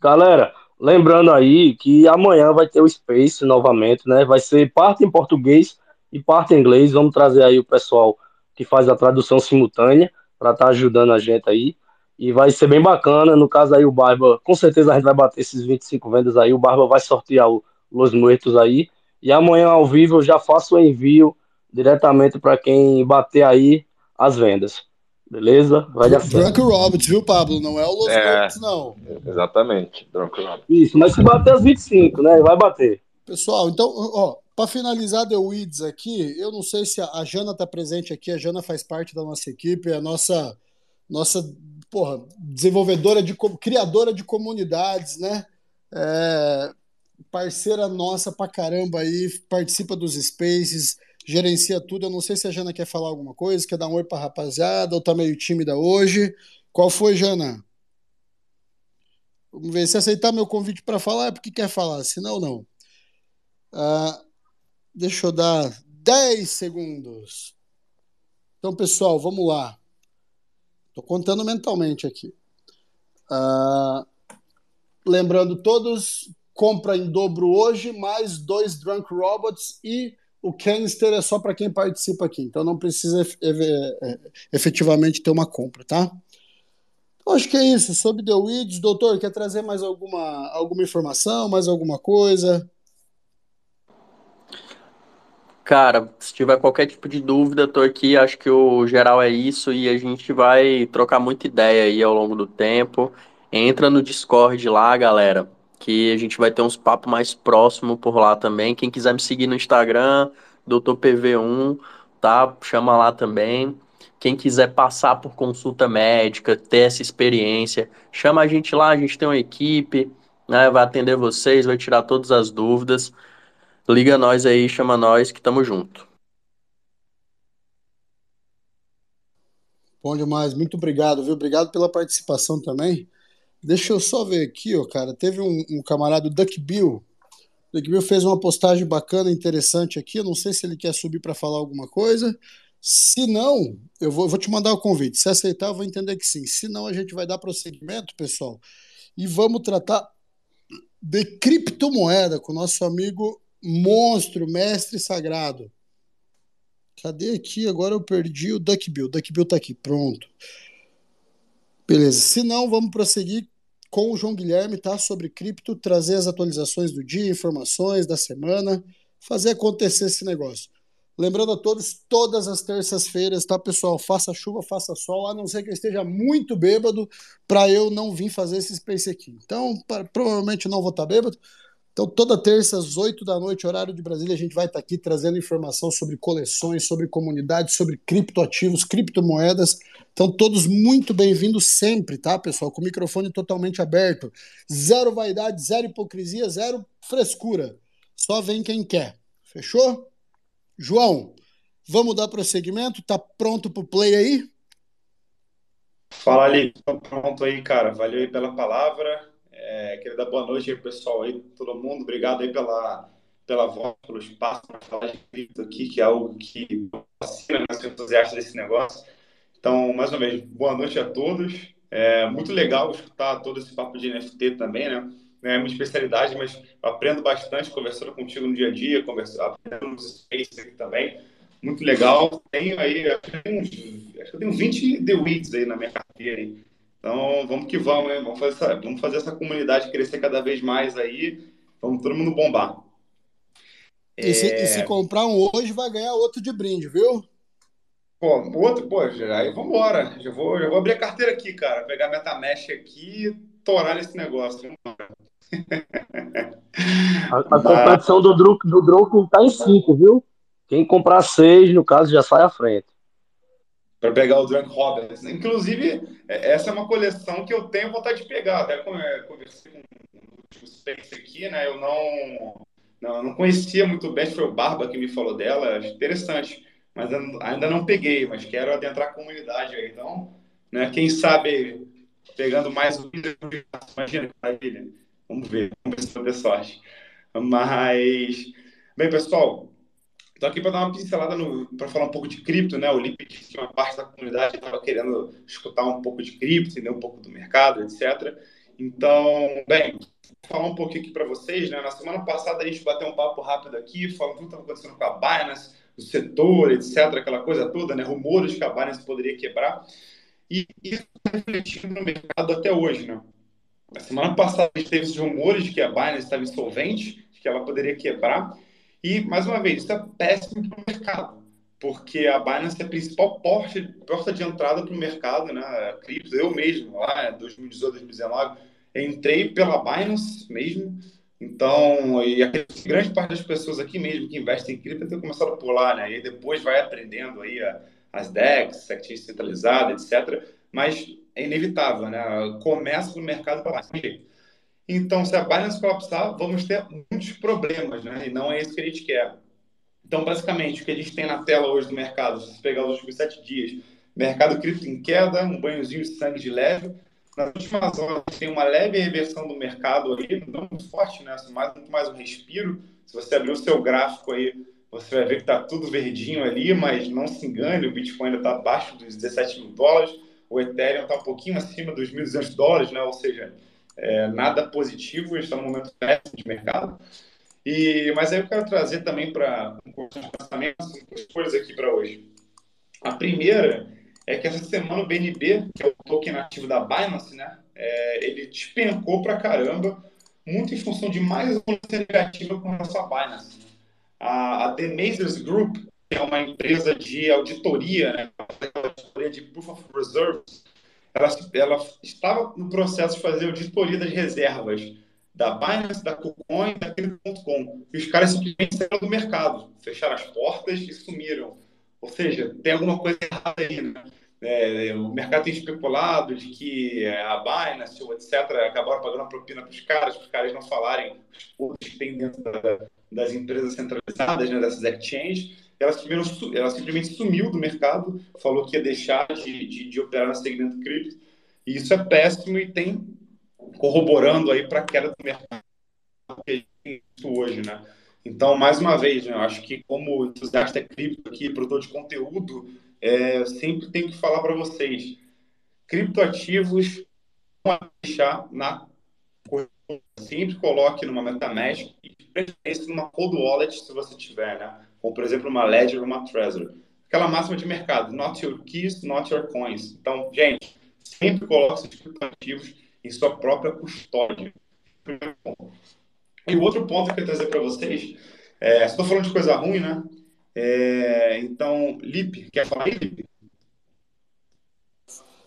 Galera, lembrando aí que amanhã vai ter o Space novamente, né? Vai ser parte em português e parte em inglês. Vamos trazer aí o pessoal que faz a tradução simultânea para estar tá ajudando a gente aí. E vai ser bem bacana. No caso aí, o Barba, com certeza a gente vai bater esses 25 vendas aí. O Barba vai sortear o Los Muertos aí. E amanhã ao vivo eu já faço o envio diretamente para quem bater aí as vendas. Beleza? Vai dar certo. Drunk Roberts, viu, Pablo? Não é o Los é, não. Exatamente, Drunk Roberts. Isso, mas se bater as 25, né? Vai bater. Pessoal, então, ó, para finalizar The Weeds aqui, eu não sei se a Jana está presente aqui, a Jana faz parte da nossa equipe, é a nossa nossa porra, desenvolvedora de criadora de comunidades, né? É, parceira nossa pra caramba aí, participa dos spaces, gerencia tudo. Eu não sei se a Jana quer falar alguma coisa, quer dar um oi pra rapaziada, ou tá meio tímida hoje. Qual foi, Jana? Vamos ver, se aceitar meu convite para falar é porque quer falar, senão não. Ah, deixa eu dar 10 segundos. Então, pessoal, vamos lá. Estou contando mentalmente aqui. Uh, lembrando todos, compra em dobro hoje, mais dois Drunk Robots e o Canister é só para quem participa aqui. Então não precisa é, efetivamente ter uma compra, tá? Então, acho que é isso. Sobre The Weeds, doutor, quer trazer mais alguma, alguma informação, mais alguma coisa? Cara, se tiver qualquer tipo de dúvida, tô aqui. Acho que o geral é isso e a gente vai trocar muita ideia aí ao longo do tempo. Entra no Discord lá, galera, que a gente vai ter uns papos mais próximos por lá também. Quem quiser me seguir no Instagram, DrPV1, tá? Chama lá também. Quem quiser passar por consulta médica, ter essa experiência, chama a gente lá, a gente tem uma equipe, né? Vai atender vocês, vai tirar todas as dúvidas. Liga nós aí, chama nós que tamo junto. Bom demais, muito obrigado, viu? Obrigado pela participação também. Deixa eu só ver aqui, ó, cara. Teve um, um camarada, o Duck Bill. O Duck Bill fez uma postagem bacana, interessante aqui. Eu não sei se ele quer subir para falar alguma coisa. Se não, eu vou, eu vou te mandar o convite. Se aceitar, eu vou entender que sim. Se não, a gente vai dar prosseguimento, pessoal. E vamos tratar de criptomoeda com o nosso amigo monstro, mestre sagrado. Cadê aqui? Agora eu perdi o Duck Bill. Duck Bill tá aqui, pronto. Beleza. Se não, vamos prosseguir com o João Guilherme, tá? Sobre cripto, trazer as atualizações do dia, informações da semana, fazer acontecer esse negócio. Lembrando a todos, todas as terças-feiras, tá, pessoal? Faça chuva, faça sol, a não ser que eu esteja muito bêbado para eu não vir fazer esse space aqui. Então, provavelmente não vou estar tá bêbado, então, toda terça, às 8 da noite, horário de Brasília, a gente vai estar aqui trazendo informação sobre coleções, sobre comunidades, sobre criptoativos, criptomoedas. Então, todos muito bem-vindos sempre, tá, pessoal? Com o microfone totalmente aberto. Zero vaidade, zero hipocrisia, zero frescura. Só vem quem quer. Fechou? João, vamos dar prosseguimento? Tá pronto pro play aí? Fala ali, pronto aí, cara. Valeu aí pela palavra. É, queria dar boa noite aí pessoal aí, todo mundo. Obrigado aí pela, pela voz, pelo espaço para falar cripto aqui, que é algo que fascina, né? Sou entusiasta desse negócio. Então, mais uma vez, boa noite a todos. É muito legal escutar todo esse papo de NFT também, né? É minha especialidade, mas aprendo bastante conversando contigo no dia a dia, conversando, aprendendo nos spaces aqui também. Muito legal. Tenho aí, acho que eu tenho 20 The Weeds aí na minha carteira. Aí. Então, vamos que vamos, hein? Vamos fazer, essa, vamos fazer essa comunidade crescer cada vez mais aí. Vamos todo mundo bombar. E, é... se, e se, comprar um hoje, vai ganhar outro de brinde, viu? Pô, outro, pô, aí vamos embora. Já vou, já vou abrir a carteira aqui, cara. Pegar MetaMask aqui e torar nesse negócio. a, a competição do Druco do Druco tá em 5, viu? Quem comprar 6, no caso, já sai à frente. Para pegar o Drunk Robbins. Inclusive, é, essa é uma coleção que eu tenho vontade de pegar. Até é, conversei com o Spence aqui, né? Eu não, não, não conhecia muito bem, foi o Barba que me falou dela, interessante. Mas ainda não peguei, mas quero adentrar a comunidade aí. Então, né, quem sabe pegando mais imagina maravilha. Vamos ver, vamos ver se sorte. Mas, bem, pessoal, Estou aqui para dar uma pincelada para falar um pouco de cripto, né? O Lipe disse que uma parte da comunidade estava querendo escutar um pouco de cripto, entender um pouco do mercado, etc. Então, bem, vou falar um pouquinho aqui para vocês, né? Na semana passada a gente bateu um papo rápido aqui, falando tudo que estava acontecendo com a Binance, o setor, etc., aquela coisa toda, né? Rumores que a Binance poderia quebrar. E isso está refletindo no mercado até hoje, né? Na semana passada a gente teve esses rumores de que a Binance estava insolvente, de que ela poderia quebrar. E, mais uma vez, isso é péssimo para o mercado, porque a Binance é a principal porta, porta de entrada para o mercado, né? A cripto, eu mesmo, lá em 2018, 2019, entrei pela Binance mesmo. Então, e a grande parte das pessoas aqui mesmo que investem em cripto tem começado a pular, né? E depois vai aprendendo aí a, as DEX, exchange centralizada, etc. Mas é inevitável, né? Começa no mercado para lá. Então, se a Binance colapsar, vamos ter muitos problemas, né? E não é isso que a gente quer. Então, basicamente, o que a gente tem na tela hoje do mercado, se pegar os últimos sete dias, mercado cripto em queda, um banhozinho de sangue de leve. Nas últimas horas, tem uma leve reversão do mercado aí, não muito forte, né? Mais, muito mais um respiro. Se você abrir o seu gráfico aí, você vai ver que está tudo verdinho ali, mas não se engane, o Bitcoin ainda está abaixo dos 17 mil dólares, o Ethereum está um pouquinho acima dos 1.200 dólares, né? Ou seja, é, nada positivo, está num momento péssimo de mercado. E, mas aí eu quero trazer também para um pensamentos, coisas aqui para hoje. A primeira é que essa semana o BNB, que é o token ativo da Binance, né, é, ele despencou para caramba, muito em função de mais uma negativa com relação à Binance. A, a The Mazers Group, que é uma empresa de auditoria, né, auditoria de Proof of Reserves, ela, ela estava no processo de fazer auditoria das reservas da Binance, da KuCoin, da Crypto.com. E os caras simplesmente saíram do mercado, fecharam as portas e sumiram. Ou seja, tem alguma coisa errada aí, né? É, o mercado tem especulado de que a Binance etc. acabaram pagando propina para os caras, para os caras não falarem os que tem dentro da, das empresas centralizadas, né, dessas exchanges ela, ela simplesmente sumiu do mercado, falou que ia deixar de, de, de operar no segmento cripto, e isso é péssimo e tem corroborando aí para a queda do mercado hoje, né? Então, mais uma vez, né, eu acho que como entusiasta cripto aqui, produtor de conteúdo, é, sempre tenho que falar para vocês, criptoativos não deixar na sempre coloque numa MetaMask e numa cold wallet se você tiver, né? Como por exemplo uma Ledger ou uma Trezor. Aquela máxima de mercado, not your keys, not your coins. Então, gente, sempre coloque seus criptoativos em sua própria custódia. E o outro ponto que eu quero trazer para vocês, é, estou falando de coisa ruim, né? É, então, Lipe, quer falar aí?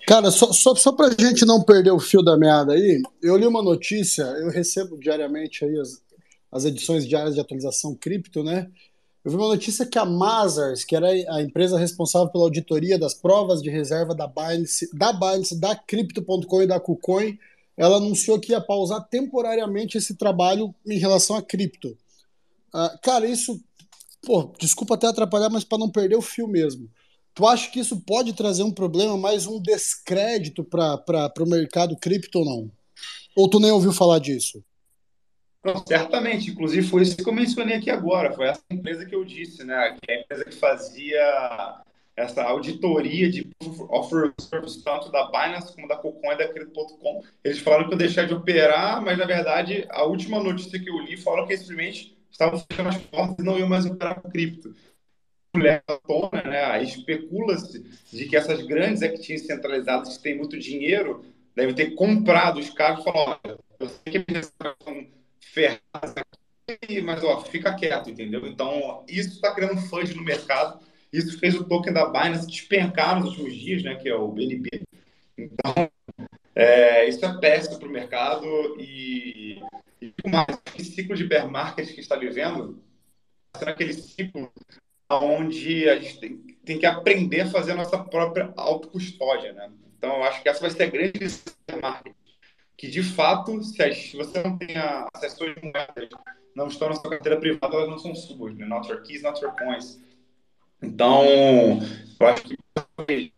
Cara, só, só, só para a gente não perder o fio da meada aí, eu li uma notícia, eu recebo diariamente aí as, as edições diárias de atualização cripto, né? Eu vi uma notícia que a Mazars, que era a empresa responsável pela auditoria das provas de reserva da Binance, da Binance, da Crypto.com e da KuCoin, ela anunciou que ia pausar temporariamente esse trabalho em relação a cripto. Uh, cara, isso, pô, desculpa até atrapalhar, mas para não perder o fio mesmo. Tu acha que isso pode trazer um problema, mais um descrédito para o mercado cripto ou não? Ou tu nem ouviu falar disso? Não, certamente, inclusive foi isso que eu mencionei aqui agora, foi essa empresa que eu disse, né? Que é a empresa que fazia essa auditoria de offer service tanto da Binance como da KuCoin e da Crypto.com. Eles falaram que eu deixar de operar, mas na verdade a última notícia que eu li falou que simplesmente estavam fechando as portas e não iam mais operar com cripto. Leva à tona, né? Especula-se de que essas grandes exchanges centralizadas que têm muito dinheiro devem ter comprado os carros e falar, olha, eu sei que eles ferradas aqui, mas ó, fica quieto, entendeu? Então, isso está criando fudge no mercado. Isso fez o token da Binance despencar nos últimos dias, né? Que é o BNB. Então, é, isso é péssimo para o mercado e, e mais, esse ciclo de bear market que está vivendo, sendo aquele ciclo onde a gente tem, tem, que aprender a fazer a nossa própria autocustódia, né? Então, eu acho que essa vai ser a grande lição marketing. Que, de fato, se, você não tem a, se as suas moedas não estão na sua carteira privada, elas não são suas, né? Not your keys, not your coins. Então, eu acho que,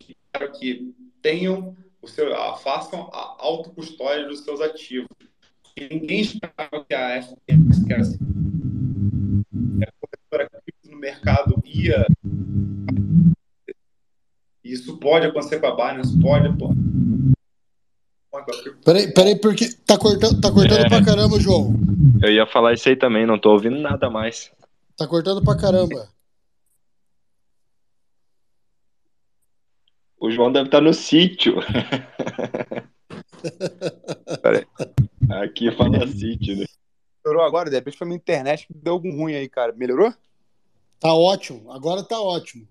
que tenham o seu, façam a autocustódia dos seus ativos. E ninguém esperava que a FTX, que era assim, a no mercado, ia. Isso pode acontecer com a Binance, pode. Peraí, peraí, porque tá cortando, tá cortando é. pra caramba, João. Eu ia falar isso aí também, não tô ouvindo nada mais. Tá cortando pra caramba. O João deve estar no sítio. Aqui fala sítio, né? Melhorou agora? De repente foi minha internet que deu algum ruim aí, cara. Melhorou? Tá ótimo. Agora tá ótimo.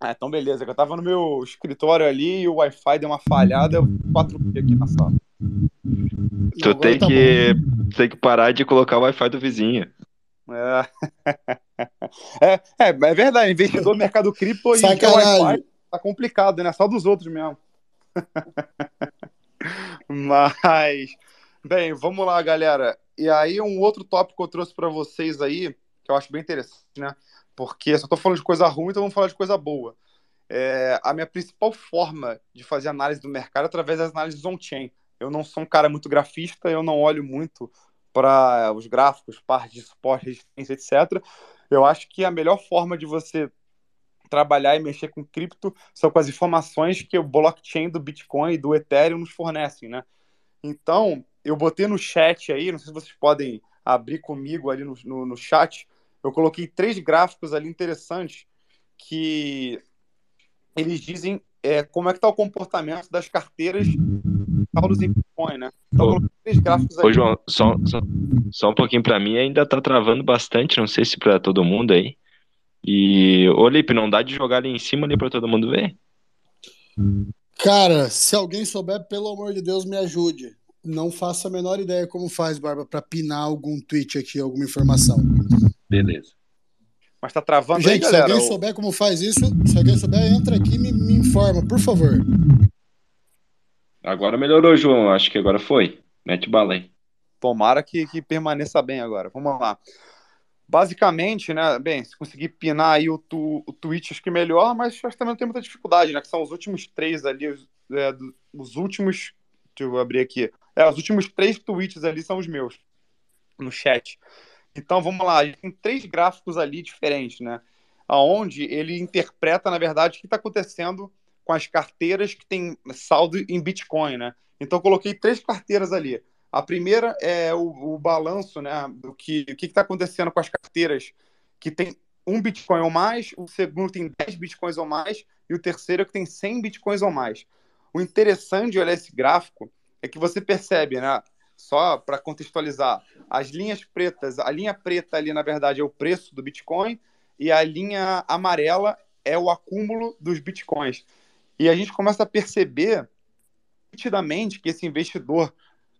Ah, então beleza. Eu tava no meu escritório ali e o Wi-Fi deu uma falhada. Eu 4G aqui na sala. Tu tem tá que, tem que parar de colocar o Wi-Fi do vizinho. É. é, é, é verdade. Investidor no mercado cripto e Wi-Fi tá complicado, né? Só dos outros mesmo. Mas, bem, vamos lá, galera. E aí, um outro tópico que eu trouxe para vocês aí, que eu acho bem interessante, né? Porque só tô falando de coisa ruim, então vamos falar de coisa boa. É, a minha principal forma de fazer análise do mercado é através das análises on-chain. Eu não sou um cara muito grafista, eu não olho muito para os gráficos, parte de suporte, resistência, etc. Eu acho que a melhor forma de você trabalhar e mexer com cripto são com as informações que o blockchain do Bitcoin e do Ethereum nos fornecem, né? Então, eu botei no chat aí, não sei se vocês podem abrir comigo ali no, no, no chat, eu coloquei três gráficos ali interessantes que eles dizem é, como é que está o comportamento das carteiras saldos em Bitcoin, né? Então, ô, três gráficos ô, João, só, só, só um pouquinho para mim ainda está travando bastante, não sei se para todo mundo aí. E, ô Lipe, não dá de jogar ali em cima ali pra todo mundo ver? Cara, se alguém souber, pelo amor de Deus, me ajude. Não faço a menor ideia como faz, Barba, para pinar algum tweet aqui, alguma informação. Beleza. Mas tá travando Gente, aí, galera. se alguém souber como faz isso, se alguém souber, entra aqui e me, me informa, por favor. Agora melhorou, João. Acho que agora foi. Mete bala aí. Tomara que, que permaneça bem agora. Vamos lá. Basicamente, né, bem, se conseguir pinar aí o, tu, o tweet, acho que melhor, mas acho que também não tem muita dificuldade, né, que são os últimos três ali, os, é, os últimos, deixa eu abrir aqui, é, os últimos três tweets ali são os meus, no chat. Então, vamos lá, tem três gráficos ali diferentes, né, aonde ele interpreta, na verdade, o que está acontecendo com as carteiras que tem saldo em Bitcoin, né. Então, eu coloquei três carteiras ali. A primeira é o, o balanço, né, do que o que está acontecendo com as carteiras que tem um Bitcoin ou mais, o segundo tem 10 Bitcoins ou mais, e o terceiro é que tem 100 Bitcoins ou mais. O interessante de olhar esse gráfico é que você percebe, né, só para contextualizar, as linhas pretas, a linha preta ali, na verdade, é o preço do Bitcoin, e a linha amarela é o acúmulo dos Bitcoins. E a gente começa a perceber nitidamente que esse investidor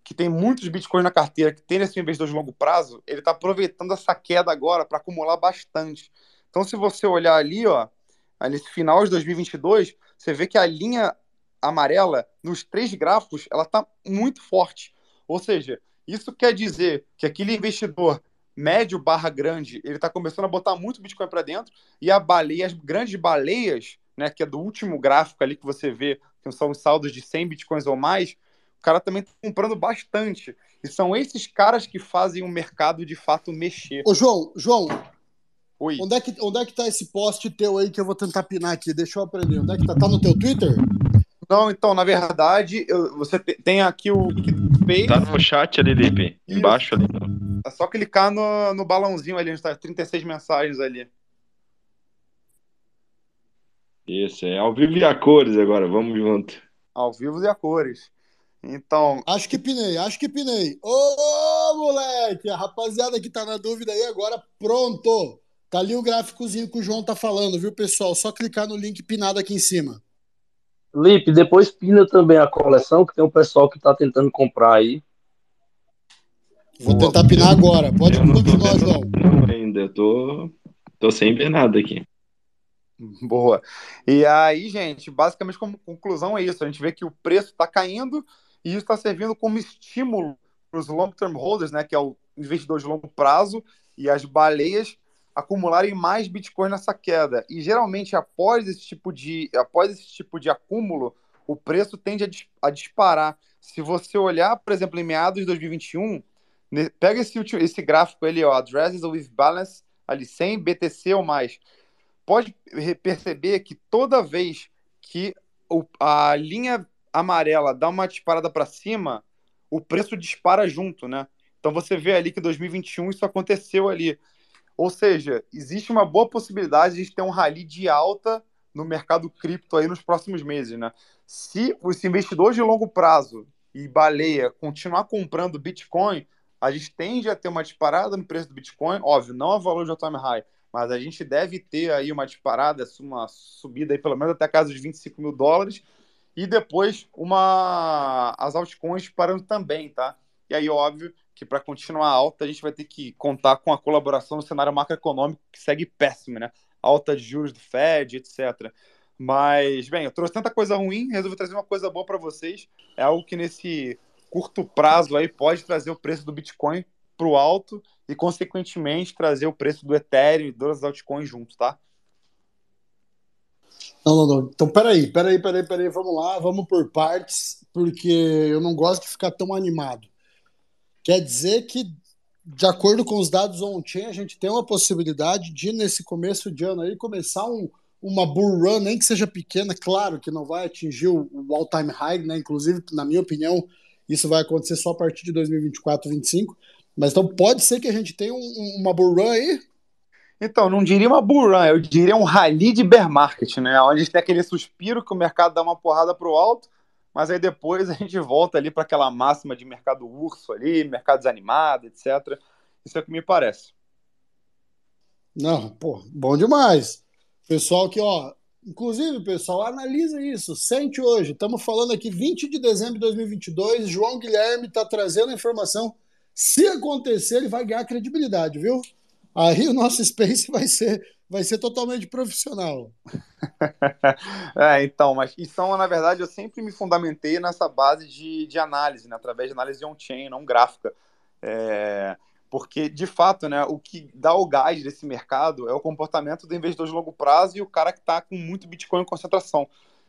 que tem muitos bitcoins na carteira, que tem esse investidor de longo prazo, ele está aproveitando essa queda agora para acumular bastante. Então, se você olhar ali, ó, nesse final de 2022, você vê que a linha amarela, nos três gráficos, ela está muito forte. Ou seja, isso quer dizer que aquele investidor médio barra grande, ele está começando a botar muito Bitcoin para dentro, e a baleia, as grandes baleias, né, que é do último gráfico ali que você vê, que são os saldos de 100 Bitcoins ou mais, o cara também tá comprando bastante. E são esses caras que fazem o mercado de fato mexer. Ô, João, João. Oi. Onde é, que, onde é que tá esse post teu aí que eu vou tentar pinar aqui? Deixa eu aprender. Onde é que tá? Tá no teu Twitter? Não, então, na verdade, eu, você tem aqui o Face. Tá no chat ali, Lipe. Embaixo ali. É só clicar no, no balãozinho ali, onde tá 36 mensagens ali. Isso, é ao vivo e a cores agora, vamos junto. Ao vivo e a cores. Então. Acho que pinei, acho que pinei. Ô, moleque! A rapaziada que tá na dúvida aí agora, pronto! Tá ali o gráficozinho que o João tá falando, viu, pessoal? Só clicar no link pinado aqui em cima. Lipe, depois pina também a coleção, que tem um pessoal que tá tentando comprar aí. Vou tentar pinar agora. Pode continuar, João. Não, ainda, eu tô, tô sem ver nada aqui. Boa. E aí, gente, basicamente como conclusão é isso. A gente vê que o preço está caindo e isso está servindo como estímulo para os long-term holders, né, que é o investidor de longo prazo, e as baleias acumularem mais Bitcoin nessa queda. E geralmente, após esse tipo de, após esse tipo de acúmulo, o preço tende a, a disparar. Se você olhar, por exemplo, em meados de 2021, pega esse, esse gráfico ali, ó, Addresses with Balance, ali 100 BTC ou mais. Pode perceber que toda vez que a linha amarela dá uma disparada para cima, o preço dispara junto, né? Então você vê ali que em 2021 isso aconteceu ali. Ou seja, existe uma boa possibilidade de ter um rally de alta no mercado cripto aí nos próximos meses, né? Se os investidores de longo prazo e baleia continuar comprando Bitcoin, a gente tende a ter uma disparada no preço do Bitcoin, óbvio, não a valor de all-time high, mas a gente deve ter aí uma disparada, uma subida aí pelo menos até a casa de 25 mil dólares, e depois uma as altcoins parando também, tá? E aí, óbvio, que para continuar alta, a gente vai ter que contar com a colaboração no cenário macroeconômico que segue péssimo, né? Alta de juros do Fed, etc. Mas, bem, eu trouxe tanta coisa ruim, resolvi trazer uma coisa boa para vocês. É algo que nesse curto prazo aí pode trazer o preço do Bitcoin para o alto e, consequentemente, trazer o preço do Ethereum e das altcoins juntos, tá? Não, não, não. Então, peraí, peraí, peraí, peraí, vamos lá, vamos por partes, porque eu não gosto de ficar tão animado. Quer dizer que, de acordo com os dados on-chain, a gente tem uma possibilidade de, nesse começo de ano aí, começar um, uma bull run, nem que seja pequena, claro que não vai atingir o, o all-time high, né? Inclusive, na minha opinião, isso vai acontecer só a partir de 2024, 2025. Mas então pode ser que a gente tenha um, uma bull run aí então, não diria uma bull run, eu diria um rally de bear market, né? Onde a gente tem aquele suspiro que o mercado dá uma porrada para o alto, mas aí depois a gente volta ali para aquela máxima de mercado urso ali, mercado desanimado, etc. Isso é o que me parece. Não, pô, bom demais. Pessoal que, ó, inclusive, pessoal, analisa isso, sente hoje. Estamos falando aqui 20 de dezembro de 2022, João Guilherme está trazendo a informação. Se acontecer, ele vai ganhar credibilidade, viu? Aí o nosso Space vai ser, vai ser totalmente profissional. é, então, mas isso, na verdade, eu sempre me fundamentei nessa base de, de análise, né, através de análise on-chain, não gráfica. É, porque, de fato, né, o que dá o gás desse mercado é o comportamento do investidor de longo prazo e o cara que está com muito Bitcoin em concentração.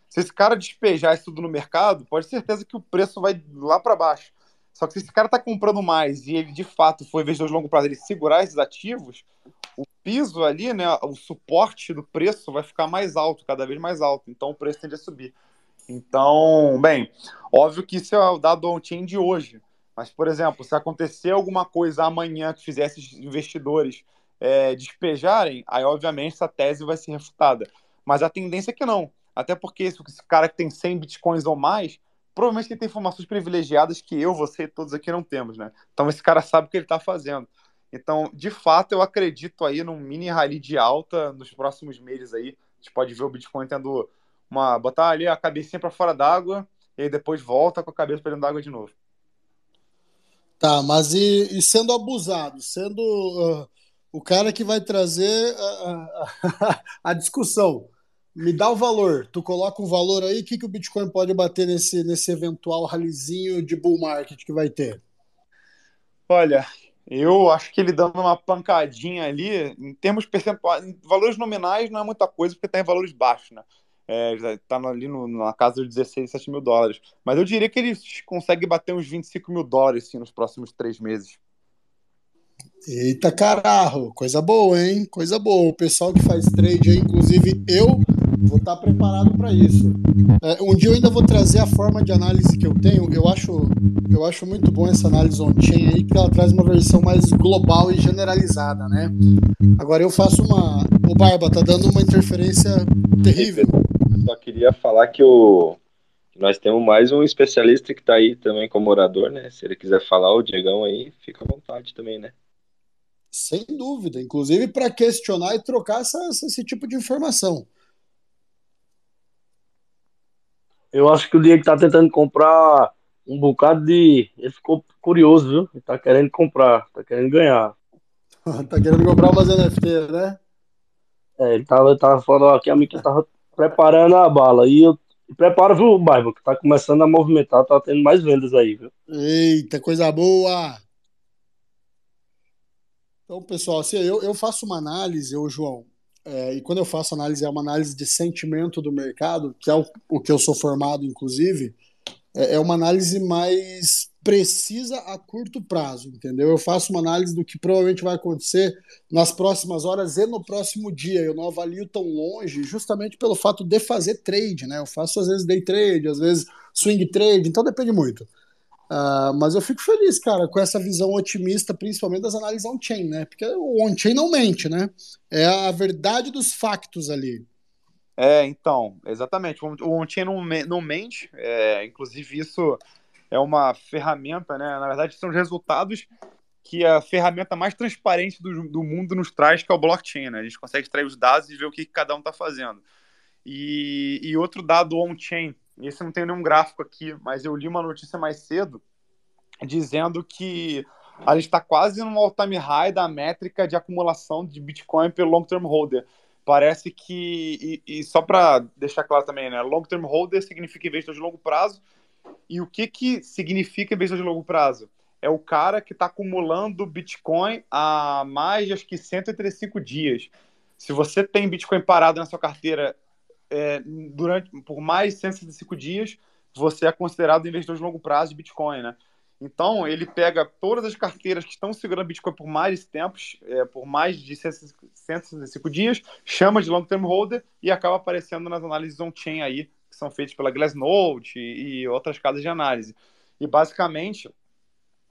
Se esse cara despejar isso tudo no mercado, pode ter certeza que o preço vai lá para baixo. Só que se esse cara está comprando mais e ele de fato foi investidor de longo prazo, ele segurar esses ativos, o piso ali, né, o suporte do preço vai ficar mais alto, cada vez mais alto. Então o preço tende a subir. Então, bem, óbvio que isso é o dado on-chain de hoje. Mas, por exemplo, se acontecer alguma coisa amanhã que fizesse investidores é, despejarem, aí obviamente essa tese vai ser refutada. Mas a tendência é que não. Até porque esse cara que tem 100 bitcoins ou mais, provavelmente ele tem informações privilegiadas que eu, você e todos aqui não temos, né? Então esse cara sabe o que ele está fazendo. Então, de fato, eu acredito aí num mini rally de alta nos próximos meses aí. A gente pode ver o Bitcoin tendo uma. botar ali a cabecinha para fora d'água e depois volta com a cabeça para dentro d'água de novo. Tá, mas e, e sendo abusado, sendo uh, o cara que vai trazer a discussão me dá o valor. Tu coloca um valor aí, o que, que o Bitcoin pode bater nesse, nesse eventual ralizinho de bull market que vai ter? Olha, eu acho que ele dando uma pancadinha ali, em termos percentuais, em valores nominais não é muita coisa, porque está em valores baixos, né? É, tá ali no, na casa dos 16, 7 mil dólares. Mas eu diria que ele consegue bater uns 25 mil dólares sim, nos próximos três meses. Eita caralho, coisa boa, hein? Coisa boa. O pessoal que faz trade aí, inclusive eu, vou estar preparado para isso. É, um dia eu ainda vou trazer a forma de análise que eu tenho. Eu acho, eu acho muito bom essa análise on-chain aí, que ela traz uma versão mais global e generalizada, né? Agora eu faço uma. O Barba tá dando uma interferência terrível. Só queria falar que o nós temos mais um especialista que está aí também como orador, né? Se ele quiser falar, o Diegão aí, fica à vontade também, né? Sem dúvida, inclusive para questionar e trocar essa, esse tipo de informação. Eu acho que o Diego tá tentando comprar um bocado de. Ele ficou curioso, viu? Ele tá querendo comprar, tá querendo ganhar. tá querendo comprar umas NFT, né? É, ele tava, tava falando aqui, a mim que tava preparando a bala. E eu preparo, viu, Barba, que tá começando a movimentar, tá tendo mais vendas aí, viu? Eita, coisa boa! Então, pessoal, assim, eu, eu faço uma análise, eu, João, é, e quando eu faço análise, é uma análise de sentimento do mercado, que é o, o que eu sou formado, inclusive, é, é uma análise mais precisa a curto prazo, entendeu? Eu faço uma análise do que provavelmente vai acontecer nas próximas horas e no próximo dia. Eu não avalio tão longe, justamente pelo fato de fazer trade, né? Eu faço às vezes day trade, às vezes swing trade, então depende muito. Uh, mas eu fico feliz, cara, com essa visão otimista, principalmente das análises on-chain, né? Porque o on-chain não mente, né? É a verdade dos factos ali. É, então, exatamente. O on-chain não, não mente, é, inclusive isso é uma ferramenta, né? Na verdade, são os resultados que a ferramenta mais transparente do, do mundo nos traz, que é o blockchain, né? A gente consegue extrair os dados e ver o que, cada um está fazendo. E, e outro dado on-chain esse não tem nenhum gráfico aqui, mas eu li uma notícia mais cedo dizendo que a gente está quase no all-time high da métrica de acumulação de Bitcoin pelo long-term holder. Parece que, e, e só para deixar claro também, né, long-term holder significa investidor de longo prazo, e o que, que significa investidor de longo prazo? É o cara que está acumulando Bitcoin há mais de acho que 135 dias. Se você tem Bitcoin parado na sua carteira é, durante por mais de 165 dias, você é considerado investidor de longo prazo de Bitcoin, né? Então, ele pega todas as carteiras que estão segurando Bitcoin por mais tempos, é, por mais de 165 dias, chama de long term holder e acaba aparecendo nas análises on-chain aí, que são feitas pela Glassnode e, e outras casas de análise. E, basicamente,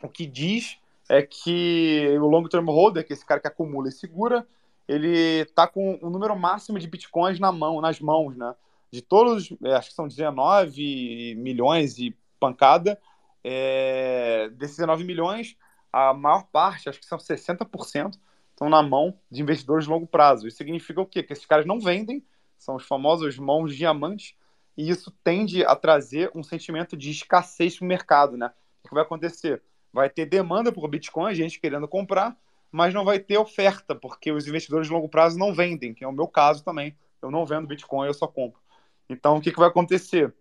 o que diz é que o long term holder, que é esse cara que acumula e segura, ele tá com o número máximo de bitcoins na mão, nas mãos, né? De todos, é, acho que são 19 milhões e pancada, é, desses 19 milhões, a maior parte, acho que são 60%, estão na mão de investidores de longo prazo. Isso significa o quê? Que esses caras não vendem, são os famosos mãos diamantes, e isso tende a trazer um sentimento de escassez no mercado, né? O que vai acontecer? Vai ter demanda por Bitcoin, gente querendo comprar, mas não vai ter oferta, porque os investidores de longo prazo não vendem, que é o meu caso também. Eu não vendo Bitcoin, eu só compro. Então, o que, que vai acontecer?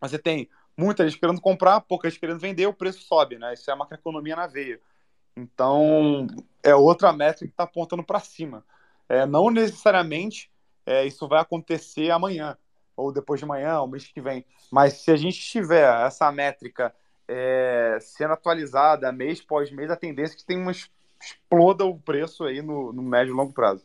Você tem muita gente querendo comprar, pouca gente querendo vender, o preço sobe, né? Isso é a macroeconomia na veia. Então, é outra métrica que está apontando para cima. É, não necessariamente é, isso vai acontecer amanhã, ou depois de amanhã, ou mês que vem. Mas se a gente tiver essa métrica é, sendo atualizada mês pós mês, a tendência é que tem umas exploda o preço aí no, no médio e longo prazo.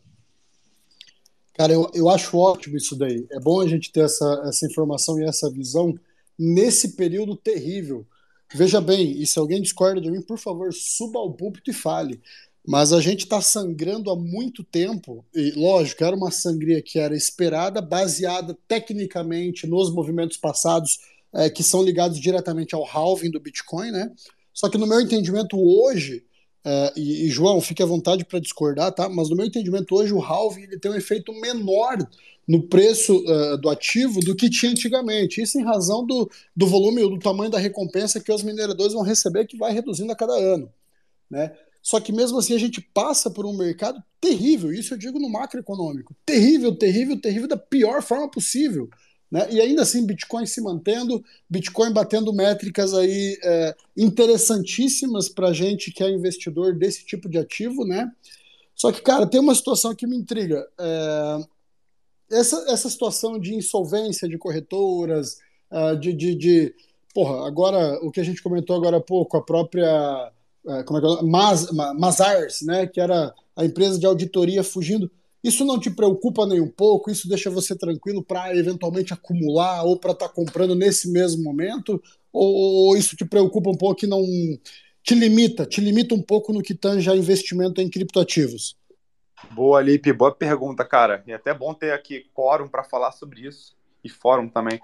Cara, eu, eu acho ótimo isso daí. É bom a gente ter essa, essa informação e essa visão nesse período terrível. Veja bem, e se alguém discorda de mim, por favor, suba ao púlpito e fale. Mas a gente está sangrando há muito tempo, e lógico, era uma sangria que era esperada, baseada tecnicamente nos movimentos passados é, que são ligados diretamente ao halving do Bitcoin, né? Só que no meu entendimento hoje, Uh, e, e, João, fique à vontade para discordar, tá? Mas no meu entendimento hoje o halving ele tem um efeito menor no preço uh, do ativo do que tinha antigamente. Isso em razão do, do volume, do tamanho da recompensa que os mineradores vão receber, que vai reduzindo a cada ano, né? Só que mesmo assim a gente passa por um mercado terrível, isso eu digo no macroeconômico, terrível, terrível, terrível da pior forma possível. Né? E ainda assim, Bitcoin se mantendo, Bitcoin batendo métricas aí é, interessantíssimas para gente que é investidor desse tipo de ativo, né? Só que, cara, tem uma situação que me intriga. É, essa, essa situação de insolvência de corretoras, uh, de, de, de, Porra, agora, o que a gente comentou agora há pouco, a própria. Uh, como é que é? Mas, Mazars, né? Que era a empresa de auditoria fugindo isso não te preocupa nem um pouco? Isso deixa você tranquilo para eventualmente acumular ou para estar tá comprando nesse mesmo momento? Ou, ou, isso te preocupa um pouco e não te limita, te limita um pouco no que tange a investimento em criptoativos? Boa, Lipe, boa pergunta, cara. E é até bom ter aqui quórum para falar sobre isso e fórum também.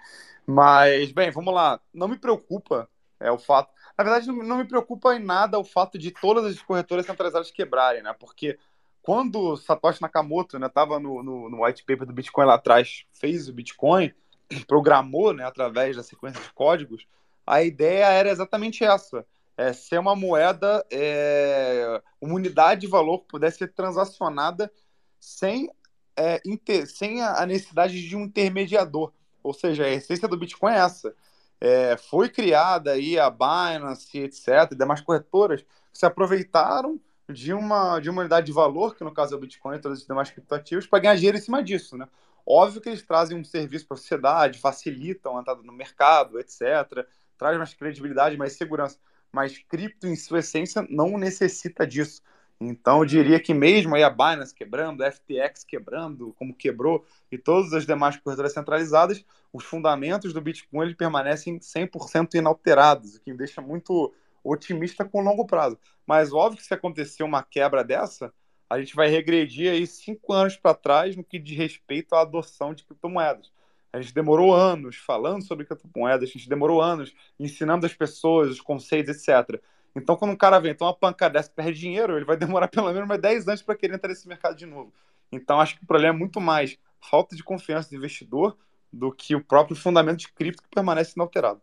Mas, bem, vamos lá. Não me preocupa é o fato. Na verdade, não me preocupa em nada o fato de todas as corretoras centralizadas quebrarem, né? Porque quando Satoshi Nakamoto estava né, no, no, no, white paper do Bitcoin lá atrás, fez o Bitcoin, programou né, através da sequência de códigos, a ideia era exatamente essa: é, ser uma moeda, é, uma unidade de valor que pudesse ser transacionada sem é, inter, sem a necessidade de um intermediador. Ou seja, a essência do Bitcoin é essa. É, foi criada aí a Binance, etc., e demais corretoras se aproveitaram de uma, de uma unidade de valor, que no caso é o Bitcoin e todos os demais criptoativos, para ganhar dinheiro em cima disso. Né? Óbvio que eles trazem um serviço para a sociedade, facilitam a entrada no mercado, etc., traz mais credibilidade, mais segurança. Mas cripto, em sua essência, não necessita disso. Então, eu diria que mesmo aí a Binance quebrando, a FTX quebrando, como quebrou, e todas as demais corretoras centralizadas, os fundamentos do Bitcoin ele permanecem 100% inalterados, o que me deixa muito otimista com longo prazo. Mas óbvio que se acontecer uma quebra dessa, a gente vai regredir aí cinco anos para trás no que diz respeito à adoção de criptomoedas. A gente demorou anos falando sobre criptomoedas, a gente demorou anos ensinando as pessoas os conceitos, etc. Então, quando um cara vem, então uma pancada dessa perde dinheiro, ele vai demorar pelo menos mais 10 anos para querer entrar nesse mercado de novo. Então, acho que o problema é muito mais falta de confiança do investidor do que o próprio fundamento de cripto que permanece inalterado.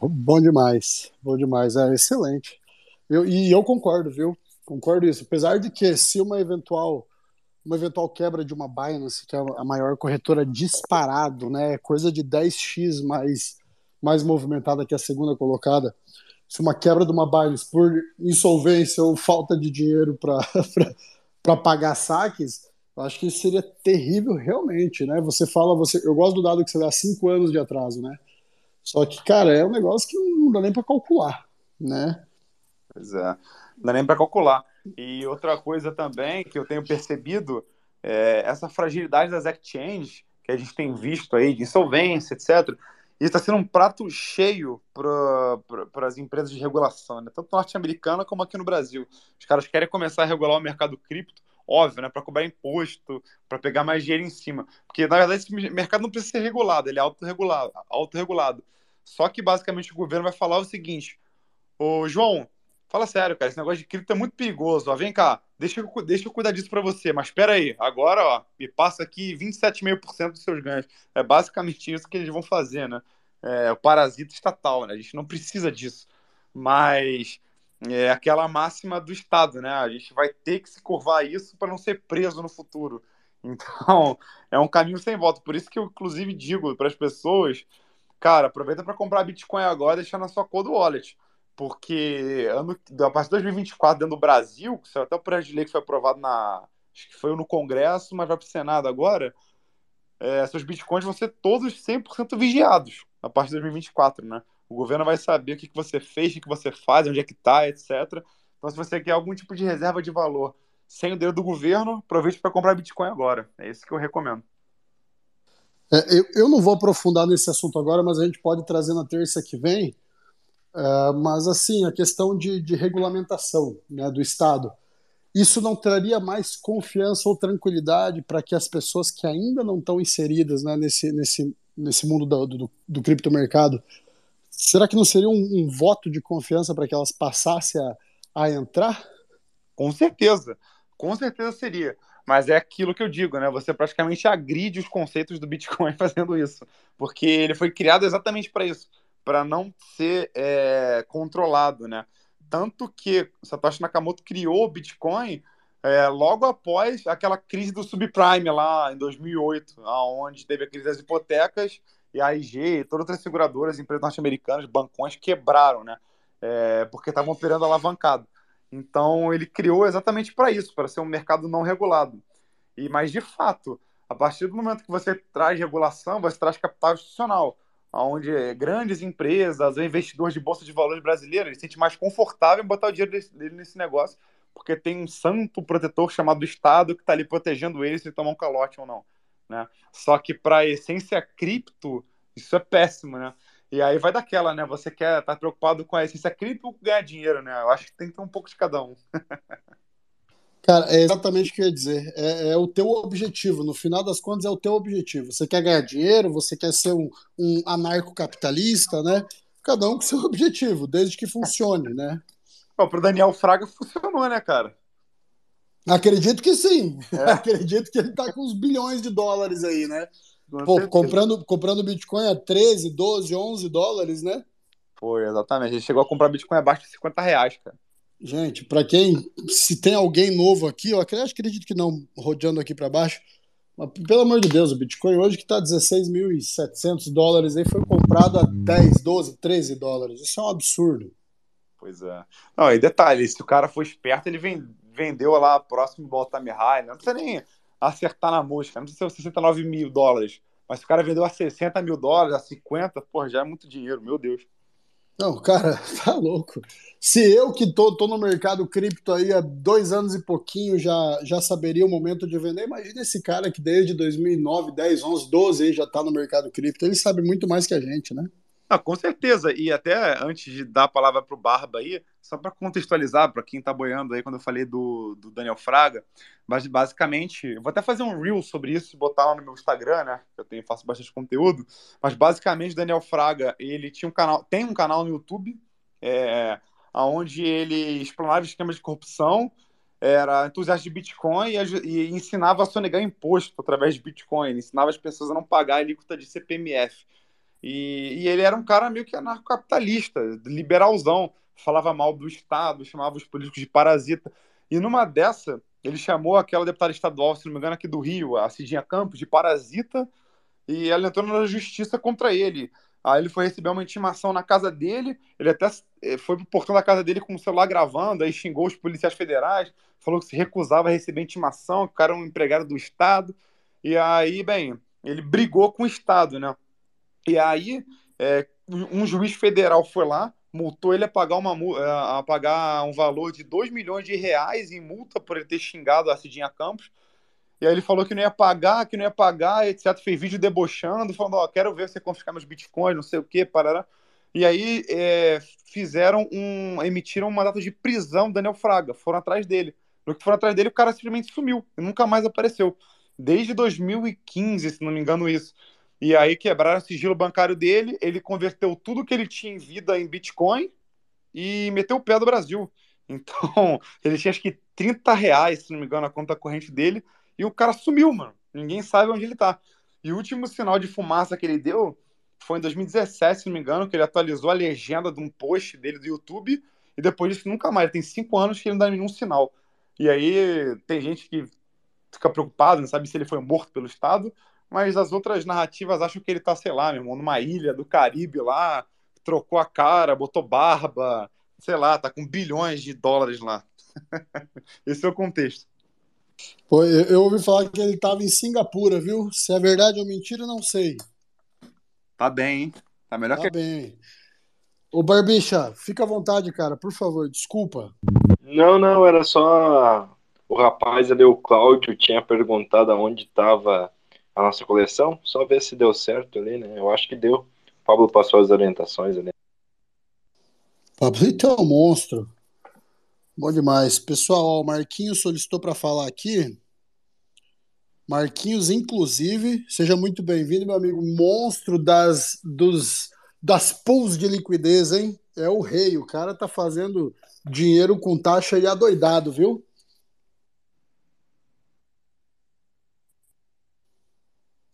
Bom demais, bom demais, é excelente. Eu, e eu concordo, viu? Concordo isso. Apesar de que se uma eventual uma eventual quebra de uma Binance, que é a maior corretora disparado, né, coisa de 10x mais mais movimentada que a segunda colocada, se uma quebra de uma Binance por insolvência ou falta de dinheiro para pagar saques, eu acho que seria terrível realmente, né? Você fala, você, eu gosto do dado que você dá cinco anos de atraso, né? Só que, cara, é um negócio que não dá nem para calcular, né? Pois é, não dá nem para calcular. E outra coisa também que eu tenho percebido é essa fragilidade das exchanges que a gente tem visto aí, de insolvência, etc isso está sendo um prato cheio para as empresas de regulação, né? tanto norte-americana como aqui no Brasil. Os caras querem começar a regular o mercado cripto, óbvio, né? para cobrar imposto, para pegar mais dinheiro em cima. Porque, na verdade, esse mercado não precisa ser regulado, ele é autorregulado. autorregulado. Só que, basicamente, o governo vai falar o seguinte: Ô, João, fala sério, cara, esse negócio de cripto é muito perigoso. Ó, vem cá, deixa eu, deixa eu cuidar disso para você. Mas espera aí, agora, ó, me passa aqui 27,5% dos seus ganhos. É basicamente isso que eles vão fazer, né? É, o parasita estatal, né? A gente não precisa disso. Mas é aquela máxima do Estado, né? A gente vai ter que se curvar isso para não ser preso no futuro. Então, é um caminho sem volta. Por isso que eu, inclusive, digo para as pessoas, cara, aproveita para comprar Bitcoin agora e deixar na sua cor do wallet porque ano, a partir de 2024, dentro do Brasil, que até o projeto de lei que foi aprovado na. Acho que foi no Congresso, mas vai para o Senado agora. É, seus bitcoins vão ser todos 100% vigiados a partir de 2024, né? O governo vai saber o que, que você fez, o que, que você faz, onde é que está, etc. Então, se você quer algum tipo de reserva de valor sem o dedo do governo, aproveite para comprar Bitcoin agora. É isso que eu recomendo. É, eu, eu não vou aprofundar nesse assunto agora, mas a gente pode trazer na terça que vem Uh, mas, assim, a questão de, de regulamentação né, do Estado, isso não traria mais confiança ou tranquilidade para que as pessoas que ainda não estão inseridas né, nesse, nesse, nesse mundo do, do, do criptomercado, será que não seria um, um voto de confiança para que elas passassem a, a entrar? Com certeza, com certeza seria. Mas é aquilo que eu digo, né? Você praticamente agride os conceitos do Bitcoin fazendo isso. Porque ele foi criado exatamente para isso para não ser é, controlado, né? Tanto que Satoshi Nakamoto criou o Bitcoin é, logo após aquela crise do subprime lá em 2008, aonde teve a crise das hipotecas e a IG e todas as seguradoras, empresas norte-americanas, bancões quebraram, né? É, porque estavam operando alavancado. Então ele criou exatamente para isso, para ser um mercado não regulado. E mas de fato, a partir do momento que você traz regulação, você traz capital institucional onde grandes empresas, o investidor de bolsa de valores brasileiro, ele se sente mais confortável em botar o dinheiro dele nesse negócio, porque tem um santo protetor chamado Estado que está ali protegendo ele se ele tomar um calote ou não. Né? Só que para a essência cripto, isso é péssimo, né? E aí vai daquela, né? Você quer estar tá preocupado com a essência cripto ou ganhar dinheiro, né? Eu acho que tem que ter um pouco de cada um. Cara, é exatamente o que eu ia dizer. É, é, o teu objetivo. No final das contas, é o teu objetivo. Você quer ganhar dinheiro, você quer ser um, um anarcocapitalista, né? Cada um com seu objetivo, desde que funcione, né? Para pro Daniel Fraga funcionou, né, cara? Acredito que sim. É. Acredito que ele tá com uns bilhões de dólares aí, né? Pô, comprando, comprando Bitcoin a 13, 12, 11 dólares, né? Foi, exatamente. Ele chegou a comprar Bitcoin abaixo de 50 reais, cara. Gente, para quem. Se tem alguém novo aqui, eu acredito que não, rodeando aqui para baixo. Mas, pelo amor de Deus, o Bitcoin hoje que está 16.700 dólares aí foi comprado a 10, 12, 13 dólares. Isso é um absurdo. Pois é. Não, e detalhe, se o cara for esperto, ele vendeu lá próximo do all-time high. Não precisa nem acertar na música, não precisa ser 69 mil dólares. Mas se o cara vendeu a 60 mil dólares, a 50, pô, já é muito dinheiro, meu Deus. Não, cara, tá louco. Se eu que tô, tô no mercado cripto aí há dois anos e pouquinho já, já saberia o momento de vender, imagina esse cara que desde 2009, 10, 11, 12 aí já tá no mercado cripto, ele sabe muito mais que a gente, né? Ah, com certeza. E até antes de dar a palavra para o Barba aí, só para contextualizar para quem está boiando aí, quando eu falei do, do Daniel Fraga, mas basicamente, eu vou até fazer um reel sobre isso e botar lá no meu Instagram, né? Eu tenho, faço bastante conteúdo. Mas basicamente, Daniel Fraga, ele tinha um canal, tem um canal no YouTube, é, onde ele explanava esquemas de corrupção, era entusiasta de Bitcoin e, e ensinava a sonegar imposto através de Bitcoin, ensinava as pessoas a não pagar a alíquota de CPMF. E, e ele era um cara meio que anarcocapitalista, liberalzão, falava mal do Estado, chamava os políticos de parasita. E numa dessa, ele chamou aquela deputada estadual, se não me engano, aqui do Rio, a Cidinha Campos, de parasita, e ela entrou na justiça contra ele. Aí ele foi receber uma intimação na casa dele, ele até eh, foi pro portão da casa dele com o celular gravando, aí xingou os policiais federais, falou que se recusava a receber intimação, que o cara era um empregado do Estado. E aí, bem, ele brigou com o Estado, né? E aí, é, um juiz federal foi lá, multou ele a pagar, uma, a pagar um valor de 2 milhões de reais em multa por ele ter xingado a Cidinha Campos. E aí ele falou que não ia pagar, que não ia pagar, etc. Fez vídeo debochando, falando, ó, quero ver você confiscar meus bitcoins, não sei o que, parará. E aí é, fizeram um. emitiram uma data de prisão do Daniel Fraga. Foram atrás dele. No que foram atrás dele, o cara simplesmente sumiu e nunca mais apareceu. Desde 2015, se não me engano, isso. E aí quebraram o sigilo bancário dele, ele converteu tudo que ele tinha em vida em Bitcoin e meteu o pé do Brasil. Então, ele tinha acho que 30 reais, se não me engano, na conta corrente dele, e o cara sumiu, mano. Ninguém sabe onde ele tá. E o último sinal de fumaça que ele deu foi em 2017, se não me engano, que ele atualizou a legenda de um post dele do YouTube, e depois disso nunca mais. Tem cinco anos que ele não dá nenhum sinal. E aí tem gente que fica preocupado, não sabe se ele foi morto pelo Estado, mas as outras narrativas acham que ele tá, sei lá, meu irmão, numa ilha do Caribe lá, trocou a cara, botou barba, sei lá, tá com bilhões de dólares lá. Esse é o contexto. Pô, eu, ouvi falar que ele tava em Singapura, viu? Se é verdade ou mentira, não sei. Tá bem, hein? Tá melhor tá que. bem. Ô, Barbicha, fica à vontade, cara, por favor, desculpa. Não, não, era só. O rapaz ali, o Cláudio, tinha perguntado aonde estava a nossa coleção, só ver se deu certo ali, né? Eu acho que deu. O Pablo passou as orientações ali. Pablito é um monstro. Bom demais. Pessoal, o Marquinhos solicitou para falar aqui. Marquinhos, inclusive, seja muito bem-vindo, meu amigo. Monstro das, dos, das pools de liquidez, hein? É o rei. O cara tá fazendo dinheiro com taxa e adoidado, viu?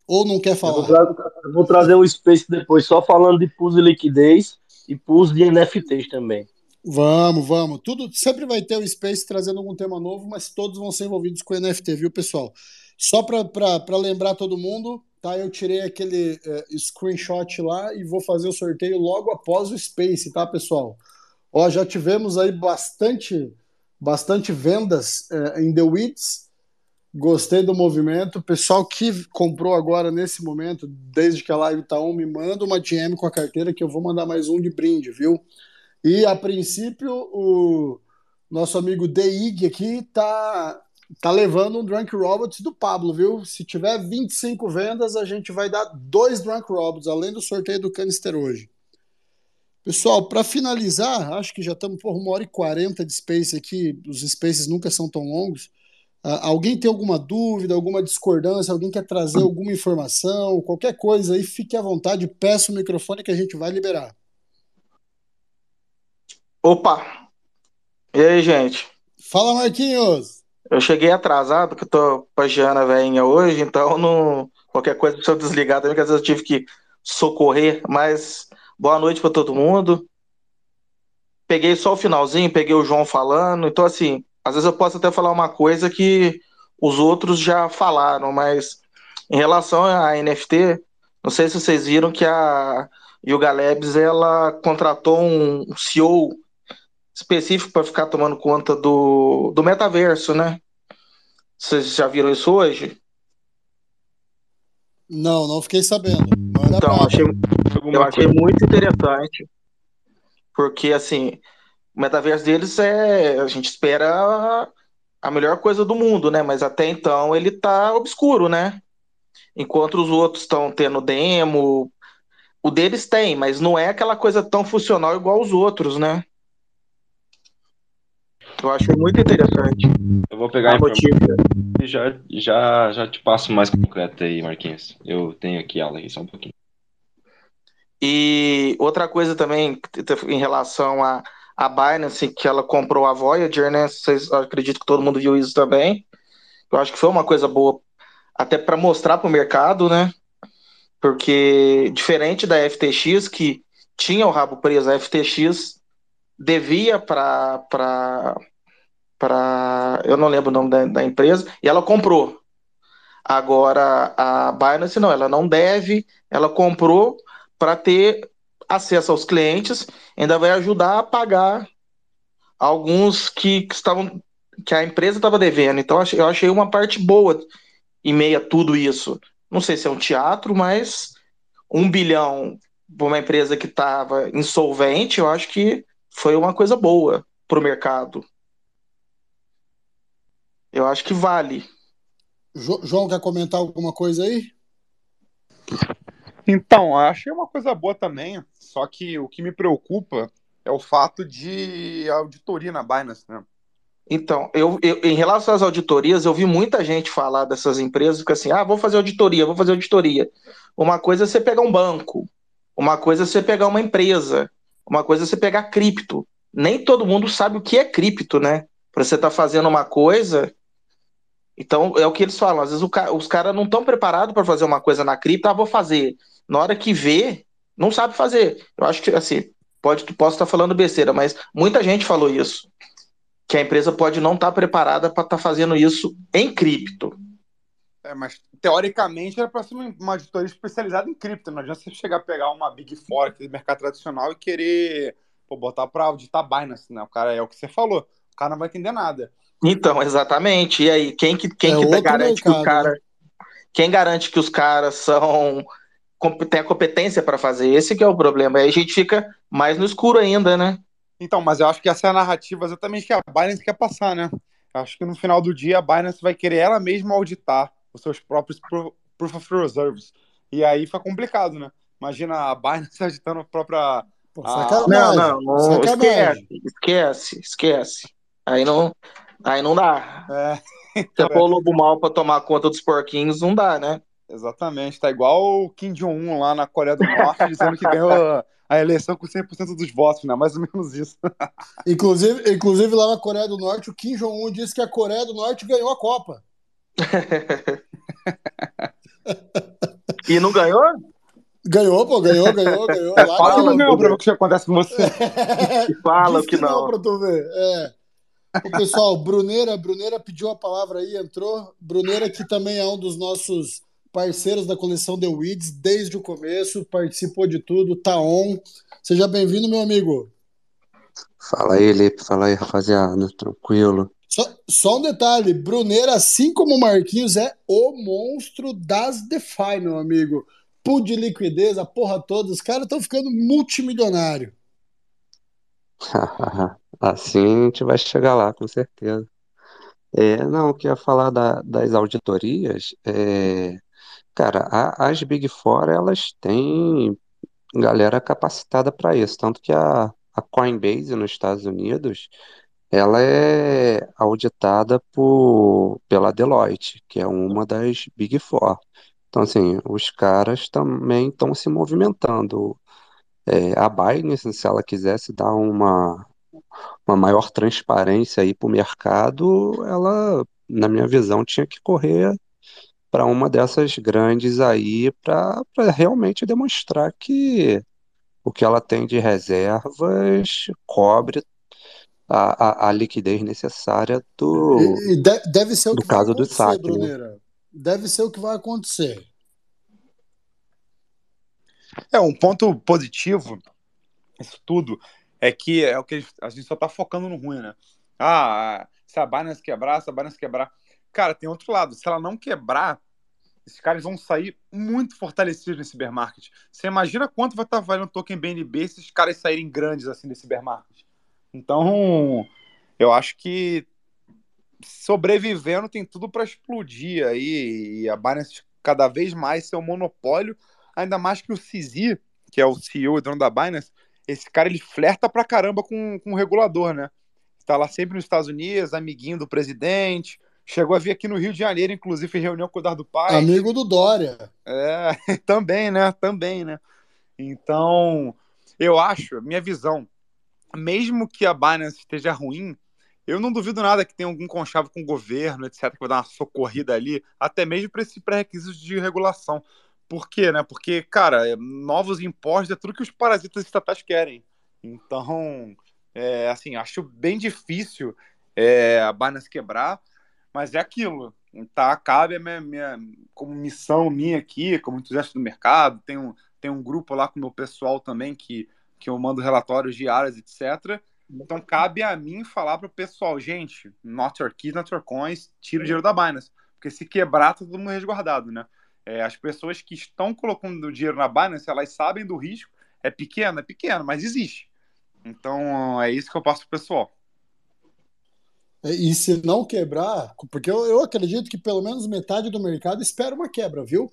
Ou não quer falar? Eu vou, tra eu vou trazer o Space depois, só falando de pools de liquidez e pools de NFTs também. Vamos, vamos. Tudo sempre vai ter o Space trazendo algum tema novo, mas todos vão ser envolvidos com NFT, viu, pessoal? Só para lembrar todo mundo, tá? Eu tirei aquele uh, screenshot lá e vou fazer o sorteio logo após o Space, tá, pessoal? Ó, já tivemos aí bastante bastante vendas uh, em The Weeds Gostei do movimento. Pessoal que comprou agora nesse momento, desde que a live tá on, me manda uma DM com a carteira que eu vou mandar mais um de brinde, viu? E a princípio, o nosso amigo Deig aqui tá tá levando um Drunk Robots do Pablo, viu? Se tiver 25 vendas, a gente vai dar dois Drunk Robots, além do sorteio do canister hoje. Pessoal, para finalizar, acho que já estamos por uma hora e quarenta de Space aqui. Os Spaces nunca são tão longos. Uh, alguém tem alguma dúvida, alguma discordância, alguém quer trazer alguma informação, qualquer coisa aí, fique à vontade, peça o microfone que a gente vai liberar. Opa! E aí, gente? Fala, Marquinhos! Eu cheguei atrasado, porque eu tô pagiando a veinha hoje, então não... qualquer coisa se eu desligar também, que às vezes eu tive que socorrer, mas boa noite para todo mundo. peguei só o finalzinho, peguei o João falando, então assim, às vezes eu posso até falar uma coisa que os outros já falaram, mas em relação à NFT, não sei se vocês viram que a Yuga Labs ela contratou um CEO específico para ficar tomando conta do, do metaverso, né? Vocês já viram isso hoje? Não, não fiquei sabendo. então, achei, eu achei muito interessante, porque assim, o metaverso deles é. A gente espera a melhor coisa do mundo, né? Mas até então ele tá obscuro, né? Enquanto os outros estão tendo demo, o deles tem, mas não é aquela coisa tão funcional igual os outros, né? Eu achei muito interessante. Eu vou pegar a, a notícia e já, já, já te passo mais concreto aí, Marquinhos. Eu tenho aqui ela aí só um pouquinho. E outra coisa também em relação a, a Binance, que ela comprou a Voyager, né? Vocês acredito que todo mundo viu isso também. Eu acho que foi uma coisa boa, até para mostrar para o mercado, né? Porque diferente da FTX, que tinha o rabo preso, a FTX devia para para eu não lembro o nome da, da, empresa e ela comprou. Agora a Binance não, ela não deve, ela comprou para ter acesso aos clientes, ainda vai ajudar a pagar alguns que, que estavam que a empresa estava devendo. Então eu achei uma parte boa em meio a tudo isso. Não sei se é um teatro, mas um bilhão para uma empresa que estava insolvente, eu acho que foi uma coisa boa para o mercado. Eu acho que vale. João, quer comentar alguma coisa aí? Então, achei uma coisa boa também, só que o que me preocupa é o fato de auditoria na Binance, né? Então, eu, eu, em relação às auditorias, eu vi muita gente falar dessas empresas que assim, ah, vou fazer auditoria, vou fazer auditoria. Uma coisa é você pegar um banco, uma coisa é você pegar uma empresa, uma coisa é você pegar cripto. Nem todo mundo sabe o que é cripto, né? Para você estar tá fazendo uma coisa então, é o que eles falam. Às vezes ca... os caras não estão preparados para fazer uma coisa na cripto, ah, vou fazer. Na hora que vê, não sabe fazer. Eu acho que, assim, pode, posso estar falando besteira, mas muita gente falou isso. Que a empresa pode não estar preparada para estar tá fazendo isso em cripto. É, mas teoricamente era para ser uma auditoria especializada em cripto. Não adianta você chegar a pegar uma Big Four aqui do mercado tradicional e querer pô, botar para auditar Binance, né? O cara é o que você falou. O cara não vai entender nada. Então, exatamente. E aí, quem que, quem é que garante mercado, que o cara. Né? Quem garante que os caras são. Tem a competência para fazer? Esse que é o problema. Aí a gente fica mais no escuro ainda, né? Então, mas eu acho que essa é a narrativa exatamente que a Binance quer passar, né? Eu acho que no final do dia a Binance vai querer ela mesma auditar os seus próprios Proof of Reserves. E aí fica complicado, né? Imagina a Binance auditando a própria. Pô, a... Não, não, não esquece, esquece, esquece. Aí não, Aí não dá. É. Então, Você pôr o lobo mal pra tomar conta dos porquinhos, não dá, né? Exatamente. Tá igual o Kim Jong-un lá na Coreia do Norte dizendo que ganhou a eleição com 100% dos votos, né? Mais ou menos isso. inclusive, inclusive, lá na Coreia do Norte, o Kim Jong-un disse que a Coreia do Norte ganhou a Copa. e não ganhou? Ganhou, pô, ganhou, ganhou, ganhou. É, fala que não ganhou pra ver o que acontece com você. fala que, que não. não pra tu ver. É. O pessoal, Bruneira, Bruneira pediu a palavra aí, entrou. Bruneira, que também é um dos nossos parceiros da coleção The Weeds desde o começo, participou de tudo, tá on. Seja bem-vindo, meu amigo. Fala aí, Lipe, fala aí, rapaziada, tranquilo. Só, só, um detalhe, Bruneira, assim como o Marquinhos, é o monstro das DeFi, meu amigo. Pool de liquidez, a porra toda, os caras estão ficando multimilionário. Assim a gente vai chegar lá, com certeza. É, não, eu queria falar da- das auditorias. É, cara, a- as Big Four, elas têm galera capacitada para isso. Tanto que a, a Coinbase nos Estados Unidos, ela é auditada por, pela Deloitte, que é uma das Big Four. Então, assim, os caras também estão se movimentando. É, a Binance, se ela quisesse dar uma, uma maior transparência aí para o mercado, ela, na minha visão, tinha que correr para uma dessas grandes aí para realmente demonstrar que o que ela tem de reservas cobre a, a, a liquidez necessária do, E, e de- deve ser o do caso do saque, né? Bruneira. Deve ser o que vai acontecer. É, um ponto positivo, isso tudo, é que é o que a gente só tá focando no ruim, né? Ah, se a Binance quebrar, se a Binance quebrar. Cara, tem outro lado. Se ela não quebrar, esses caras vão sair muito fortalecidos nesse bear market. Você imagina quanto vai estar valendo o token BNB se esses caras saírem grandes assim nesse bear market. Então, eu acho que sobrevivendo tem tudo para explodir aí e a Binance cada vez mais ser um monopólio, ainda mais que o CZ, que é o CEO e dono da Binance, esse cara ele flerta pra caramba com, com o regulador, né? Está lá sempre nos Estados Unidos, amiguinho do presidente, chegou a vir aqui no Rio de Janeiro, inclusive fez reunião com o Eduardo Paes. Amigo do Dória. É, também, né? Também, né? Então, eu acho, minha visão, mesmo que a Binance esteja ruim, eu não duvido nada que tenha algum conchavo com o governo, etc., que vai dar uma socorrida ali, até mesmo para esse pré-requisito de regulação. Por quê, né? Porque, cara, é, novos impostos é tudo que os parasitas estatais querem. Então, é, assim, acho bem difícil é, a Binance quebrar, mas é aquilo. Tá, cabe a minha, minha como missão minha aqui, como entusiasta do mercado, tem um, tem um grupo lá com o meu pessoal também que, que eu mando relatórios diários, etc. Então cabe a mim falar para o pessoal, gente, not your keys, not your coins, tira o dinheiro da Binance. Porque se quebrar, tá todo mundo resguardado, né? É, as pessoas que estão colocando o dinheiro na Binance, elas sabem do risco. É pequeno, é pequeno, mas existe. Então é isso que eu passo pro pessoal. E se não quebrar, porque eu, eu acredito que pelo menos metade do mercado espera uma quebra, viu?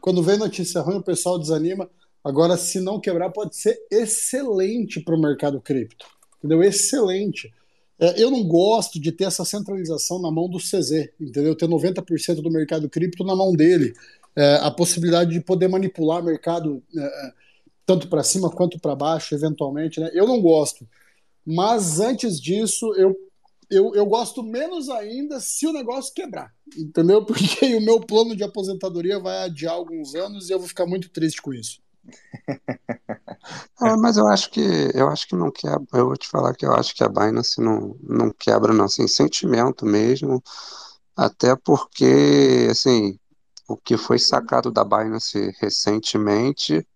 Quando vem notícia ruim, o pessoal desanima. Agora, se não quebrar, pode ser excelente para o mercado cripto. Entendeu? Excelente. É, eu não gosto de ter essa centralização na mão do CZ, entendeu? Ter 90% do mercado cripto na mão dele. É, a possibilidade de poder manipular o mercado é, tanto para cima quanto para baixo, eventualmente, né? Eu não gosto. Mas antes disso, eu eu, eu gosto menos ainda se o negócio quebrar, entendeu? Porque o meu plano de aposentadoria vai adiar alguns anos e eu vou ficar muito triste com isso. É, mas eu acho que eu acho que não quebra. Eu vou te falar que eu acho que a Binance não, não quebra, não, assim, sentimento mesmo. Até porque, assim, o que foi sacado da Binance recentemente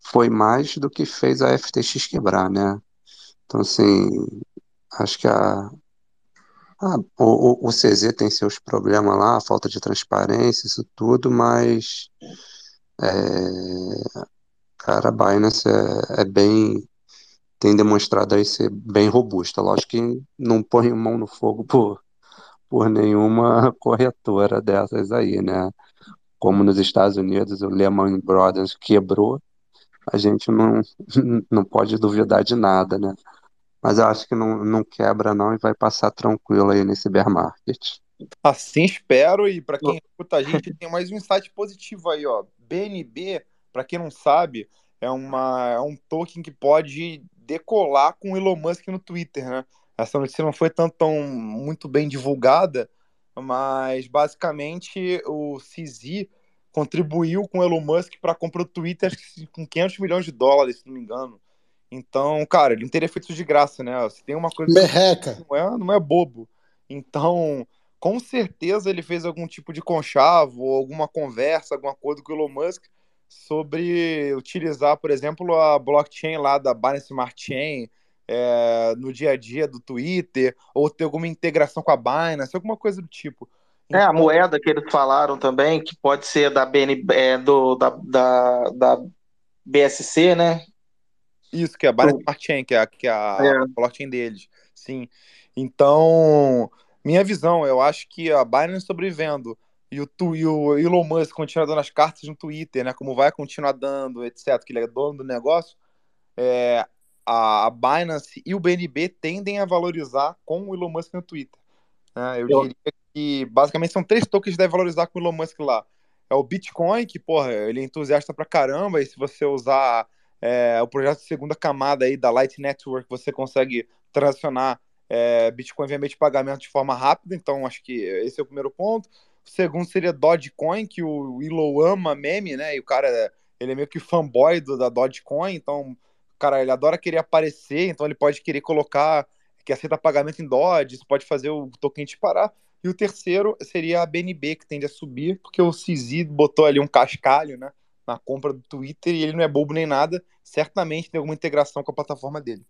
foi mais do que fez a FTX quebrar, né? Então, assim, acho que a, ah, o, o, CZ tem seus problemas lá, falta de transparência, isso tudo, mas é, cara, a Binance é, é bem tem demonstrado aí ser bem robusta. Lógico que não põe mão no fogo por, por nenhuma corretora dessas aí, né? Como nos Estados Unidos o Lehman Brothers quebrou, a gente não, não pode duvidar de nada, né? Mas eu acho que não, não quebra não e vai passar tranquilo aí nesse bear market. Assim espero, e para quem escuta a gente, tem mais um insight positivo aí, ó. BNB, para quem não sabe, é, uma, é um token que pode decolar com o Elon Musk no Twitter, né? Essa notícia não foi tão, tão muito bem divulgada, mas basicamente o CZ contribuiu com o Elon Musk para comprar o Twitter com 500 milhões de dólares, se não me engano. Então, cara, ele não teria feito isso de graça, né? Se tem uma coisa Merreca. não é, não é bobo. Então, com certeza ele fez algum tipo de conchavo, ou alguma conversa, algum acordo com o Elon Musk sobre utilizar, por exemplo, a blockchain lá da Binance Smart Chain é, no dia a dia do Twitter, ou ter alguma integração com a Binance, alguma coisa do tipo. É, a moeda que eles falaram também, que pode ser da, BN, é, do, da, da, da BSC, né? Isso, que é a Binance Smart Chain, que é, a- que é a é. blockchain deles. Sim. Então, minha visão, eu acho que a Binance sobrevivendo e o, tu, e o Elon Musk continuar dando as cartas no Twitter, né? Como vai continuar dando, etc., que ele é dono do negócio, é, a, Binance e o BNB tendem a valorizar com o Elon Musk no Twitter. né? eu Eu- diria que basicamente são três tokens que devem valorizar com o Elon Musk lá. É o Bitcoin, que, porra, ele é entusiasta pra caramba, e se você usar é, o projeto de segunda camada aí da Light Network, você consegue transacionar é, Bitcoin via meio de pagamento de forma rápida, então acho que esse é o primeiro ponto. O segundo seria Dogecoin, que o Elon ama meme, né? E o cara ele é meio que fanboy do, da Dogecoin, então, cara, ele adora querer aparecer, então ele pode querer colocar que aceita pagamento em isso pode fazer o token disparar. E o terceiro seria a BNB, que tende a subir, porque o CZ botou ali um cascalho, né, na compra do Twitter e ele não é bobo nem nada, certamente tem alguma integração com a plataforma dele.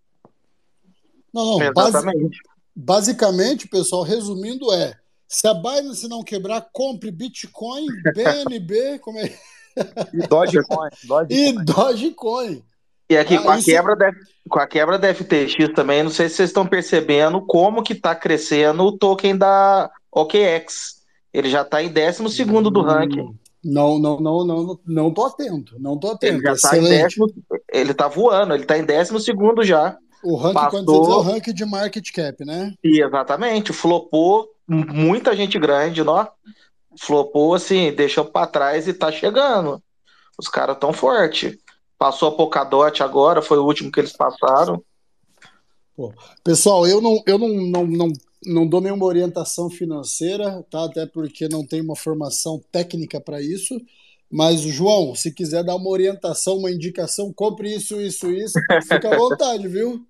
Não, não, basi basicamente, pessoal, resumindo é, se a Binance não quebrar, compre Bitcoin, BNB, como é? E Dogecoin. Dogecoin. E Dogecoin. E aqui, ah, com, a isso... quebra da, com a quebra da FTX também, não sei se vocês estão percebendo como que está crescendo o token da OKX. Ele já está em 12 segundo do ranking. Não, não, não, não, não tô atento. Não tô atento. Ele já tá em décimo, ele tá voando, ele tá em décimo segundo já. O ranking, Passou... quando você diz, é o ranking de market cap, né? E exatamente, flopou muita gente grande, ó. Flopou assim, deixou para trás e tá chegando. Os caras tão forte. Passou a Polkadot agora, foi o último que eles passaram. Pô, pessoal, eu não, eu não, não, não, não dou nenhuma orientação financeira, tá? Até porque não tenho uma formação técnica para isso. Mas, João, se quiser dar uma orientação, uma indicação, compre isso, isso, isso, fica à vontade, viu?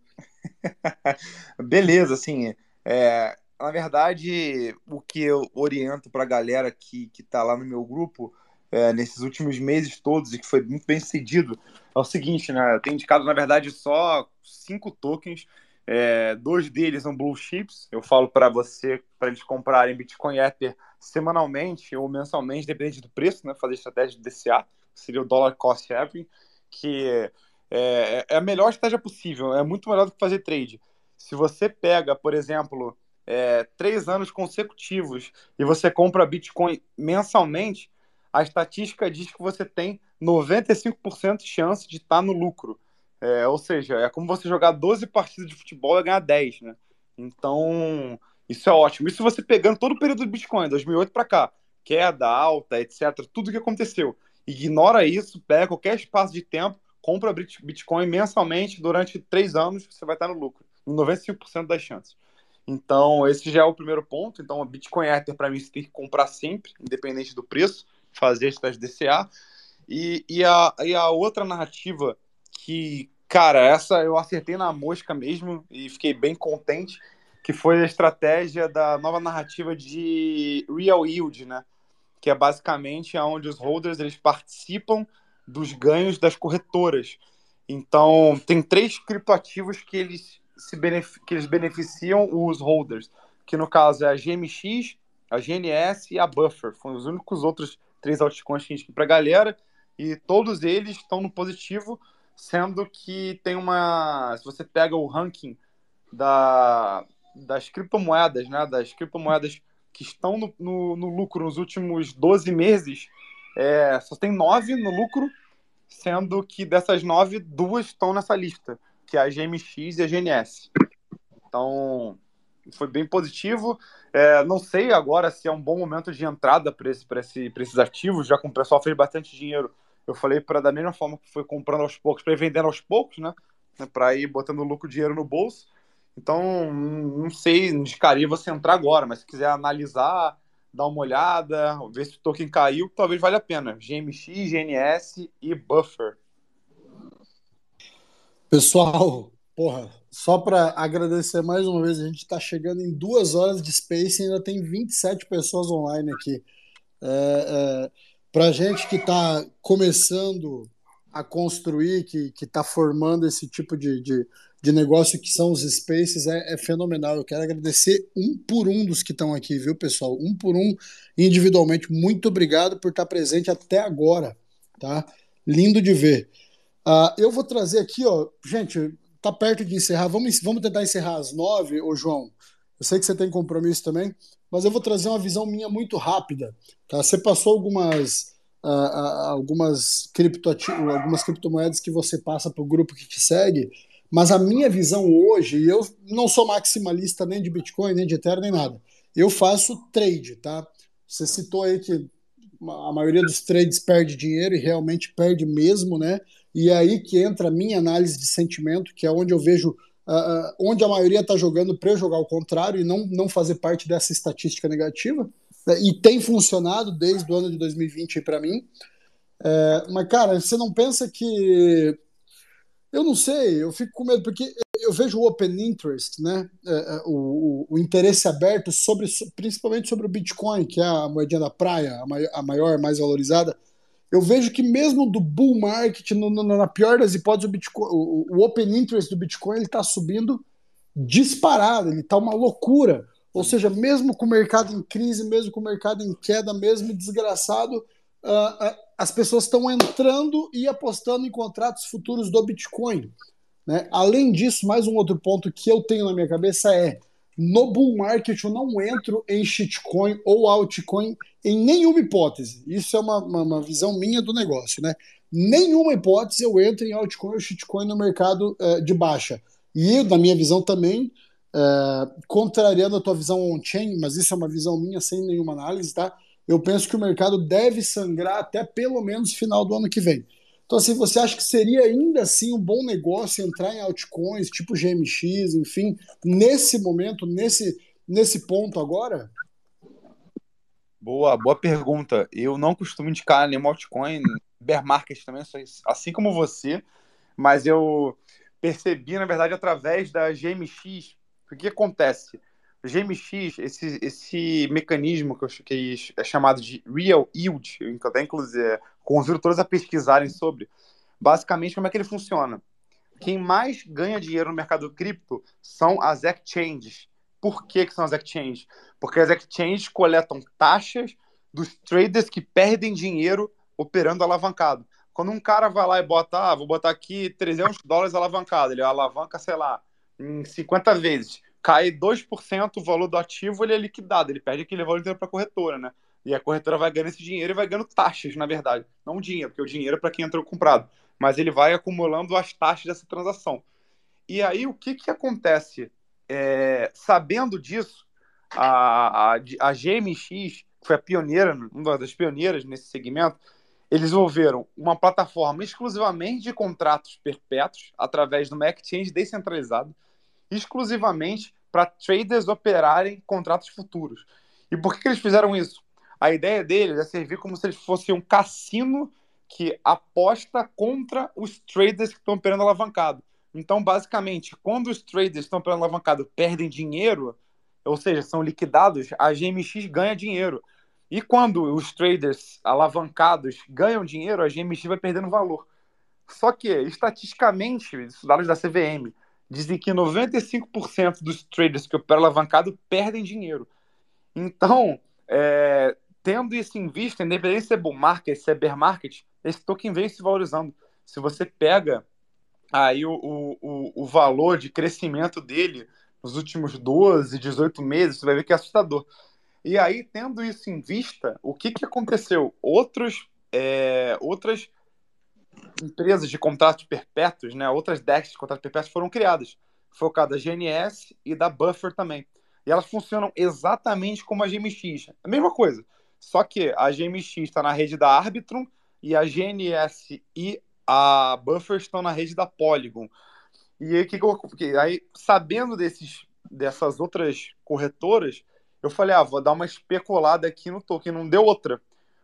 Beleza, assim, é, na verdade, o que eu oriento para a galera que, que tá lá no meu grupo, é, nesses últimos meses todos, e que foi muito bem sucedido, é o seguinte, né? Eu tenho indicado, na verdade, só cinco tokens, é, dois deles são blue chips. Eu falo para você, para eles comprarem Bitcoin Ether semanalmente ou mensalmente, dependendo do preço, né? Fazer estratégia de DCA, que seria o Dollar Cost Averaging, que é, é, a melhor estratégia possível, é muito melhor do que fazer trade. Se você pega, por exemplo, é, três anos consecutivos e você compra Bitcoin mensalmente, a estatística diz que você tem 95% de chance de estar no lucro. É, ou seja, é como você jogar 12 partidas de futebol e ganhar 10, né? Então, isso é ótimo. Isso você pegando todo o período do Bitcoin, 2008 para cá, queda, alta, etc., tudo que aconteceu. Ignora isso, pega qualquer espaço de tempo, compra Bitcoin mensalmente durante três anos, você vai estar no lucro, em 95% das chances. Então, esse já é o primeiro ponto. Então, a Bitcoin Ether, para mim, você tem que comprar sempre, independente do preço, fazer estas DCA. E, e, a, e a outra narrativa que, cara, essa eu acertei na mosca mesmo e fiquei bem contente, que foi a estratégia da nova narrativa de Real Yield, né? Que é basicamente onde os holders eles participam dos ganhos das corretoras. Então, tem três criptoativos que eles se que eles beneficiam os holders, que no caso é a GMX, a GNS e a Buffer. Foram os únicos outros três altcoins que a gente para a galera e todos eles estão no positivo, sendo que tem uma, se você pega o ranking da das criptomoedas, né, das criptomoedas que estão no, no, no lucro nos últimos 12 meses, é, só tem nove no lucro, sendo que dessas nove, duas estão nessa lista que é a GMX e a GNS. Então, foi bem positivo. É, não sei agora se é um bom momento de entrada para esse, esse, esses ativos, já que o pessoal fez bastante dinheiro. Eu falei para da mesma forma que foi comprando aos poucos, para ir vendendo aos poucos, né? Para ir botando lucro dinheiro no bolso. Então, não sei, indicaria você entrar agora, mas se quiser analisar, dar uma olhada, ver se o token caiu, talvez valha a pena. GMX, GNS e Buffer. Pessoal, porra, só para agradecer mais uma vez, a gente está chegando em duas horas de Space e ainda tem 27 pessoas online aqui. É, é, para gente que está começando a construir, que está formando esse tipo de, de, de, negócio que são os Spaces, é, é fenomenal. Eu quero agradecer um por um dos que estão aqui, viu, pessoal? Um por um, individualmente. Muito obrigado por estar presente até agora, tá? Lindo de ver. Uh, eu vou trazer aqui, ó, gente, tá perto de encerrar. Vamos, vamos tentar encerrar às nove, ô João. Eu sei que você tem compromisso também, mas eu vou trazer uma visão minha muito rápida. Tá? Você passou algumas, uh, uh, algumas, algumas criptomoedas que você passa para o grupo que te segue, mas a minha visão hoje, e eu não sou maximalista nem de Bitcoin, nem de Ethereum, nem nada. Eu faço trade, tá? Você citou aí que a maioria dos trades perde dinheiro e realmente perde mesmo, né? E é aí que entra a minha análise de sentimento, que é onde eu vejo uh, onde a maioria está jogando para jogar o contrário e não, não fazer parte dessa estatística negativa. Né? E tem funcionado desde o ano de 2020 para mim. É, mas, cara, você não pensa que. Eu não sei, eu fico com medo, porque eu vejo o open interest, né? É, é, o, o, o, interesse aberto sobre, principalmente sobre o Bitcoin, que é a moedinha da praia, a maior, a maior mais valorizada. Eu vejo que mesmo do bull market, no, no, na pior das hipóteses, o, Bitcoin, o, o open interest do Bitcoin está subindo disparado, ele está uma loucura. Ou seja, mesmo com o mercado em crise, mesmo com o mercado em queda, mesmo desgraçado, uh, uh, as pessoas estão entrando e apostando em contratos futuros do Bitcoin. Né? Além disso, mais um outro ponto que eu tenho na minha cabeça é: no bull market eu não entro em shitcoin ou altcoin em nenhuma hipótese. Isso é uma, uma, uma visão minha do negócio. Né? Nenhuma hipótese eu entro em altcoin ou shitcoin no mercado uh, de baixa. E, na minha visão também, uh, contrariando a tua visão on-chain, mas isso é uma visão minha sem nenhuma análise, tá? Eu penso que o mercado deve sangrar até pelo menos final do ano que vem. Então, assim, você acha que seria ainda assim um bom negócio entrar em altcoins, tipo GMX, enfim, nesse momento, nesse, nesse ponto agora? Boa, boa pergunta. Eu não costumo indicar nenhum altcoin, bear market também, assim como você, mas eu percebi, na verdade, através da GMX. O que acontece? GMX, esse, esse mecanismo que, eu, que é chamado de Real Yield, eu até inclusive convido todos a pesquisarem sobre. Basicamente, como é que ele funciona? Quem mais ganha dinheiro no mercado cripto são as exchanges. Por que, que são as exchanges? Porque as exchanges coletam taxas dos traders que perdem dinheiro operando alavancado. Quando um cara vai lá e bota, ah, vou botar aqui 300 dólares alavancado, ele alavanca, sei lá, em 50 vezes, cai 2% o valor do ativo, ele é liquidado, ele perde aquele valor inteiro para a corretora, né? E a corretora vai ganhando esse dinheiro e vai ganhando taxas, na verdade. Não dinheiro, porque o dinheiro é para quem entrou comprado. Mas ele vai acumulando as taxas dessa transação. E aí, o que, que acontece? É, sabendo disso, a, a, a GMX, que foi a pioneira, uma das pioneiras nesse segmento, eles desenvolveram uma plataforma exclusivamente de contratos perpétuos através de uma exchange descentralizada, exclusivamente para traders operarem contratos futuros. E por que, que eles fizeram isso? A ideia deles é servir como se eles fossem um cassino que aposta contra os traders que estão operando alavancado. Então, basicamente, quando os traders estão operando alavancado perdem dinheiro, ou seja, são liquidados, a GMX ganha dinheiro. E quando os traders alavancados ganham dinheiro, a GMX vai perdendo valor. Só que, estatisticamente, dados da CVM, dizem que 95% dos traders que operam alavancado perdem dinheiro. Então, é, tendo isso em vista, independente se é bull market, se é bear market, esse token vem se valorizando. Se você pega aí o, o, o valor de crescimento dele nos últimos 12, 18 meses, você vai ver que é assustador. E aí, tendo isso em vista, o que, que aconteceu? Outros, é, outras empresas de contratos perpétuos, né, outras DEX de contratos perpétuos foram criadas, focadas da GNS e da Buffer também. E elas funcionam exatamente como a GMX. A mesma coisa. Só que a GMX está na rede da Arbitrum e a GNS e a Buffer estão na rede da Polygon. E aí, que, que aí sabendo desses, dessas outras corretoras, eu falei, ah, vou dar uma especulada aqui no token, não deu outra.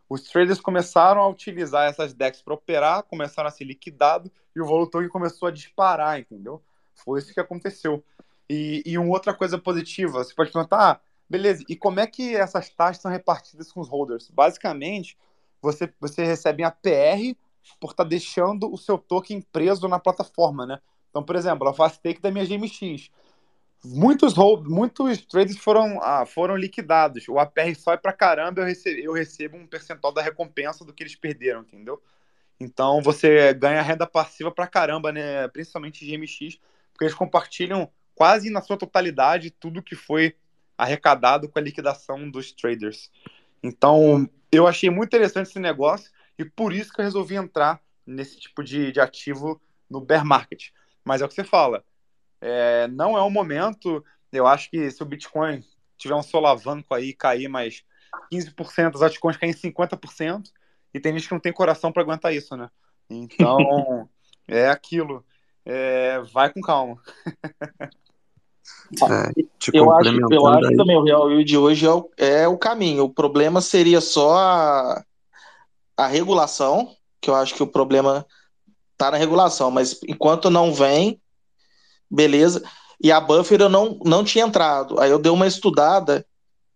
Os traders começaram a utilizar essas decks para operar, começaram a ser liquidados e o valor token começou a disparar, entendeu? Foi isso que aconteceu. E, e uma outra coisa positiva, você pode perguntar, ah, beleza, e como é que essas taxas são repartidas com os holders? Basicamente, você, você recebe a PR por estar tá deixando o seu token preso na plataforma, né? Então, por exemplo, eu faço stake da minha GMX. Muitos, muitos trades foram, ah, foram liquidados. O APR só é pra caramba, eu recebo, eu recebo um percentual da recompensa do que eles perderam, entendeu? Então você ganha renda passiva pra caramba, né? Principalmente GMX, porque eles compartilham quase na sua totalidade tudo que foi arrecadado com a liquidação dos traders. Então, eu achei muito interessante esse negócio e por isso que eu resolvi entrar nesse tipo de, de ativo no bear market. Mas é o que você fala, é, não é o momento. Eu acho que se o Bitcoin tiver um solavanco aí cair mais 15%, os altcoins caem 50%, e tem gente que não tem coração para aguentar isso, né? Então, é aquilo. É, vai com calma. É, eu acho, eu acho aí. também o Real Yield de hoje é o, é o caminho. O problema seria só a, a regulação, que eu acho que o problema tá na regulação, mas enquanto não vem, beleza. E a buffer eu não, não tinha entrado. Aí eu dei uma estudada,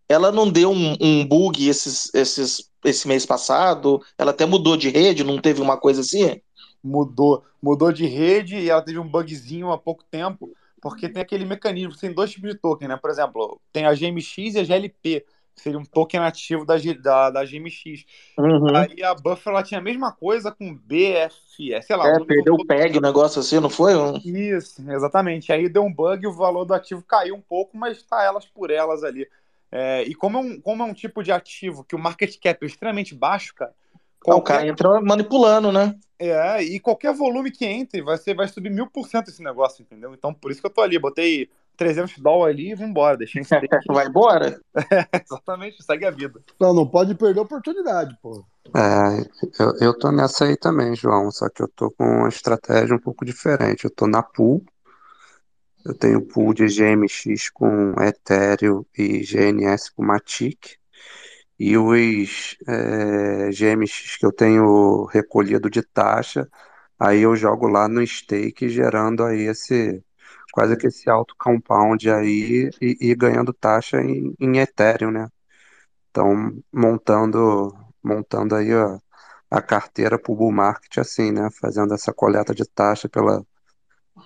ela não deu um, um bug esses, esses, esse mês passado, ela até mudou de rede, não teve uma coisa assim? Mudou, mudou de rede e ela teve um bugzinho há pouco tempo, porque tem aquele mecanismo, tem dois tipos de token, né? Por exemplo, tem a GMX e a GLP seria um token nativo da, da, da GMX. Uhum. Aí a Buffer ela tinha a mesma coisa com BFE, sei lá. É, perdeu o PEG, o negócio assim, não foi? Isso, exatamente. Aí deu um bug e o valor do ativo caiu um pouco, mas tá elas por elas ali. É, e como é, um, como é um tipo de ativo que o market cap é extremamente baixo, cara. Qualquer... O cara entra manipulando, né? É, e qualquer volume que entre, vai, ser, vai subir mil por cento esse negócio, entendeu? Então, por isso que eu tô ali, botei 300 dólares ali e vambora, deixei esse Vai embora? É, exatamente, segue a vida. Não, não pode perder a oportunidade, pô. É, eu, eu tô nessa aí também, João, só que eu tô com uma estratégia um pouco diferente. Eu tô na pool, eu tenho pool de GMX com Ethereum e GNS com Matic. E os é, GMX que eu tenho recolhido de taxa, aí eu jogo lá no stake, gerando aí esse quase que esse alto compound aí e, e ganhando taxa em, em, Ethereum, né? Então, montando, montando aí a, a carteira para o bull market assim, né? Fazendo essa coleta de taxa pela,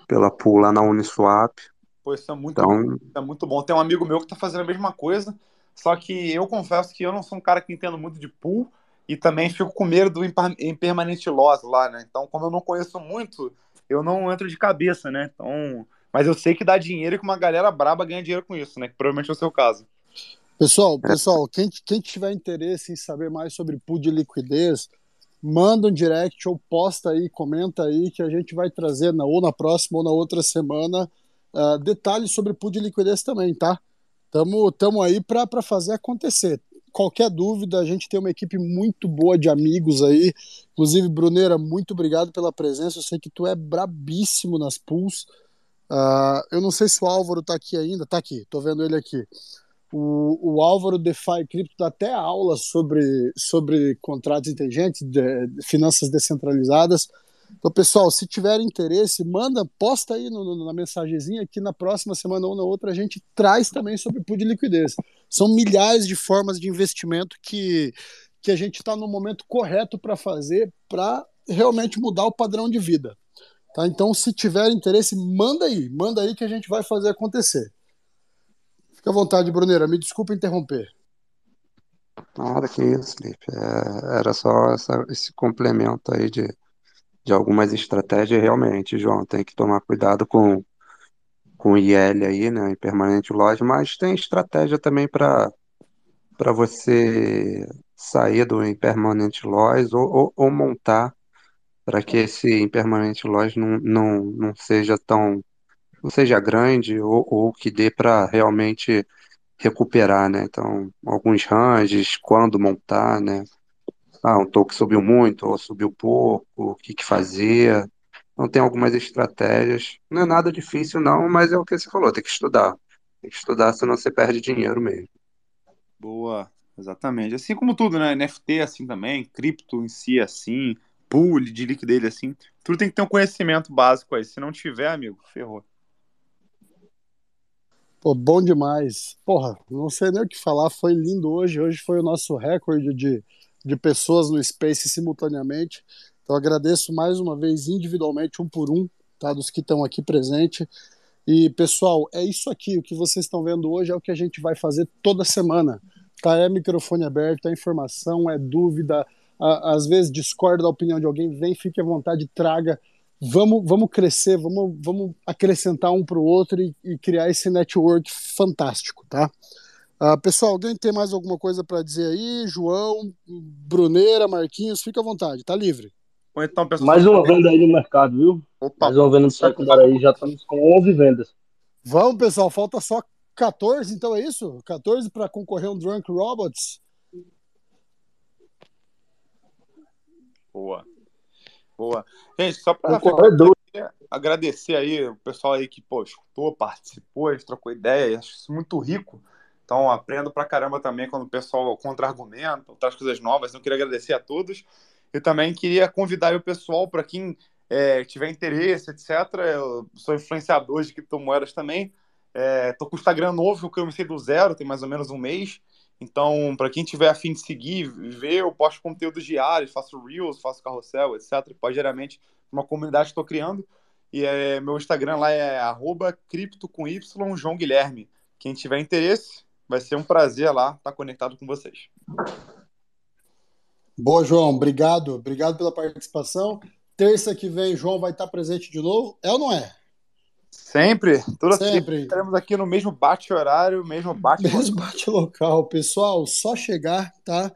pela pool lá na Uniswap. Pô, isso é muito, então... bom. é muito bom. Tem um amigo meu que está fazendo a mesma coisa, só que eu confesso que eu não sou um cara que entendo muito de pool e também fico com medo do impermanente loss lá, né? Então, como eu não conheço muito, eu não entro de cabeça, né? Então, mas eu sei que dá dinheiro e que uma galera braba ganha dinheiro com isso, né? Que provavelmente é o seu caso. Pessoal, pessoal, quem, quem tiver interesse em saber mais sobre pool de liquidez, manda um direct ou posta aí, comenta aí que a gente vai trazer na, ou na próxima ou na outra semana uh, detalhes sobre pool de liquidez também, tá? Tamo, tamo aí para fazer acontecer. Qualquer dúvida, a gente tem uma equipe muito boa de amigos aí. Inclusive, Bruneira, muito obrigado pela presença. Eu sei que tu é brabíssimo nas pools. Uh, eu não sei se o Álvaro está aqui ainda, está aqui, estou vendo ele aqui. O, o Álvaro DeFi Crypto dá até aula sobre, sobre contratos inteligentes, de, de finanças descentralizadas. Então, pessoal, se tiver interesse, manda, posta aí no, no, na mensagenzinha que na próxima semana ou na outra a gente traz também sobre pool de liquidez. São milhares de formas de investimento que, que a gente está no momento correto para fazer para realmente mudar o padrão de vida. Tá? Então, se tiver interesse, manda aí, manda aí que a gente vai fazer acontecer. Fica à vontade, Bruneira, me desculpa interromper. Nada que isso, Felipe. É, era só essa, esse complemento aí de, de algumas estratégias. Realmente, João, tem que tomar cuidado com, com IL aí, né, em permanente loja, mas tem estratégia também para para você sair do impermanente loss ou, ou, ou montar para que esse impermanente loss não, não, não seja tão não seja grande ou, ou que dê para realmente recuperar, né? Então, alguns ranges, quando montar, né? Ah, um token subiu muito ou subiu pouco, o que que fazer. Então tem algumas estratégias. Não é nada difícil não, mas é o que você falou, tem que estudar. Tem que estudar, senão você perde dinheiro mesmo. Boa, exatamente. Assim como tudo, né? NFT assim também, cripto em si assim, pool de liquidez assim. Tudo tem que ter um conhecimento básico aí. Se não tiver, amigo, ferrou. Pô, bom demais. Porra, não sei nem o que falar. Foi lindo hoje. Hoje foi o nosso recorde de, de pessoas no Space simultaneamente. Então agradeço mais uma vez individualmente, um por um, tá? Dos que estão aqui presentes. E, pessoal, é isso aqui. O que vocês estão vendo hoje é o que a gente vai fazer toda semana. Tá? É microfone aberto, é informação, é dúvida, às vezes discorda da opinião de alguém, vem, fique à vontade, traga. Vamos, vamos crescer, vamos, vamos acrescentar um para o outro e, e, criar esse network fantástico, tá? Uh, pessoal, alguém tem mais alguma coisa para dizer aí? João, Bruneira, Marquinhos, fica à vontade, tá livre. Então, pessoal, mais uma venda aí no mercado, viu? Opa. Mais uma venda no secundário aí, já estamos com 11 vendas. Vamos, pessoal, falta só 14, então é isso? 14 para concorrer um Drunk Robots. Boa. Boa. Gente, só para agradecer, aí o pessoal aí que pô, escutou, participou, a gente trocou ideia, acho isso muito rico. Então, aprendo pra caramba também quando o pessoal contra-argumenta, traz coisas novas. Então, queria agradecer a todos. Eu também queria convidar o pessoal para quem é, tiver interesse, etc. Eu sou influenciador de criptomoedas também. É, com o Instagram novo, que eu comecei do zero, tem mais ou menos um mês. Então, para quem tiver afim de seguir, ver, eu posto conteúdos diários, faço reels, faço carrossel, etc. Pode geralmente uma comunidade que estou criando. E é, meu Instagram lá é arroba cripto com Y, João Guilherme. Quem tiver interesse, vai ser um prazer lá estar conectado com vocês. Boa, João. Obrigado. Obrigado pela participação. Terça que vem, João vai estar presente de novo. É ou não é? Sempre. Toda Sempre. Estaremos aqui no mesmo bate-horário, mesmo bate Mesmo bate-local. Pessoal, só chegar, tá?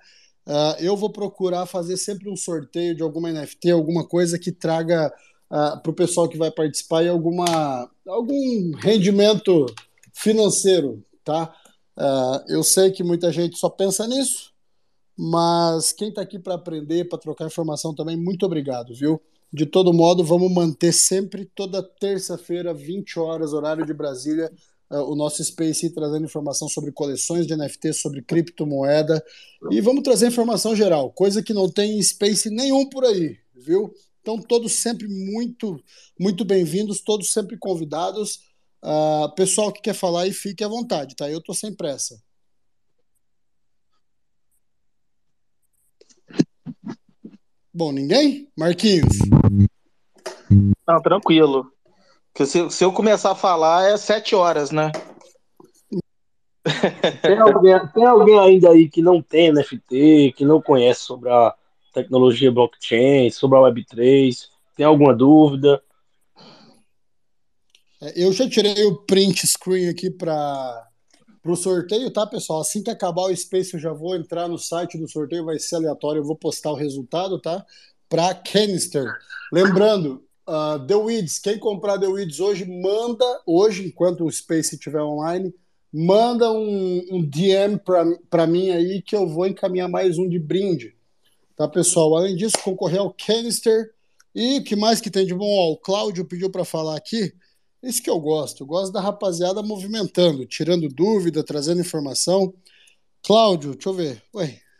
Uh, eu vou procurar fazer sempre um sorteio de alguma NFT, alguma coisa que traga uh, ah, para o pessoal que vai participar e alguma, algum rendimento financeiro, tá? Uh, eu sei que muita gente só pensa nisso, mas quem está aqui para aprender, para trocar informação também, muito obrigado, viu? De todo modo, vamos manter sempre, toda terça-feira, 20 horas, horário de Brasília, uh, o nosso Space trazendo informação sobre coleções de NFT, sobre criptomoeda. E vamos trazer informação geral, coisa que não tem Space nenhum por aí, viu? Então, todos sempre muito, muito bem-vindos, todos sempre convidados. Uh, pessoal que quer falar aí, fique à vontade, tá? Eu tô sem pressa. Bom, ninguém? Marquinhos? Não, tranquilo. Porque se, se eu começar a falar, é sete horas, né? Tem alguém, tem alguém ainda aí que não tem NFT, que não conhece sobre a tecnologia blockchain, sobre a Web3? Tem alguma dúvida? É, eu já tirei o print screen aqui para o sorteio, tá, pessoal? Assim que acabar o Space, eu já vou entrar no site do sorteio, vai ser aleatório, eu vou postar o resultado, tá? Para Canister. Lembrando, uh, The Weeds, quem comprar The Weeds hoje, manda, hoje, enquanto o Space estiver online, manda um, um DM para mim aí que eu vou encaminhar mais um de brinde. Tá, pessoal? Além disso, concorrer ao Canister. E o que mais que tem de bom? Ó, o Cláudio pediu para falar aqui. Isso que eu gosto. Eu gosto da rapaziada movimentando, tirando dúvida, trazendo informação. Cláudio, deixa eu ver.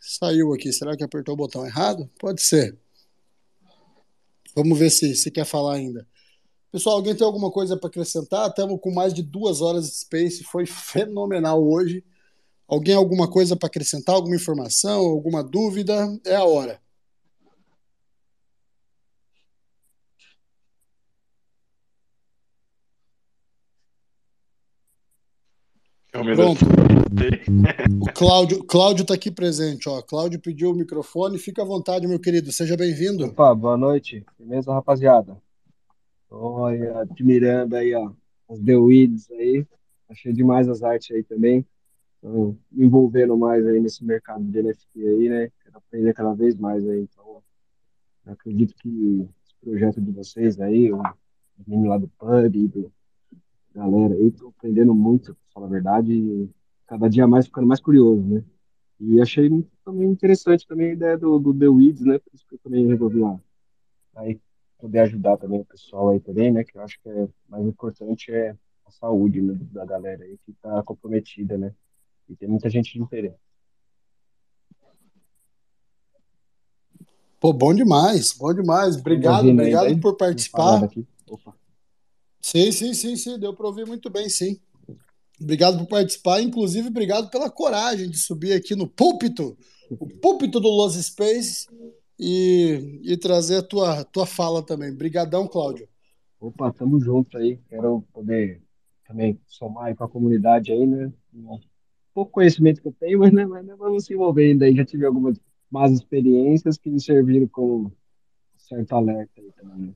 Saiu aqui. Será que apertou o botão errado? Pode ser. Vamos ver se, se quer falar ainda. Pessoal, alguém tem alguma coisa para acrescentar? Estamos com mais de duas horas de Space. Foi fenomenal hoje. Alguém alguma coisa para acrescentar, alguma informação, alguma dúvida? É a hora. Pronto. O Cláudio, Cláudio está aqui presente, ó. Cláudio pediu o microfone. Fica à vontade, meu querido. Seja bem-vindo. Opa, boa noite. Beleza, rapaziada? Estou admirando aí, ó, os The Weeds aí. Achei demais as artes aí também me envolvendo mais aí nesse mercado de NFT aí, né? Quero aprender cada vez mais aí. Então, acredito que esse projeto de vocês aí, o menino lá do pub, do galera aí, tô aprendendo muito, pra falar a verdade, e cada dia mais ficando mais curioso, né? E achei também interessante também a ideia do, do The Weeds, né? Por isso que eu também resolvi lá aí poder ajudar também o pessoal aí também, né? Que eu acho que é mais importante é a saúde né, da galera aí que está comprometida, né? E tem muita gente de interesse. Pô, bom demais, bom demais. Obrigado, obrigado aí, por participar. Sim, sim, sim, sim, deu para ouvir muito bem, sim. Obrigado por participar, inclusive obrigado pela coragem de subir aqui no púlpito, o púlpito do Los Space e, e trazer a tua, tua fala também. Obrigadão, Cláudio. Opa, tamo junto aí. Quero poder também somar aí com a comunidade aí, né? pouco conhecimento que eu tenho, mas, né, mas vamos se envolver ainda aí. Já tive algumas más experiências que me serviram como certo alerta aí também.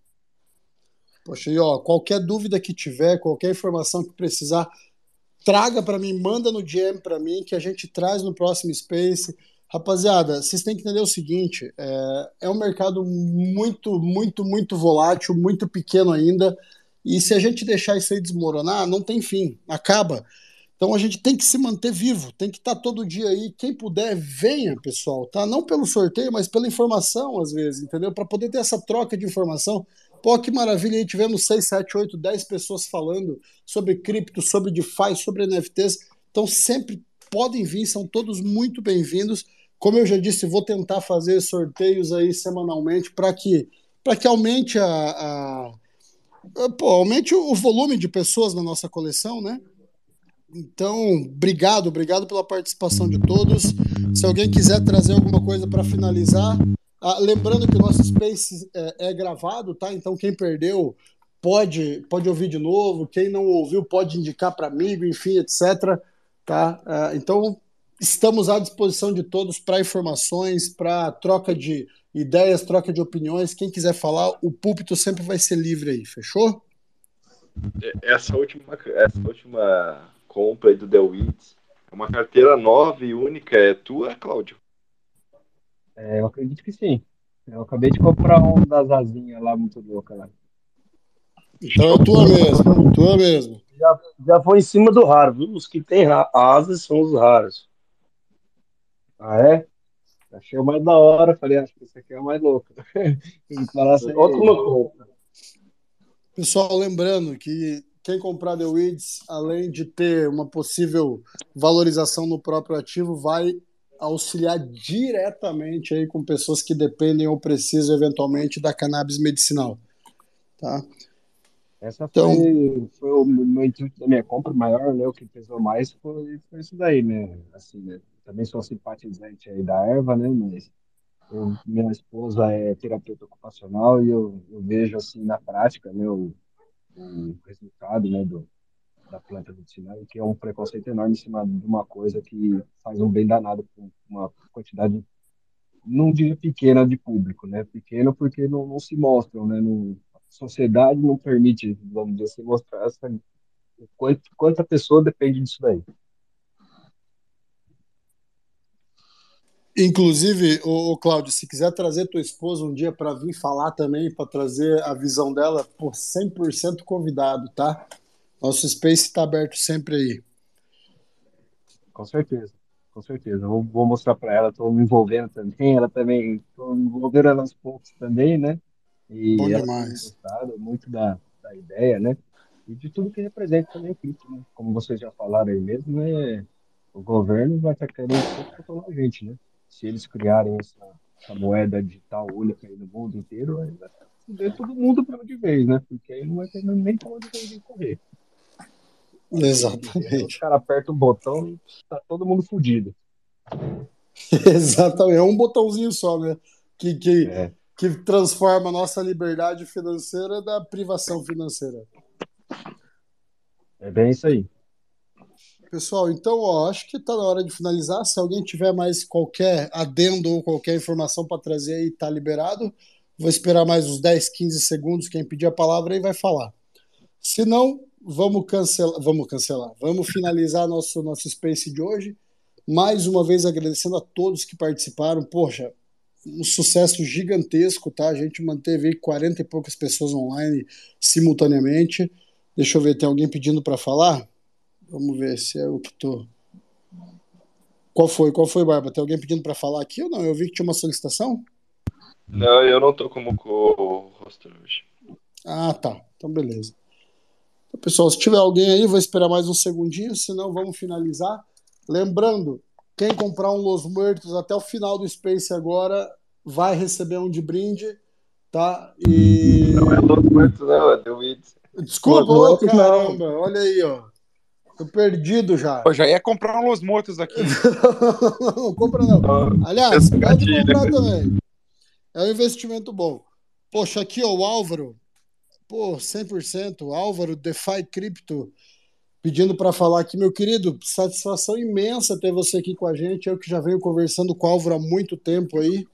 Poxa, e ó, qualquer dúvida que tiver, qualquer informação que precisar, traga para mim, manda no DM para mim, que a gente traz no próximo Space. Rapaziada, vocês têm que entender o seguinte: é, é um mercado muito, muito, muito volátil, muito pequeno ainda. E se a gente deixar isso aí desmoronar, não tem fim, acaba. Então a gente tem que se manter vivo, tem que estar tá todo dia aí. Quem puder, venha, pessoal, tá? Não pelo sorteio, mas pela informação, às vezes, entendeu? Para poder ter essa troca de informação. Pô, que maravilha, aí tivemos 6, 7, 8, 10 pessoas falando sobre cripto, sobre DeFi, sobre NFTs. Então sempre podem vir, são todos muito bem-vindos. Como eu já disse, vou tentar fazer sorteios aí semanalmente para que, que aumente a, a pô, aumente o volume de pessoas na nossa coleção, né? Então, obrigado, obrigado pela participação de todos. Se alguém quiser trazer alguma coisa para finalizar, ah, lembrando que o nosso Space é, é, gravado, tá? Então, quem perdeu pode, pode ouvir de novo, quem não ouviu pode indicar para amigo, enfim, etc. Tá? Ah, então, estamos à disposição de todos para informações, para troca de ideias, troca de opiniões. Quem quiser falar, o púlpito sempre vai ser livre aí, fechou? Essa última, essa última compra aí do Weeds, é uma carteira nova e única, é tua, Cláudio? É, eu acredito que sim. Eu acabei de comprar um das asinhas lá, muito louca lá. Então é tua mesmo, tua mesmo. Já, já foi em cima do raro, viu? Os que tem asas são os raros. Ah, é? Achei o mais da hora, falei, acho que esse aqui é o mais louco. Outra Pessoal, lembrando que quem comprar The Weeds, além de ter uma possível valorização no próprio ativo, vai auxiliar diretamente aí com pessoas que dependem ou precisam eventualmente da cannabis medicinal, tá? Essa então, foi, foi o meu intuito da minha compra maior, né? O que pesou mais foi, foi isso daí, né? Assim, né? Também sou simpatizante aí da erva, né? Mas eu, minha esposa é terapeuta ocupacional e eu, eu vejo assim na prática, né? O, o resultado, né? Do, da planta medicinal, que é um preconceito enorme em cima de uma coisa que faz um bem danado com uma quantidade, não diria pequena de público, né? Pequeno porque não, não se mostram, né? Não, a sociedade não permite, vamos dizer assim, mostrar essa, quanto, quanta pessoa depende disso daí. Inclusive, o, Cláudio, se quiser trazer tua esposa um dia para vir falar também, para trazer a visão dela, por 100% convidado, tá? Nosso space está aberto sempre aí. Com certeza, com certeza. Vou, vou mostrar para ela, estou me envolvendo também, ela também, estou envolvendo ela aos poucos também, né? E Bom ela demais. gostado muito da, da ideia, né? E de tudo que representa também aqui, né? Como vocês já falaram aí mesmo, né? O governo vai estar querendo controlar a gente, né? Se eles criarem essa, essa moeda digital única aí no mundo inteiro, aí vai fuder todo mundo para de vez, né? Porque aí não vai ter nem para onde correr. Exatamente. O cara aperta um botão e tá todo mundo fudido. Exatamente. É um botãozinho só, né? Que, que, é. que transforma a nossa liberdade financeira da privação financeira. É bem isso aí. Pessoal, então, ó, acho que está na hora de finalizar. Se alguém tiver mais qualquer adendo ou qualquer informação para trazer aí, tá liberado. Vou esperar mais uns 10, 15 segundos. Quem pedir a palavra aí vai falar. Se não, vamos cancelar, vamos cancelar, vamos finalizar nosso nosso space de hoje. Mais uma vez agradecendo a todos que participaram. Poxa, um sucesso gigantesco, tá? A gente manteve aí 40 e poucas pessoas online simultaneamente. Deixa eu ver, tem alguém pedindo para falar? Vamos ver se é o que tô. Qual foi? Qual foi, Barba? Tem alguém pedindo para falar aqui ou não? Eu vi que tinha uma solicitação. Não, eu não tô como co-hoster hoje. Ah, tá. Então, beleza. Pessoal, se tiver alguém aí, vou esperar mais um segundinho, senão vamos finalizar. Lembrando, quem comprar um Los Muertos até o final do Space agora vai receber um de brinde, tá? E... Não é Los Muertos, não, é The Weeds. Desculpa, ô, caramba, não. olha aí, ó. Tô perdido já. Eu já ia comprar um Los Mortos aqui. não, compra não. Aliás, pode comprar também. É um investimento bom. Poxa, aqui, ó, o Álvaro Pô, 100%. Álvaro, DeFi Crypto, pedindo para falar aqui, meu querido, satisfação imensa ter você aqui com a gente. Eu que já venho conversando com o Álvaro há muito tempo aí.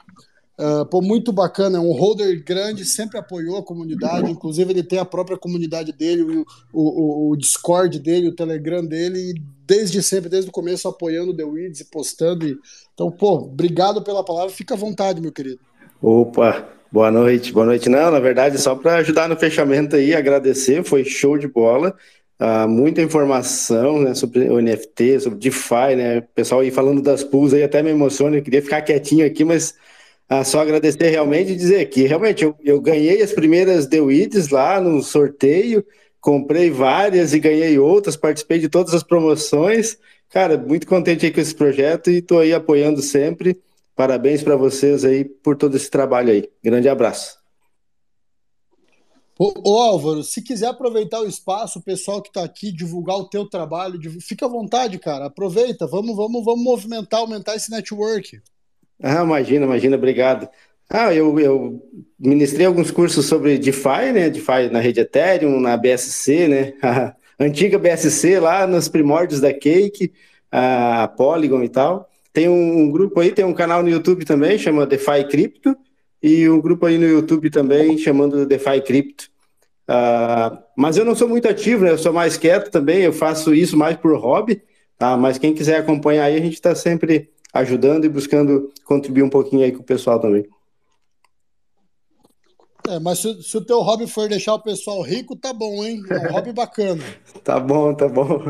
Uh, pô, muito bacana, é um holder grande, sempre apoiou a comunidade, inclusive ele tem a própria comunidade dele, o, o, o Discord dele, o Telegram dele, desde sempre, desde o começo, apoiando o The Weeds e postando. E... Então, pô, obrigado pela palavra, fica à vontade, meu querido. Opa, Boa noite, boa noite. Não, na verdade, só para ajudar no fechamento aí, agradecer, foi show de bola. Uh, muita informação né, sobre o NFT, sobre DeFi, né? O pessoal aí falando das pools aí até me emociona, eu queria ficar quietinho aqui, mas uh, só agradecer realmente e dizer que realmente eu, eu ganhei as primeiras DeWids lá no sorteio, comprei várias e ganhei outras, participei de todas as promoções. Cara, muito contente aí com esse projeto e estou aí apoiando sempre. Parabéns para vocês aí por todo esse trabalho aí. Grande abraço. Ô, ô, Álvaro, se quiser aproveitar o espaço, o pessoal que está aqui, divulgar o teu trabalho, fica à vontade, cara. Aproveita, vamos, vamos, vamos movimentar, aumentar esse network. Ah, imagina, imagina, obrigado. Ah, eu, eu ministrei alguns cursos sobre DeFi, né? DeFi na rede Ethereum, na BSC, né? A antiga BSC lá nos primórdios da Cake, a Polygon e tal. Tem um grupo aí, tem um canal no YouTube também, chama DeFi Crypto e um grupo aí no YouTube também chamando DeFi Crypto. Uh, mas eu não sou muito ativo, né? Eu sou mais quieto também, eu faço isso mais por hobby, tá? Mas quem quiser acompanhar aí, a gente está sempre ajudando e buscando contribuir um pouquinho aí com o pessoal também. É, mas se, se, o teu hobby for deixar o pessoal rico, tá bom, hein? É um hobby bacana. tá bom, tá bom.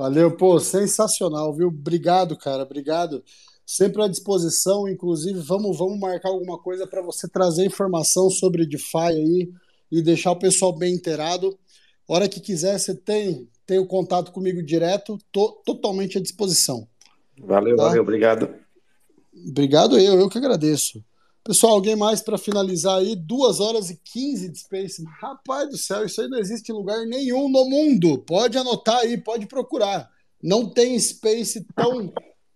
Valeu, pô, sensacional, viu? Obrigado, cara, obrigado sempre à disposição. Inclusive, vamos, vamos marcar alguma coisa para você trazer informação sobre DeFi aí e deixar o pessoal bem inteirado. Hora que quiser, você tem, tem o contato comigo direto, tô totalmente à disposição. Valeu, tá? valeu, obrigado. Obrigado eu, eu que agradeço. Pessoal, alguém mais para finalizar aí? Duas horas e 15 de Space. Rapaz do céu, isso aí não existe em lugar nenhum no mundo. Pode anotar aí, pode procurar. Não tem Space tão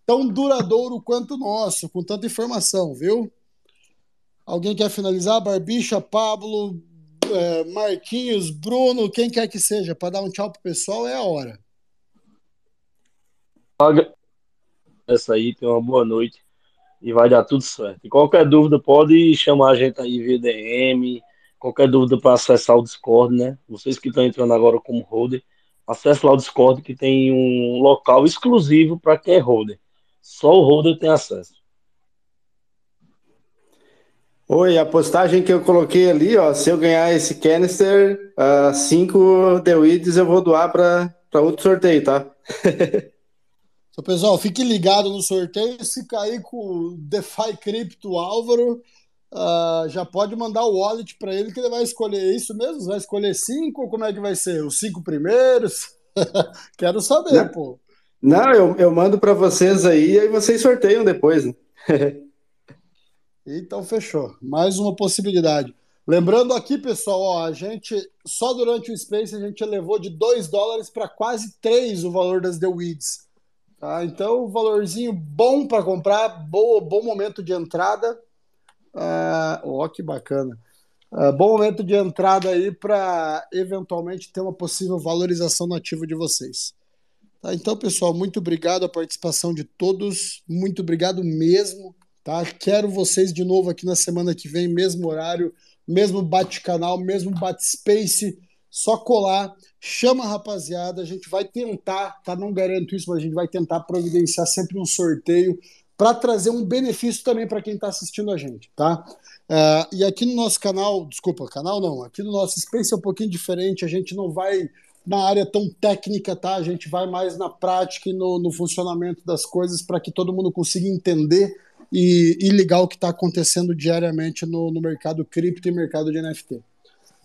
tão duradouro quanto o nosso, com tanta informação, viu? Alguém quer finalizar? Barbicha, Pablo, é, Marquinhos, Bruno, quem quer que seja, para dar um tchau pro pessoal, é a hora. Essa aí, tem uma boa noite e vai dar tudo certo. E qualquer dúvida, pode chamar a gente aí via DM, qualquer dúvida para acessar o Discord, né? Vocês que estão entrando agora como holder, acesse lá o Discord que tem um local exclusivo para quem é holder. Só o holder tem acesso. Oi, a postagem que eu coloquei ali, ó, se eu ganhar esse canister, uh, cinco Dewits eu vou doar para outro sorteio, tá? Então, pessoal, fique ligado no sorteio. Se cair com o DeFi Crypto Álvaro, uh, já pode mandar o wallet para ele que ele vai escolher isso mesmo? Vai escolher cinco como é que vai ser? Os cinco primeiros? Quero saber, Não. pô. Não, eu, eu mando para vocês aí e aí vocês sorteiam depois. Né? então fechou. Mais uma possibilidade. Lembrando aqui, pessoal, ó, a gente só durante o Space a gente elevou de 2 dólares para quase 3 o valor das The Weeds. Tá? Então, valorzinho bom para comprar, boa, bom momento de entrada. Uh, ó, que bacana. Uh, bom momento de entrada aí para eventualmente ter uma possível valorização nativa de vocês. Tá? Então, pessoal, muito obrigado a participação de todos, muito obrigado mesmo. Tá? Quero vocês de novo aqui na semana que vem, mesmo horário, mesmo bate-canal, mesmo bate-space. Só colar, chama a rapaziada, a gente vai tentar, tá? Não garanto isso, mas a gente vai tentar providenciar sempre um sorteio para trazer um benefício também para quem está assistindo a gente, tá? Uh, e aqui no nosso canal, desculpa, canal não, aqui no nosso Space é um pouquinho diferente, a gente não vai na área tão técnica, tá? A gente vai mais na prática e no, no funcionamento das coisas para que todo mundo consiga entender e, e ligar o que está acontecendo diariamente no, no mercado cripto e mercado de NFT.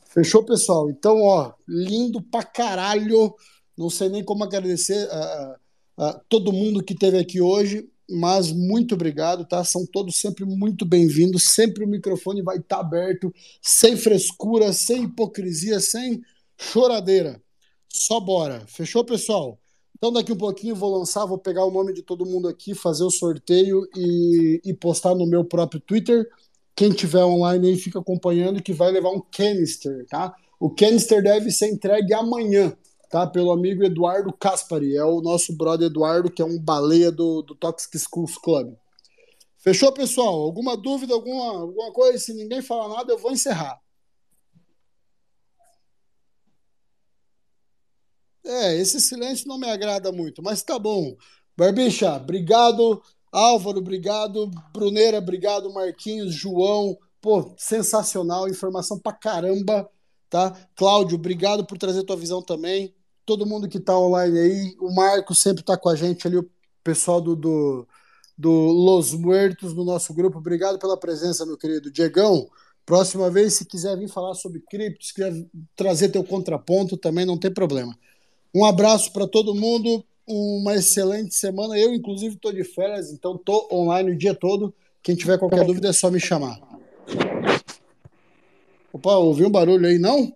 Fechou, pessoal? Então, ó, lindo pra caralho. Não sei nem como agradecer a, a, a todo mundo que esteve aqui hoje, mas muito obrigado, tá? São todos sempre muito bem-vindos. Sempre o microfone vai estar tá aberto, sem frescura, sem hipocrisia, sem choradeira. Só bora. Fechou, pessoal? Então, daqui um pouquinho vou lançar, vou pegar o nome de todo mundo aqui, fazer o sorteio e, e postar no meu próprio Twitter. Quem tiver online aí fica acompanhando que vai levar um canister, tá? O canister deve ser entregue amanhã, tá? Pelo amigo Eduardo Caspari. É o nosso brother Eduardo, que é um baleia do, do Toxic Schools Club. Fechou, pessoal? Alguma dúvida, alguma, alguma coisa? Se ninguém falar nada, eu vou encerrar. É, esse silêncio não me agrada muito, mas tá bom. Barbicha, obrigado. Álvaro, obrigado. Bruneira, obrigado. Marquinhos, João, pô, sensacional, informação pra caramba, tá? Cláudio, obrigado por trazer tua visão também. Todo mundo que tá online aí, o Marco sempre tá com a gente ali, o pessoal do, do, do Los Muertos no nosso grupo. Obrigado pela presença, meu querido. Diegão, próxima vez, se quiser vir falar sobre cripto, se quiser trazer teu contraponto, também não tem problema. Um abraço para todo mundo, uma excelente semana. Eu, inclusive, estou de férias, então estou online o dia todo. Quem tiver qualquer dúvida é só me chamar. Opa, ouviu um barulho aí, não?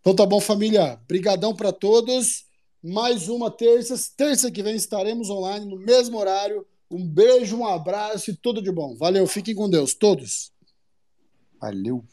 Então tá bom, família. Brigadão para todos. Mais uma terça. Terça que vem estaremos online no mesmo horário. Um beijo, um abraço e tudo de bom. Valeu, fiquem com Deus, todos. Valeu.